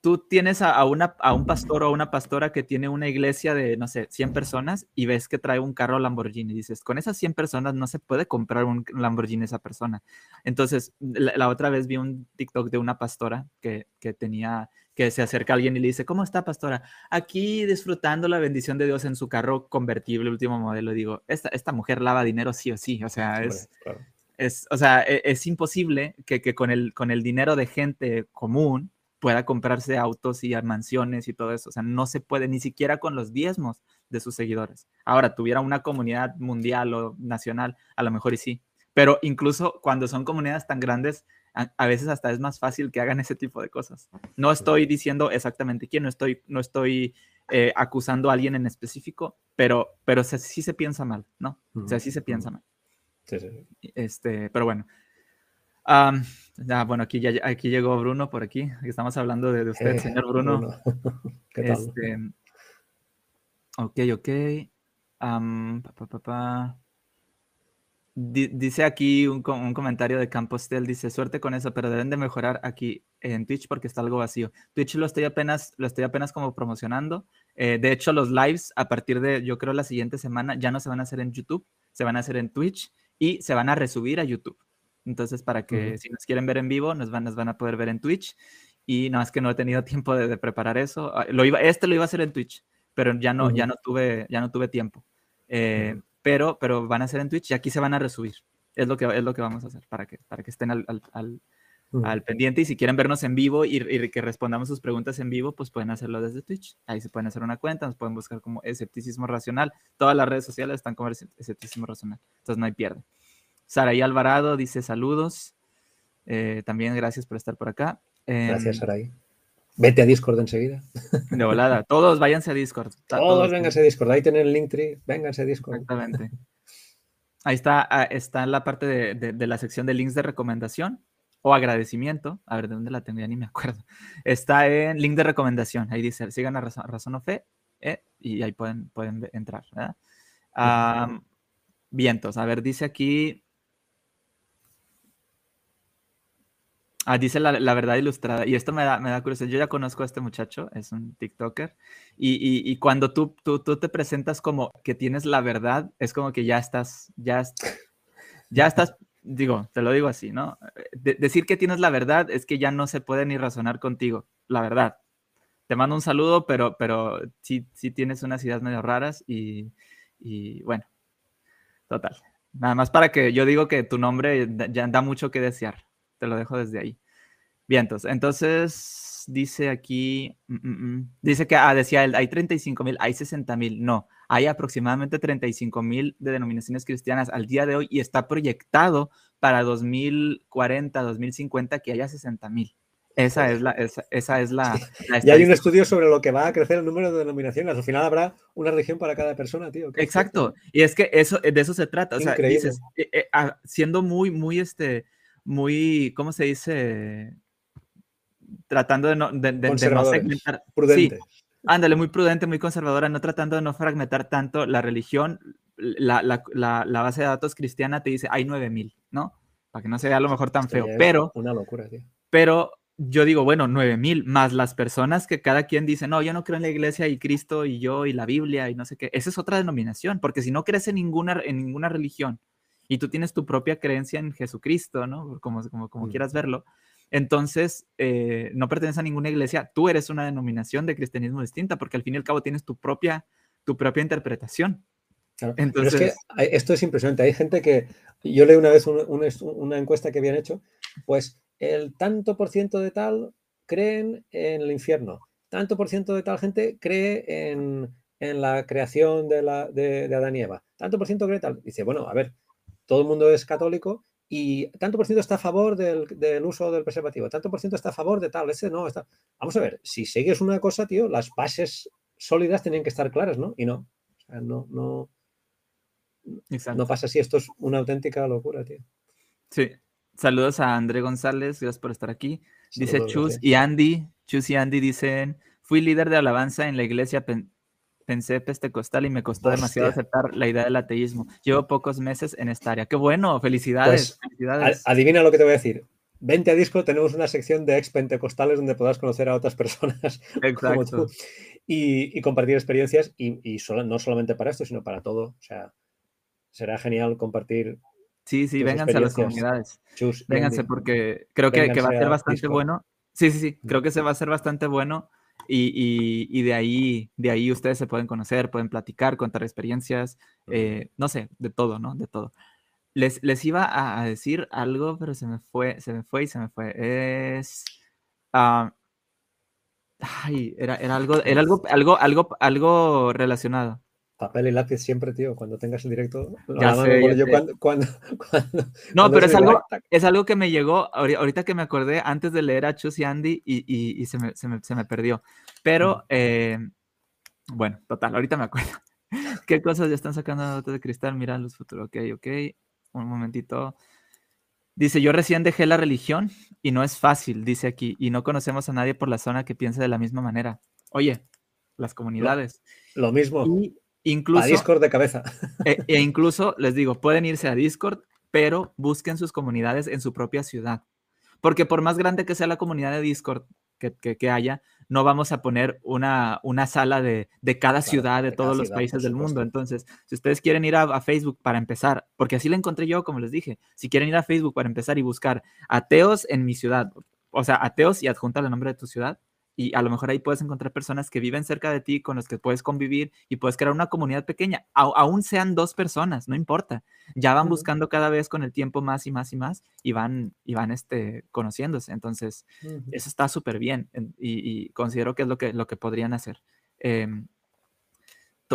tú tienes a, una, a un pastor o una pastora que tiene una iglesia de, no sé, 100 personas y ves que trae un carro Lamborghini. Y dices, con esas 100 personas no se puede comprar un Lamborghini esa persona. Entonces, la, otra vez vi un TikTok de una pastora que, que, tenía, que se acerca a alguien y le dice, ¿cómo está pastora? Aquí disfrutando la bendición de Dios en su carro convertible, último modelo. Digo, esta, esta mujer lava dinero sí o sí. O sea, es... Es, o sea, e, es, imposible que, que, con, el, con el dinero de gente común pueda comprarse autos y mansiones y todo eso. O sea, no se puede ni siquiera con los diezmos de sus seguidores. Ahora, tuviera una comunidad mundial o nacional, a lo mejor y sí. Pero incluso cuando son comunidades tan grandes, a, veces hasta es más fácil que hagan ese tipo de cosas. No estoy diciendo exactamente quién, no estoy, no estoy eh, acusando a alguien en específico, pero, pero sí se piensa mal, ¿no? O sea, sí se piensa mal. Sí, sí. Este, pero bueno, bueno, aquí, ya, aquí llegó Bruno por aquí. Estamos hablando de, usted, eh, señor Bruno. ¿Qué tal? Este, ok, ok. dice aquí un, un, comentario de Campostel, dice, suerte con eso, pero deben de mejorar aquí en Twitch porque está algo vacío. Twitch lo estoy apenas, lo estoy apenas como promocionando. Eh, de hecho, los lives a partir de, yo creo, la siguiente semana ya no se van a hacer en YouTube, se van a hacer en Twitch y se van a resubir a YouTube. Entonces, para que si nos quieren ver en vivo, nos van, nos van a poder ver en Twitch. Y nada más que no he tenido tiempo de, preparar eso. Ah, lo iba, este lo iba a hacer en Twitch, pero ya no, ya no, tuve, ya no tuve tiempo. Eh, pero, pero van a ser en Twitch y aquí se van a resubir. Es lo que, es lo que vamos a hacer para que, para que estén al, al, al, pendiente. Y si quieren vernos en vivo y, y, que respondamos sus preguntas en vivo, pues pueden hacerlo desde Twitch. Ahí se pueden hacer una cuenta, nos pueden buscar como escepticismo racional. Todas las redes sociales están como escepticismo racional. Entonces no hay pierde. Saraí Alvarado dice saludos. Eh, también gracias por estar por acá. gracias, em, Saraí. Vete a Discord enseguida. De volada. Todos váyanse a Discord. Todos, vénganse a Discord. Ahí tienen el Linktree. Vénganse a Discord. Exactamente. Ahí está, ah, está en la parte de, la sección de links de recomendación o agradecimiento. A ver, ¿de dónde la tengo? Ya ni me acuerdo. Está en link de recomendación. Ahí dice, sigan a Razón, o Fe eh, y ahí pueden, pueden entrar. vientos. A ver, dice aquí Ah, dice la, verdad ilustrada. Y esto me da, me da curiosidad. Yo ya conozco a este muchacho, es un TikToker. Y, cuando tú, tú, tú, te presentas como que tienes la verdad, es como que ya estás, ya, ya estás, digo, te lo digo así, ¿no? decir que tienes la verdad es que ya no se puede ni razonar contigo, la verdad. Te mando un saludo, pero, pero sí, sí tienes unas ideas medio raras y, y bueno, total. Nada más para que yo digo que tu nombre ya da mucho que desear te lo dejo desde ahí. Bien, entonces dice aquí, mm, mm, mm, dice que, ah, decía él, hay 35 mil, hay 60 mil, no, hay aproximadamente 35 mil de denominaciones cristianas al día de hoy y está proyectado para 2040, 2050 que haya 60 mil. Esa es la, esa, es la, Y hay un estudio sobre lo que va a crecer el número de denominaciones. Al final habrá una región para cada persona, tío. Exacto. Y es que eso, de eso se trata. O sea, dices, eh, eh, ah, siendo muy, muy este, muy, ¿cómo se dice? Tratando de no, segmentar. Prudente. ándale, muy prudente, muy conservadora, no tratando de no fragmentar tanto la religión. La, base de datos cristiana te dice hay 9000, ¿no? Para que no sea a lo mejor tan feo. Pero. Una locura, tío. Pero yo digo, bueno, 9000 más las personas que cada quien dice, no, yo no creo en la iglesia y Cristo y yo y la Biblia y no sé qué. Esa es otra denominación, porque si no crees en ninguna, en ninguna religión y tú tienes tu propia creencia en Jesucristo, ¿no? Como, como, como quieras verlo. Entonces, eh, no perteneces a ninguna iglesia, tú eres una denominación de cristianismo distinta, porque al fin y al cabo tienes tu propia, tu propia interpretación. Entonces, Pero es que esto es impresionante. Hay gente que, yo leí una vez una, encuesta que habían hecho, pues el tanto por ciento de tal creen en el infierno, tanto por ciento de tal gente cree en, en la creación de, la, de, de Adán y Eva, tanto por ciento cree tal. Dice, bueno, a ver, todo el mundo es católico y tanto por ciento está a favor del, uso del preservativo, tanto por ciento está a favor de tal, ese no está. Vamos a ver, si sigues una cosa, tío, las bases sólidas tienen que estar claras, ¿no? Y no. O sea, no, no, no pasa así, esto es una auténtica locura, tío. Sí, saludos a André González, gracias por estar aquí. Dice Chus y Andy, Chus y Andy dicen, fui líder de alabanza en la iglesia pensé pentecostal y me costó demasiado aceptar la idea del ateísmo. Llevo pocos meses en esta área. Qué bueno, felicidades. Pues, adivina lo que te voy a decir. Vente a Disco, tenemos una sección de ex pentecostales donde podrás conocer a otras personas como tú y, compartir experiencias y, no solamente para esto, sino para todo. O sea, será genial compartir. Sí, sí, vénganse a las comunidades. vénganse porque creo que, va a ser bastante bueno. Sí, sí, sí, creo que se va a ser bastante bueno y, de, ahí, de ahí ustedes se pueden conocer, pueden platicar, contar experiencias, eh, no sé, de todo, ¿no? De todo. Les, les iba a, decir algo, pero se me fue, se me fue y se me fue. Es... Ah, ay, era, era, algo, era algo, algo, algo, algo relacionado. Papel y lápiz siempre, tío, cuando tengas el directo. no, pero es algo, es algo que me llegó ahorita que me acordé antes de leer a Chus y Andy y, se, me, se, me, perdió. Pero, eh, bueno, total, ahorita me acuerdo. ¿Qué cosas ya están sacando de cristal? Mira, los futuros. Ok, ok. Un momentito. Dice, yo recién dejé la religión y no es fácil, dice aquí, y no conocemos a nadie por la zona que piense de la misma manera. Oye, las comunidades. Lo, mismo. Incluso, a Discord de cabeza. E, e, incluso les digo, pueden irse a Discord, pero busquen sus comunidades en su propia ciudad. Porque por más grande que sea la comunidad de Discord que, haya, no vamos a poner una, una sala de, cada ciudad de, todos los países del mundo. Entonces, si ustedes quieren ir a, Facebook para empezar, porque así lo encontré yo, como les dije, si quieren ir a Facebook para empezar y buscar ateos en mi ciudad, o sea, ateos y adjuntar el nombre de tu ciudad, y a lo mejor ahí puedes encontrar personas que viven cerca de ti, con las que puedes convivir y puedes crear una comunidad pequeña, aún sean dos personas, no importa. Ya van buscando cada vez con el tiempo más y más y más y van, y van este, conociéndose. Entonces, eso está súper bien y, considero que es lo que, lo que podrían hacer. Em,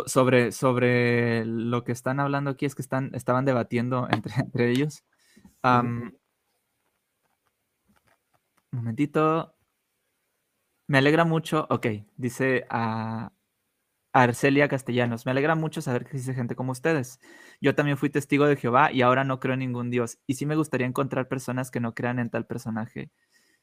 sobre, sobre lo que están hablando aquí es que están, estaban debatiendo entre, entre ellos. un momentito. Me alegra mucho, ok, dice a Arcelia Castellanos, me alegra mucho saber que existe gente como ustedes. Yo también fui testigo de Jehová y ahora no creo en ningún Dios. Y sí me gustaría encontrar personas que no crean en tal personaje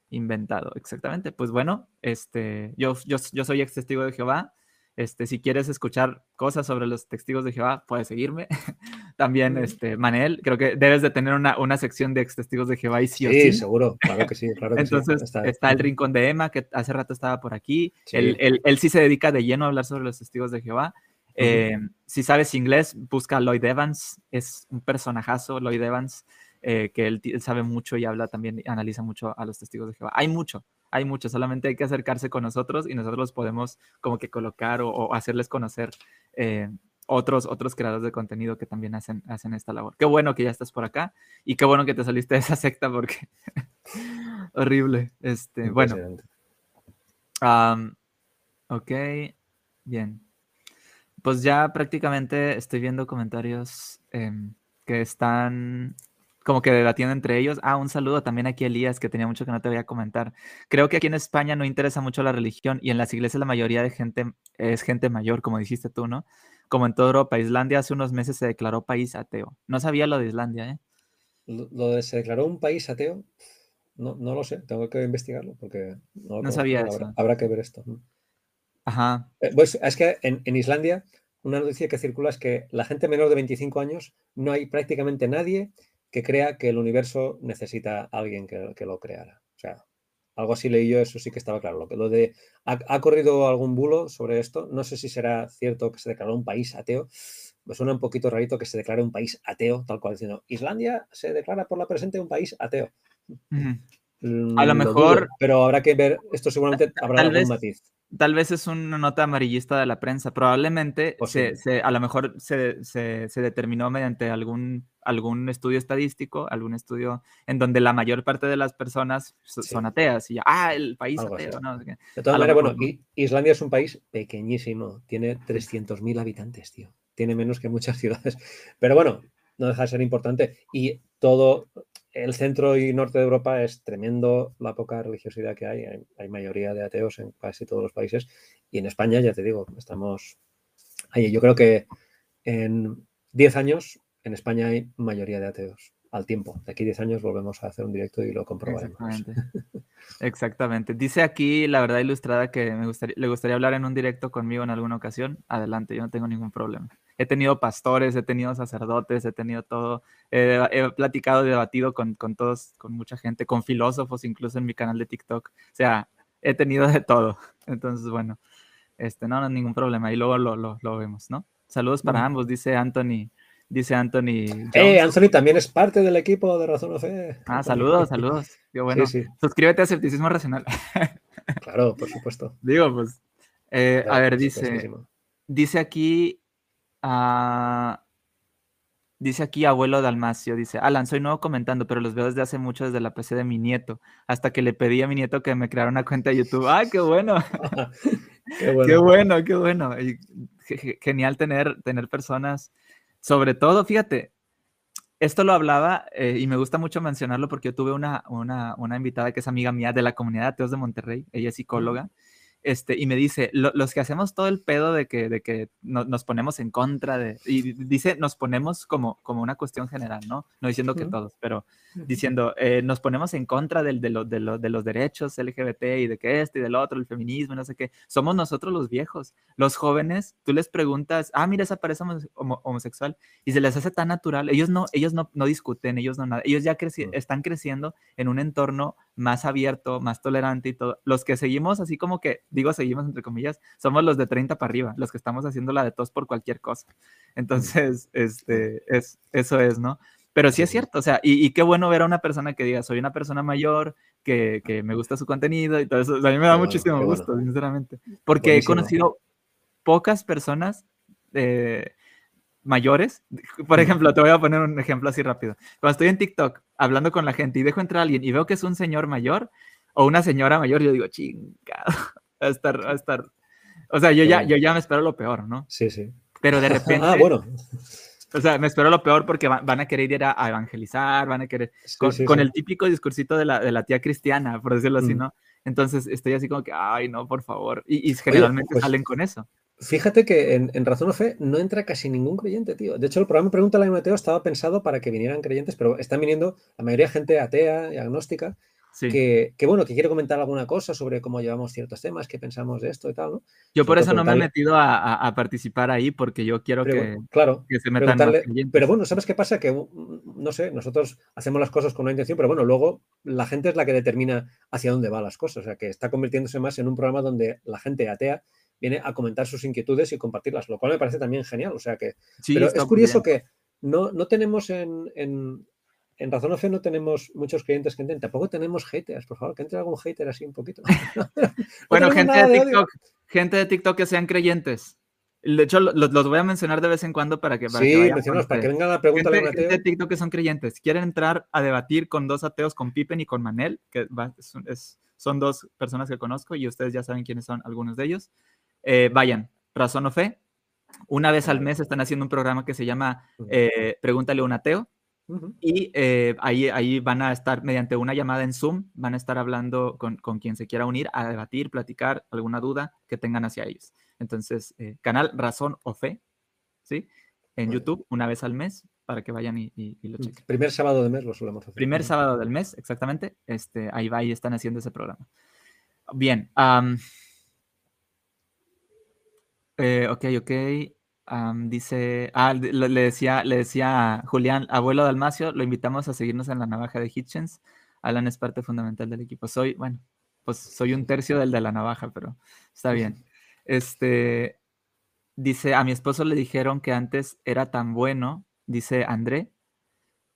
inventado. Exactamente. Pues bueno, este, yo, yo, yo soy ex testigo de Jehová este, si quieres escuchar cosas sobre los testigos de Jehová, puedes seguirme. También, este, Manel, creo que debes de tener una, una sección de ex testigos de Jehová y sí, sí, sí. seguro, claro que sí. Claro que Entonces, Está, el rincón de Emma, que hace rato estaba por aquí. Él, él, sí se dedica de lleno a hablar sobre los testigos de Jehová. Eh, si sabes inglés, busca a Lloyd Evans, es un personajazo, Lloyd Evans, eh, que él, él, sabe mucho y habla también, analiza mucho a los testigos de Jehová. Hay mucho, hay muchos, solamente hay que acercarse con nosotros y nosotros los podemos como que colocar o, hacerles conocer eh, otros, otros creadores de contenido que también hacen, hacen esta labor. Qué bueno que ya estás por acá y qué bueno que te saliste de esa secta porque horrible. Este, bueno. ok, bien. Pues ya prácticamente estoy viendo comentarios em, que están como que debatiendo entre ellos. Ah, un saludo también aquí a Elías, que tenía mucho que no te voy a comentar. Creo que aquí en España no interesa mucho la religión y en las iglesias la mayoría de gente es gente mayor, como dijiste tú, ¿no? Como en toda Europa. Islandia hace unos meses se declaró país ateo. No sabía lo de Islandia, ¿eh? Lo de se declaró un país ateo, no, no lo sé, tengo que investigarlo porque no, sabía eso. Habrá, que ver esto. Ajá. Eh, pues es que en, en Islandia una noticia que circula es que la gente menor de 25 años no hay prácticamente nadie que crea que el universo necesita a alguien que, lo creara. O sea, algo así leí yo, eso sí que estaba claro. Lo, lo de, ha, corrido algún bulo sobre esto? No sé si será cierto que se declaró un país ateo. Me suena un poquito rarito que se declare un país ateo, tal cual diciendo, Islandia se declara por la presente un país ateo. Mm, a lo mejor... pero habrá que ver, esto seguramente habrá algún matiz tal vez es una nota amarillista de la prensa. Probablemente se, a lo mejor se, determinó mediante algún, algún estudio estadístico, algún estudio en donde la mayor parte de las personas son ateas y ya, ah, el país ateo. No, de todas maneras, bueno, Islandia es un país pequeñísimo, tiene 300.000 habitantes, tío. Tiene menos que muchas ciudades. Pero bueno, no deja de ser importante. Y todo, el centro y norte de Europa es tremendo la poca religiosidad que hay. hay. mayoría de ateos en casi todos los países. Y en España, ya te digo, estamos ahí. Yo creo que en 10 años en España hay mayoría de ateos. al tiempo. De aquí 10 años volvemos a hacer un directo y lo comprobaremos. Exactamente. Exactamente. Dice aquí la verdad ilustrada que me gustaría, le gustaría hablar en un directo conmigo en alguna ocasión. Adelante, yo no tengo ningún problema. He tenido pastores, he tenido sacerdotes, he tenido todo. he platicado y debatido con, con, todos, con mucha gente, con filósofos, incluso en mi canal de TikTok. O sea, he tenido de todo. Entonces, bueno, este, no, no hay ningún problema. Y luego lo, lo, lo vemos, ¿no? Saludos para ambos, dice Anthony dice Anthony. Eh, Anthony también es parte del equipo de Razón o Fe. Ah, saludos, saludos. bueno, suscríbete a Escepticismo Racional. claro, por supuesto. Digo, pues, eh, a ver, dice, dice aquí, uh, dice aquí abuelo Dalmacio, dice, Alan, soy nuevo comentando, pero los veo desde hace mucho desde la PC de mi nieto, hasta que le pedí a mi nieto que me creara una cuenta de YouTube. ¡Ay, qué bueno! qué bueno, qué bueno. Qué bueno. genial tener, tener personas sobre todo, fíjate, esto lo hablaba eh, y me gusta mucho mencionarlo porque yo tuve una, una, una, invitada que es amiga mía de la comunidad de ateos de Monterrey, ella es psicóloga, este, y me dice, los que hacemos todo el pedo de que, de que nos ponemos en contra de, y dice, nos ponemos como, como una cuestión general, ¿no? No diciendo que todos, pero diciendo, eh, nos ponemos en contra del, de, de, de, los derechos LGBT y de que este y del otro, el feminismo, no sé qué. Somos nosotros los viejos. Los jóvenes, tú les preguntas, ah, mira, esa pareja homosexual, y se les hace tan natural. Ellos no, ellos no, no discuten, ellos no nada. Ellos ya están creciendo en un entorno más abierto, más tolerante y todo. Los que seguimos así como que, digo seguimos entre comillas, somos los de 30 para arriba, los que estamos haciendo la de tos por cualquier cosa. Entonces, este, es, eso es, ¿no? Pero sí es cierto, o sea, y, qué bueno ver a una persona que diga, soy una persona mayor, que, que me gusta su contenido y todo eso. a mí me da muchísimo gusto, sinceramente. Porque he conocido pocas personas eh, mayores. Por ejemplo, te voy a poner un ejemplo así rápido. Cuando estoy en TikTok hablando con la gente y dejo entrar a alguien y veo que es un señor mayor o una señora mayor, yo digo, chingado, a estar, a estar. O sea, yo ya, yo ya me espero lo peor, ¿no? Sí, sí. Pero de repente. ah, bueno. O sea, me espero lo peor porque van, a querer ir a, evangelizar, van a querer. con, el típico discursito de la, de la, tía cristiana, por decirlo así, ¿no? Entonces estoy así como que, ay, no, por favor. Y, generalmente pues salen con eso. Fíjate que en, Razón o Fe no entra casi ningún creyente, tío. De hecho, el programa Pregunta la Mateo estaba pensado para que vinieran creyentes, pero están viniendo la mayoría gente atea y agnóstica. Que, bueno, que quiere comentar alguna cosa sobre cómo llevamos ciertos temas, qué pensamos de esto y tal, ¿no? Yo por eso no me he metido a, participar ahí, porque yo quiero que, claro, que se metan Pero bueno, ¿sabes qué pasa? Que, mm, no sé, nosotros hacemos las cosas con una intención, pero bueno, luego la gente es la que determina hacia dónde van las cosas, o sea, que está convirtiéndose más en un programa donde la gente atea viene a comentar sus inquietudes y compartirlas, lo cual me parece también genial. O sea que. pero es curioso que no, no tenemos en, en, en Razón o Fe no tenemos muchos clientes que entren. Tampoco tenemos haters, por favor, que entre algún hater así un poquito. bueno, gente de, TikTok, gente de TikTok que sean creyentes. De hecho, los, voy a mencionar de vez en cuando para que. Para sí, que para que venga la pregunta gente, gente de TikTok que son creyentes. Quieren entrar a debatir con dos ateos, con Pippen y con Manel, que son dos personas que conozco y ustedes ya saben quiénes son algunos de ellos. Eh, vayan, razón o fe. Una vez al mes están haciendo un programa que se llama eh, Pregúntale a un ateo. Y eh, ahí, ahí van a estar, mediante una llamada en Zoom, van a estar hablando con, con quien se quiera unir a debatir, platicar alguna duda que tengan hacia ellos. Entonces, canal Razón o Fe, ¿sí? En YouTube, una vez al mes, para que vayan y, lo mm, chequen. Primer sábado de mes lo solemos hacer. Primer sábado del mes, exactamente. Este, ahí va y están haciendo ese programa. Bien. Eh, ok, ok. Dice, ah, le, decía, le decía a Julián, abuelo Dalmacio, lo invitamos a seguirnos en la navaja de Hitchens. Alan es parte fundamental del equipo. Soy, bueno, pues soy un tercio del de la navaja, pero está bien. Este, dice, a mi esposo le dijeron que antes era tan bueno, dice André,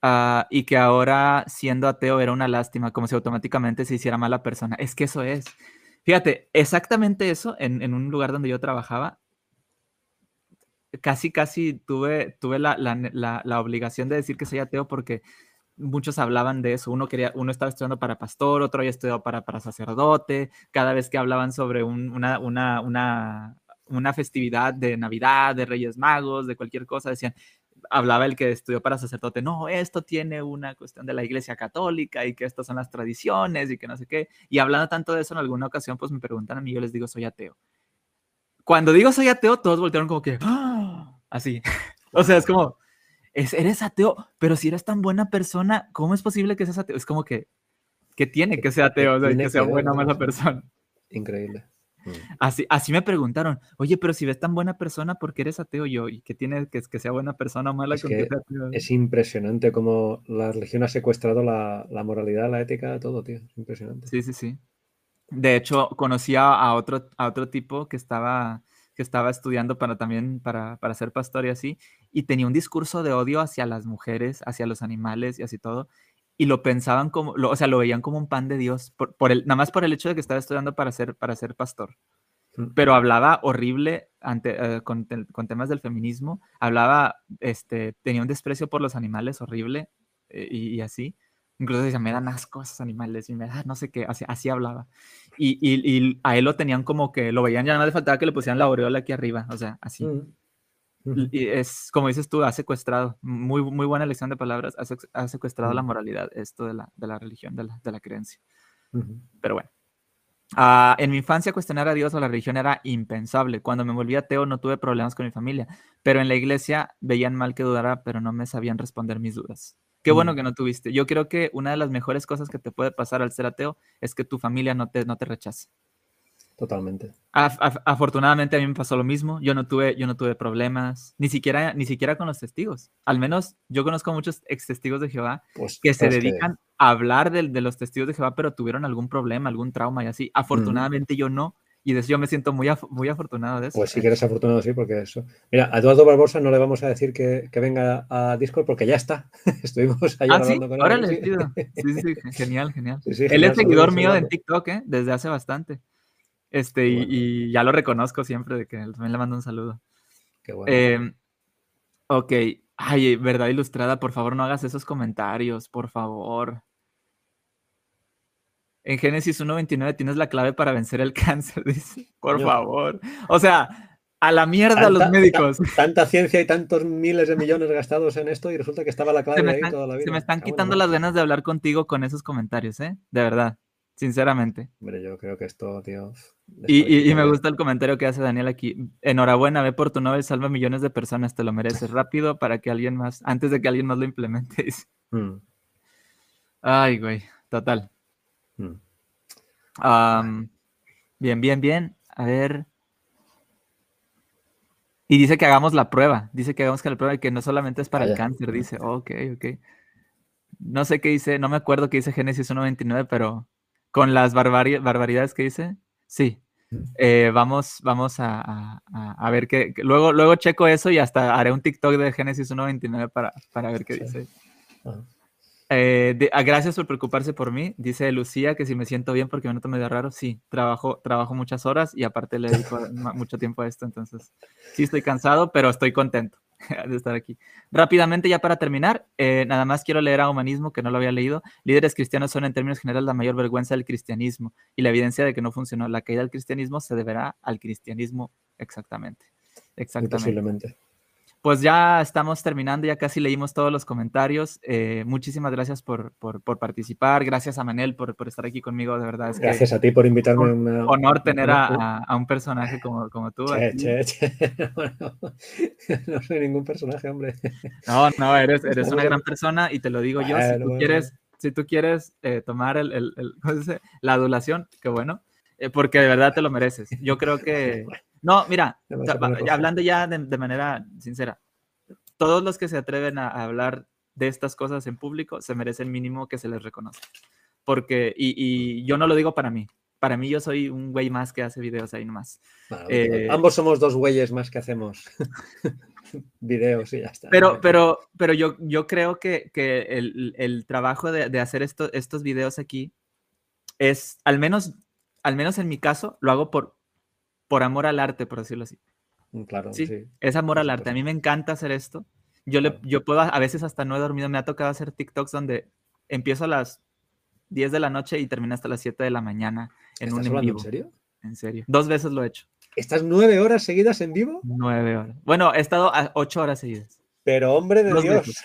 ah, y que ahora siendo ateo era una lástima, como si automáticamente se hiciera mala persona. Es que eso es. Fíjate, exactamente eso en, en un lugar donde yo trabajaba, casi, casi tuve, tuve la, la, la, obligación de decir que soy ateo porque muchos hablaban de eso. Uno, quería, uno estaba estudiando para pastor, otro había estudiado para, para sacerdote. Cada vez que hablaban sobre una, una, una, una festividad de Navidad, de Reyes Magos, de cualquier cosa, decían, hablaba el que estudió para sacerdote, no, esto tiene una cuestión de la iglesia católica y que estas son las tradiciones y que no sé qué. Y hablando tanto de eso en alguna ocasión, pues me preguntan a mí, yo les digo, soy ateo cuando digo soy ateo, todos voltearon como que. Así. o sea, es como, es, eres ateo, pero si eres tan buena persona, ¿cómo es posible que seas ateo? Es como que, que tiene que ser ateo, que sea buena o mala persona. Increíble. Mm. Así, así me preguntaron, oye, pero si ves tan buena persona, ¿por qué eres ateo yo? ¿Y qué tiene que, que sea buena persona o mala? Es, que es impresionante cómo la religión ha secuestrado la, la, moralidad, la ética, todo, tío. Es impresionante. Sí, sí, sí. De hecho, conocí a otro, a otro tipo que estaba, que estaba estudiando para también para, para ser pastor y así, y tenía un discurso de odio hacia las mujeres, hacia los animales y así todo y lo pensaban como, o sea, lo veían como un pan de Dios, por, por, el, nada más por el hecho de que estaba estudiando para ser, para ser pastor. Pero hablaba horrible ante, eh, con, con, temas del feminismo, hablaba, este, tenía un desprecio por los animales horrible eh, y, y, así. Incluso decía, me dan asco esos animales y me da no sé qué, así, así hablaba. Y, y, y, a él lo tenían como que, lo veían, ya no le faltaba que le pusieran la aureola aquí arriba, o sea, así. Mm. Y es, como dices tú, ha secuestrado, muy, muy buena elección de palabras, ha, secuestrado la moralidad, esto de la, de la religión, de la, de la creencia. Pero bueno. Uh, en mi infancia cuestionar a Dios o la religión era impensable. Cuando me volví ateo no tuve problemas con mi familia, pero en la iglesia veían mal que dudara, pero no me sabían responder mis dudas. Qué bueno que no tuviste. Yo creo que una de las mejores cosas que te puede pasar al ser ateo es que tu familia no te, no te rechace. Totalmente. afortunadamente a mí me pasó lo mismo. Yo no tuve, yo no tuve problemas, ni siquiera, ni siquiera con los testigos. Al menos yo conozco muchos ex testigos de Jehová pues, que se dedican a hablar de, de, los testigos de Jehová, pero tuvieron algún problema, algún trauma y así. Afortunadamente yo no. Y de eso yo me siento muy, muy afortunado de eso. Pues sí que eres afortunado, sí, porque eso. Mira, a Eduardo Barbosa no le vamos a decir que, que venga a Discord porque ya está. Estuvimos ahí ¿Ah, ¿sí? con él. Sí. sí, sí, genial, genial. él es seguidor mío en TikTok, ¿eh? Desde hace bastante. Este, y, ya lo reconozco siempre de que también le mando un saludo. Qué bueno. Em, ok. Ay, verdad ilustrada, por favor no hagas esos comentarios, por favor. En Génesis 1.29 tienes la clave para vencer el cáncer, dice. Por favor. O sea, a la mierda los médicos. Tanta ciencia y tantos miles de millones gastados en esto y resulta que estaba la clave ahí toda la vida. Se me están quitando las ganas de hablar contigo con esos comentarios, ¿eh? De verdad sinceramente. Hombre, yo creo que esto, tío. Y, me gusta el comentario que hace Daniel aquí. Enhorabuena, ve por tu Nobel, salva millones de personas, te lo mereces rápido para que alguien más, antes de que alguien más lo implemente. Mm. Ay, güey, total. Mm. bien, bien, bien. A ver. Y dice que hagamos la prueba. Dice que hagamos que la prueba y que no solamente es para el cáncer. Dice, ok, ok. No sé qué dice, no me acuerdo qué dice Génesis 1.29, pero con las barbaridades que dice, sí. Eh, vamos, vamos a, ver qué. Luego, luego checo eso y hasta haré un TikTok de Génesis 1.29 para, para ver qué dice. Eh, ah, gracias por preocuparse por mí. Dice Lucía que si me siento bien porque me noto medio raro. Sí, trabajo, trabajo muchas horas y aparte le dedico mucho tiempo a esto. Entonces, sí estoy cansado, pero estoy contento. de estar aquí. Rápidamente, ya para terminar, eh, nada más quiero leer a Humanismo, que no lo había leído. Líderes cristianos son en términos generales la mayor vergüenza del cristianismo y la evidencia de que no funcionó. La caída del cristianismo se deberá al cristianismo exactamente. Exactamente. Posiblemente. Pues ya estamos terminando, ya casi leímos todos los comentarios. Eh, muchísimas gracias por, por, por, participar, gracias a Manel por, por, estar aquí conmigo, de verdad. Es gracias a ti por invitarme. Un una... honor tener a, a, un personaje como, como tú. Che, che, che. no soy ningún personaje, hombre. No, no, eres, eres una gran persona y te lo digo yo. Si tú quieres, si tú quieres eh, tomar el, el, el la adulación, qué bueno, eh, porque de verdad te lo mereces. Yo creo que... No, mira, hablando ya de, manera sincera, todos los que se atreven a, hablar de estas cosas en público se merecen mínimo que se les reconozca. Porque, y, yo no lo digo para mí, para mí yo soy un güey más que hace videos ahí nomás. Eh, ambos somos dos güeyes más que hacemos videos y ya está. Pero, pero, pero yo, yo creo que, que el, el, trabajo de, de hacer esto, estos videos aquí es, al menos, al menos en mi caso, lo hago por, por amor al arte, por decirlo así. Mm, claro, sí. Es amor al arte. A mí me encanta hacer esto. Yo, le, yo puedo, a veces hasta no he dormido, me ha tocado hacer TikToks donde empiezo a las 10 de la noche y termino hasta las 7 de la mañana en un en vivo. ¿En serio? En serio. Dos veces lo he hecho. ¿Estás nueve horas seguidas en vivo? Nueve horas. Bueno, he estado a ocho horas seguidas. Pero hombre de Dios.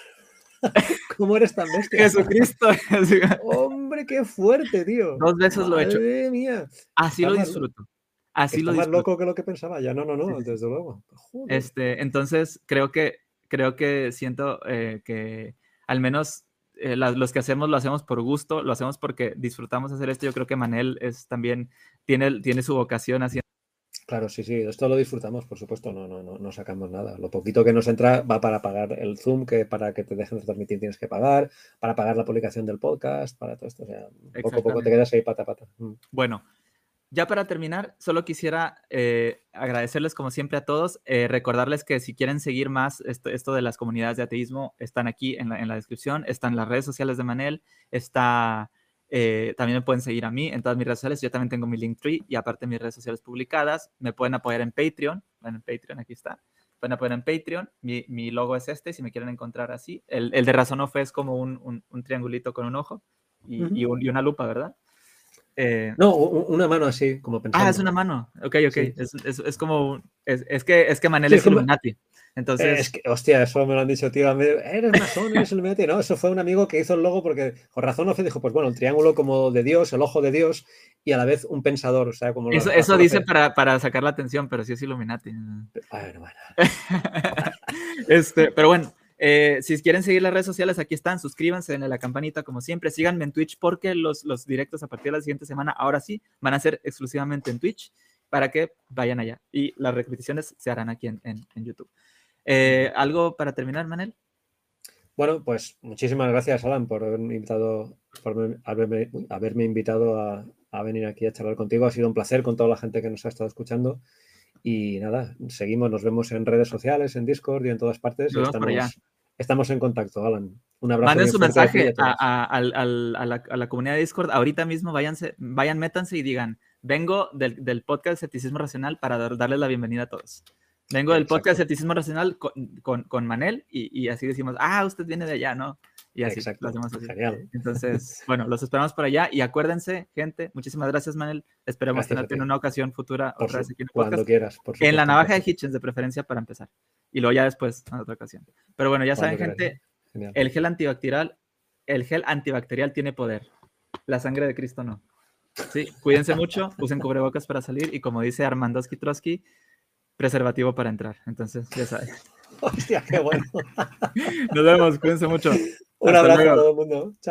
¿Cómo eres tan bestia? Jesucristo. hombre, qué fuerte, tío. Dos veces lo he hecho. Mía. Así lo disfruto. Así lo más loco que lo que pensaba ya. No, no, no, desde luego. Este, entonces, creo que, creo que siento eh, que al menos eh, los que hacemos lo hacemos por gusto, lo hacemos porque disfrutamos hacer esto. Yo creo que Manel es también, tiene, tiene su vocación haciendo. Claro, sí, sí, esto lo disfrutamos, por supuesto, no, no, no, no sacamos nada. Lo poquito que nos entra va para pagar el Zoom, que para que te dejen transmitir tienes que pagar, para pagar la publicación del podcast, para todo esto. O sea, poco a poco te quedas ahí pata a pata. Mm. Bueno, ya para terminar, solo quisiera eh, agradecerles como siempre a todos, eh, recordarles que si quieren seguir más esto, de las comunidades de ateísmo, están aquí en la, descripción, están las redes sociales de Manel, está, eh, también me pueden seguir a mí en todas mis redes sociales, yo también tengo mi Linktree y aparte mis redes sociales publicadas, me pueden apoyar en Patreon, bueno, en Patreon aquí está, pueden apoyar en Patreon, mi, logo es este, si me quieren encontrar así, el, de Razón es como un, triangulito con un ojo y una lupa, ¿verdad? Eh, no, una mano así, como pensando. Ah, es una mano. Ok, ok. Es, es, es, como. Es, que, es que Manel es, Illuminati. Entonces. Es que, hostia, eso me lo han dicho, tío. Eres masón, eres Illuminati. No, eso fue un amigo que hizo el logo porque, con razón, no dijo: Pues bueno, el triángulo como de Dios, el ojo de Dios y a la vez un pensador. O sea, como. Eso, eso dice para, para, sacar la atención, pero sí es Illuminati. Bueno, bueno. este, pero bueno. Eh, si quieren seguir las redes sociales, aquí están. Suscríbanse, en la campanita como siempre. Síganme en Twitch porque los, los directos a partir de la siguiente semana, ahora sí, van a ser exclusivamente en Twitch para que vayan allá. Y las repeticiones se harán aquí en, en, YouTube. Eh, ¿Algo para terminar, Manel? Bueno, pues muchísimas gracias, Alan, por haberme invitado, por haberme, haberme invitado a, a, venir aquí a charlar contigo. Ha sido un placer con toda la gente que nos ha estado escuchando. Y nada, seguimos, nos vemos en redes sociales, en Discord y en todas partes. Estamos, estamos, en contacto, Alan. Un abrazo. Manden su mensaje a, la, comunidad de Discord. Ahorita mismo váyanse, vayan, métanse y digan, vengo del, del podcast Escepticismo Racional para darles la bienvenida a todos. Vengo del podcast Escepticismo Racional con, con, Manel y, y, así decimos, ah, usted viene de allá, ¿no? Y así Exacto. lo hacemos así. Genial. Entonces, bueno, los esperamos por allá y acuérdense, gente, muchísimas gracias, Manel. Esperemos tenerte en una ocasión futura otra vez aquí en Cuando quieras, por En la navaja de Hitchens, de preferencia, para empezar. Y luego ya después, en otra ocasión. Pero bueno, ya saben, gente, el gel antibacterial, el gel antibacterial tiene poder. La sangre de Cristo no. Sí, cuídense mucho, usen cubrebocas para salir y como dice Armando Trotsky, preservativo para entrar. Entonces, ya saben. Hostia, qué bueno. Nos vemos, cuídense mucho. Un abrazo a todo el mundo. Chao.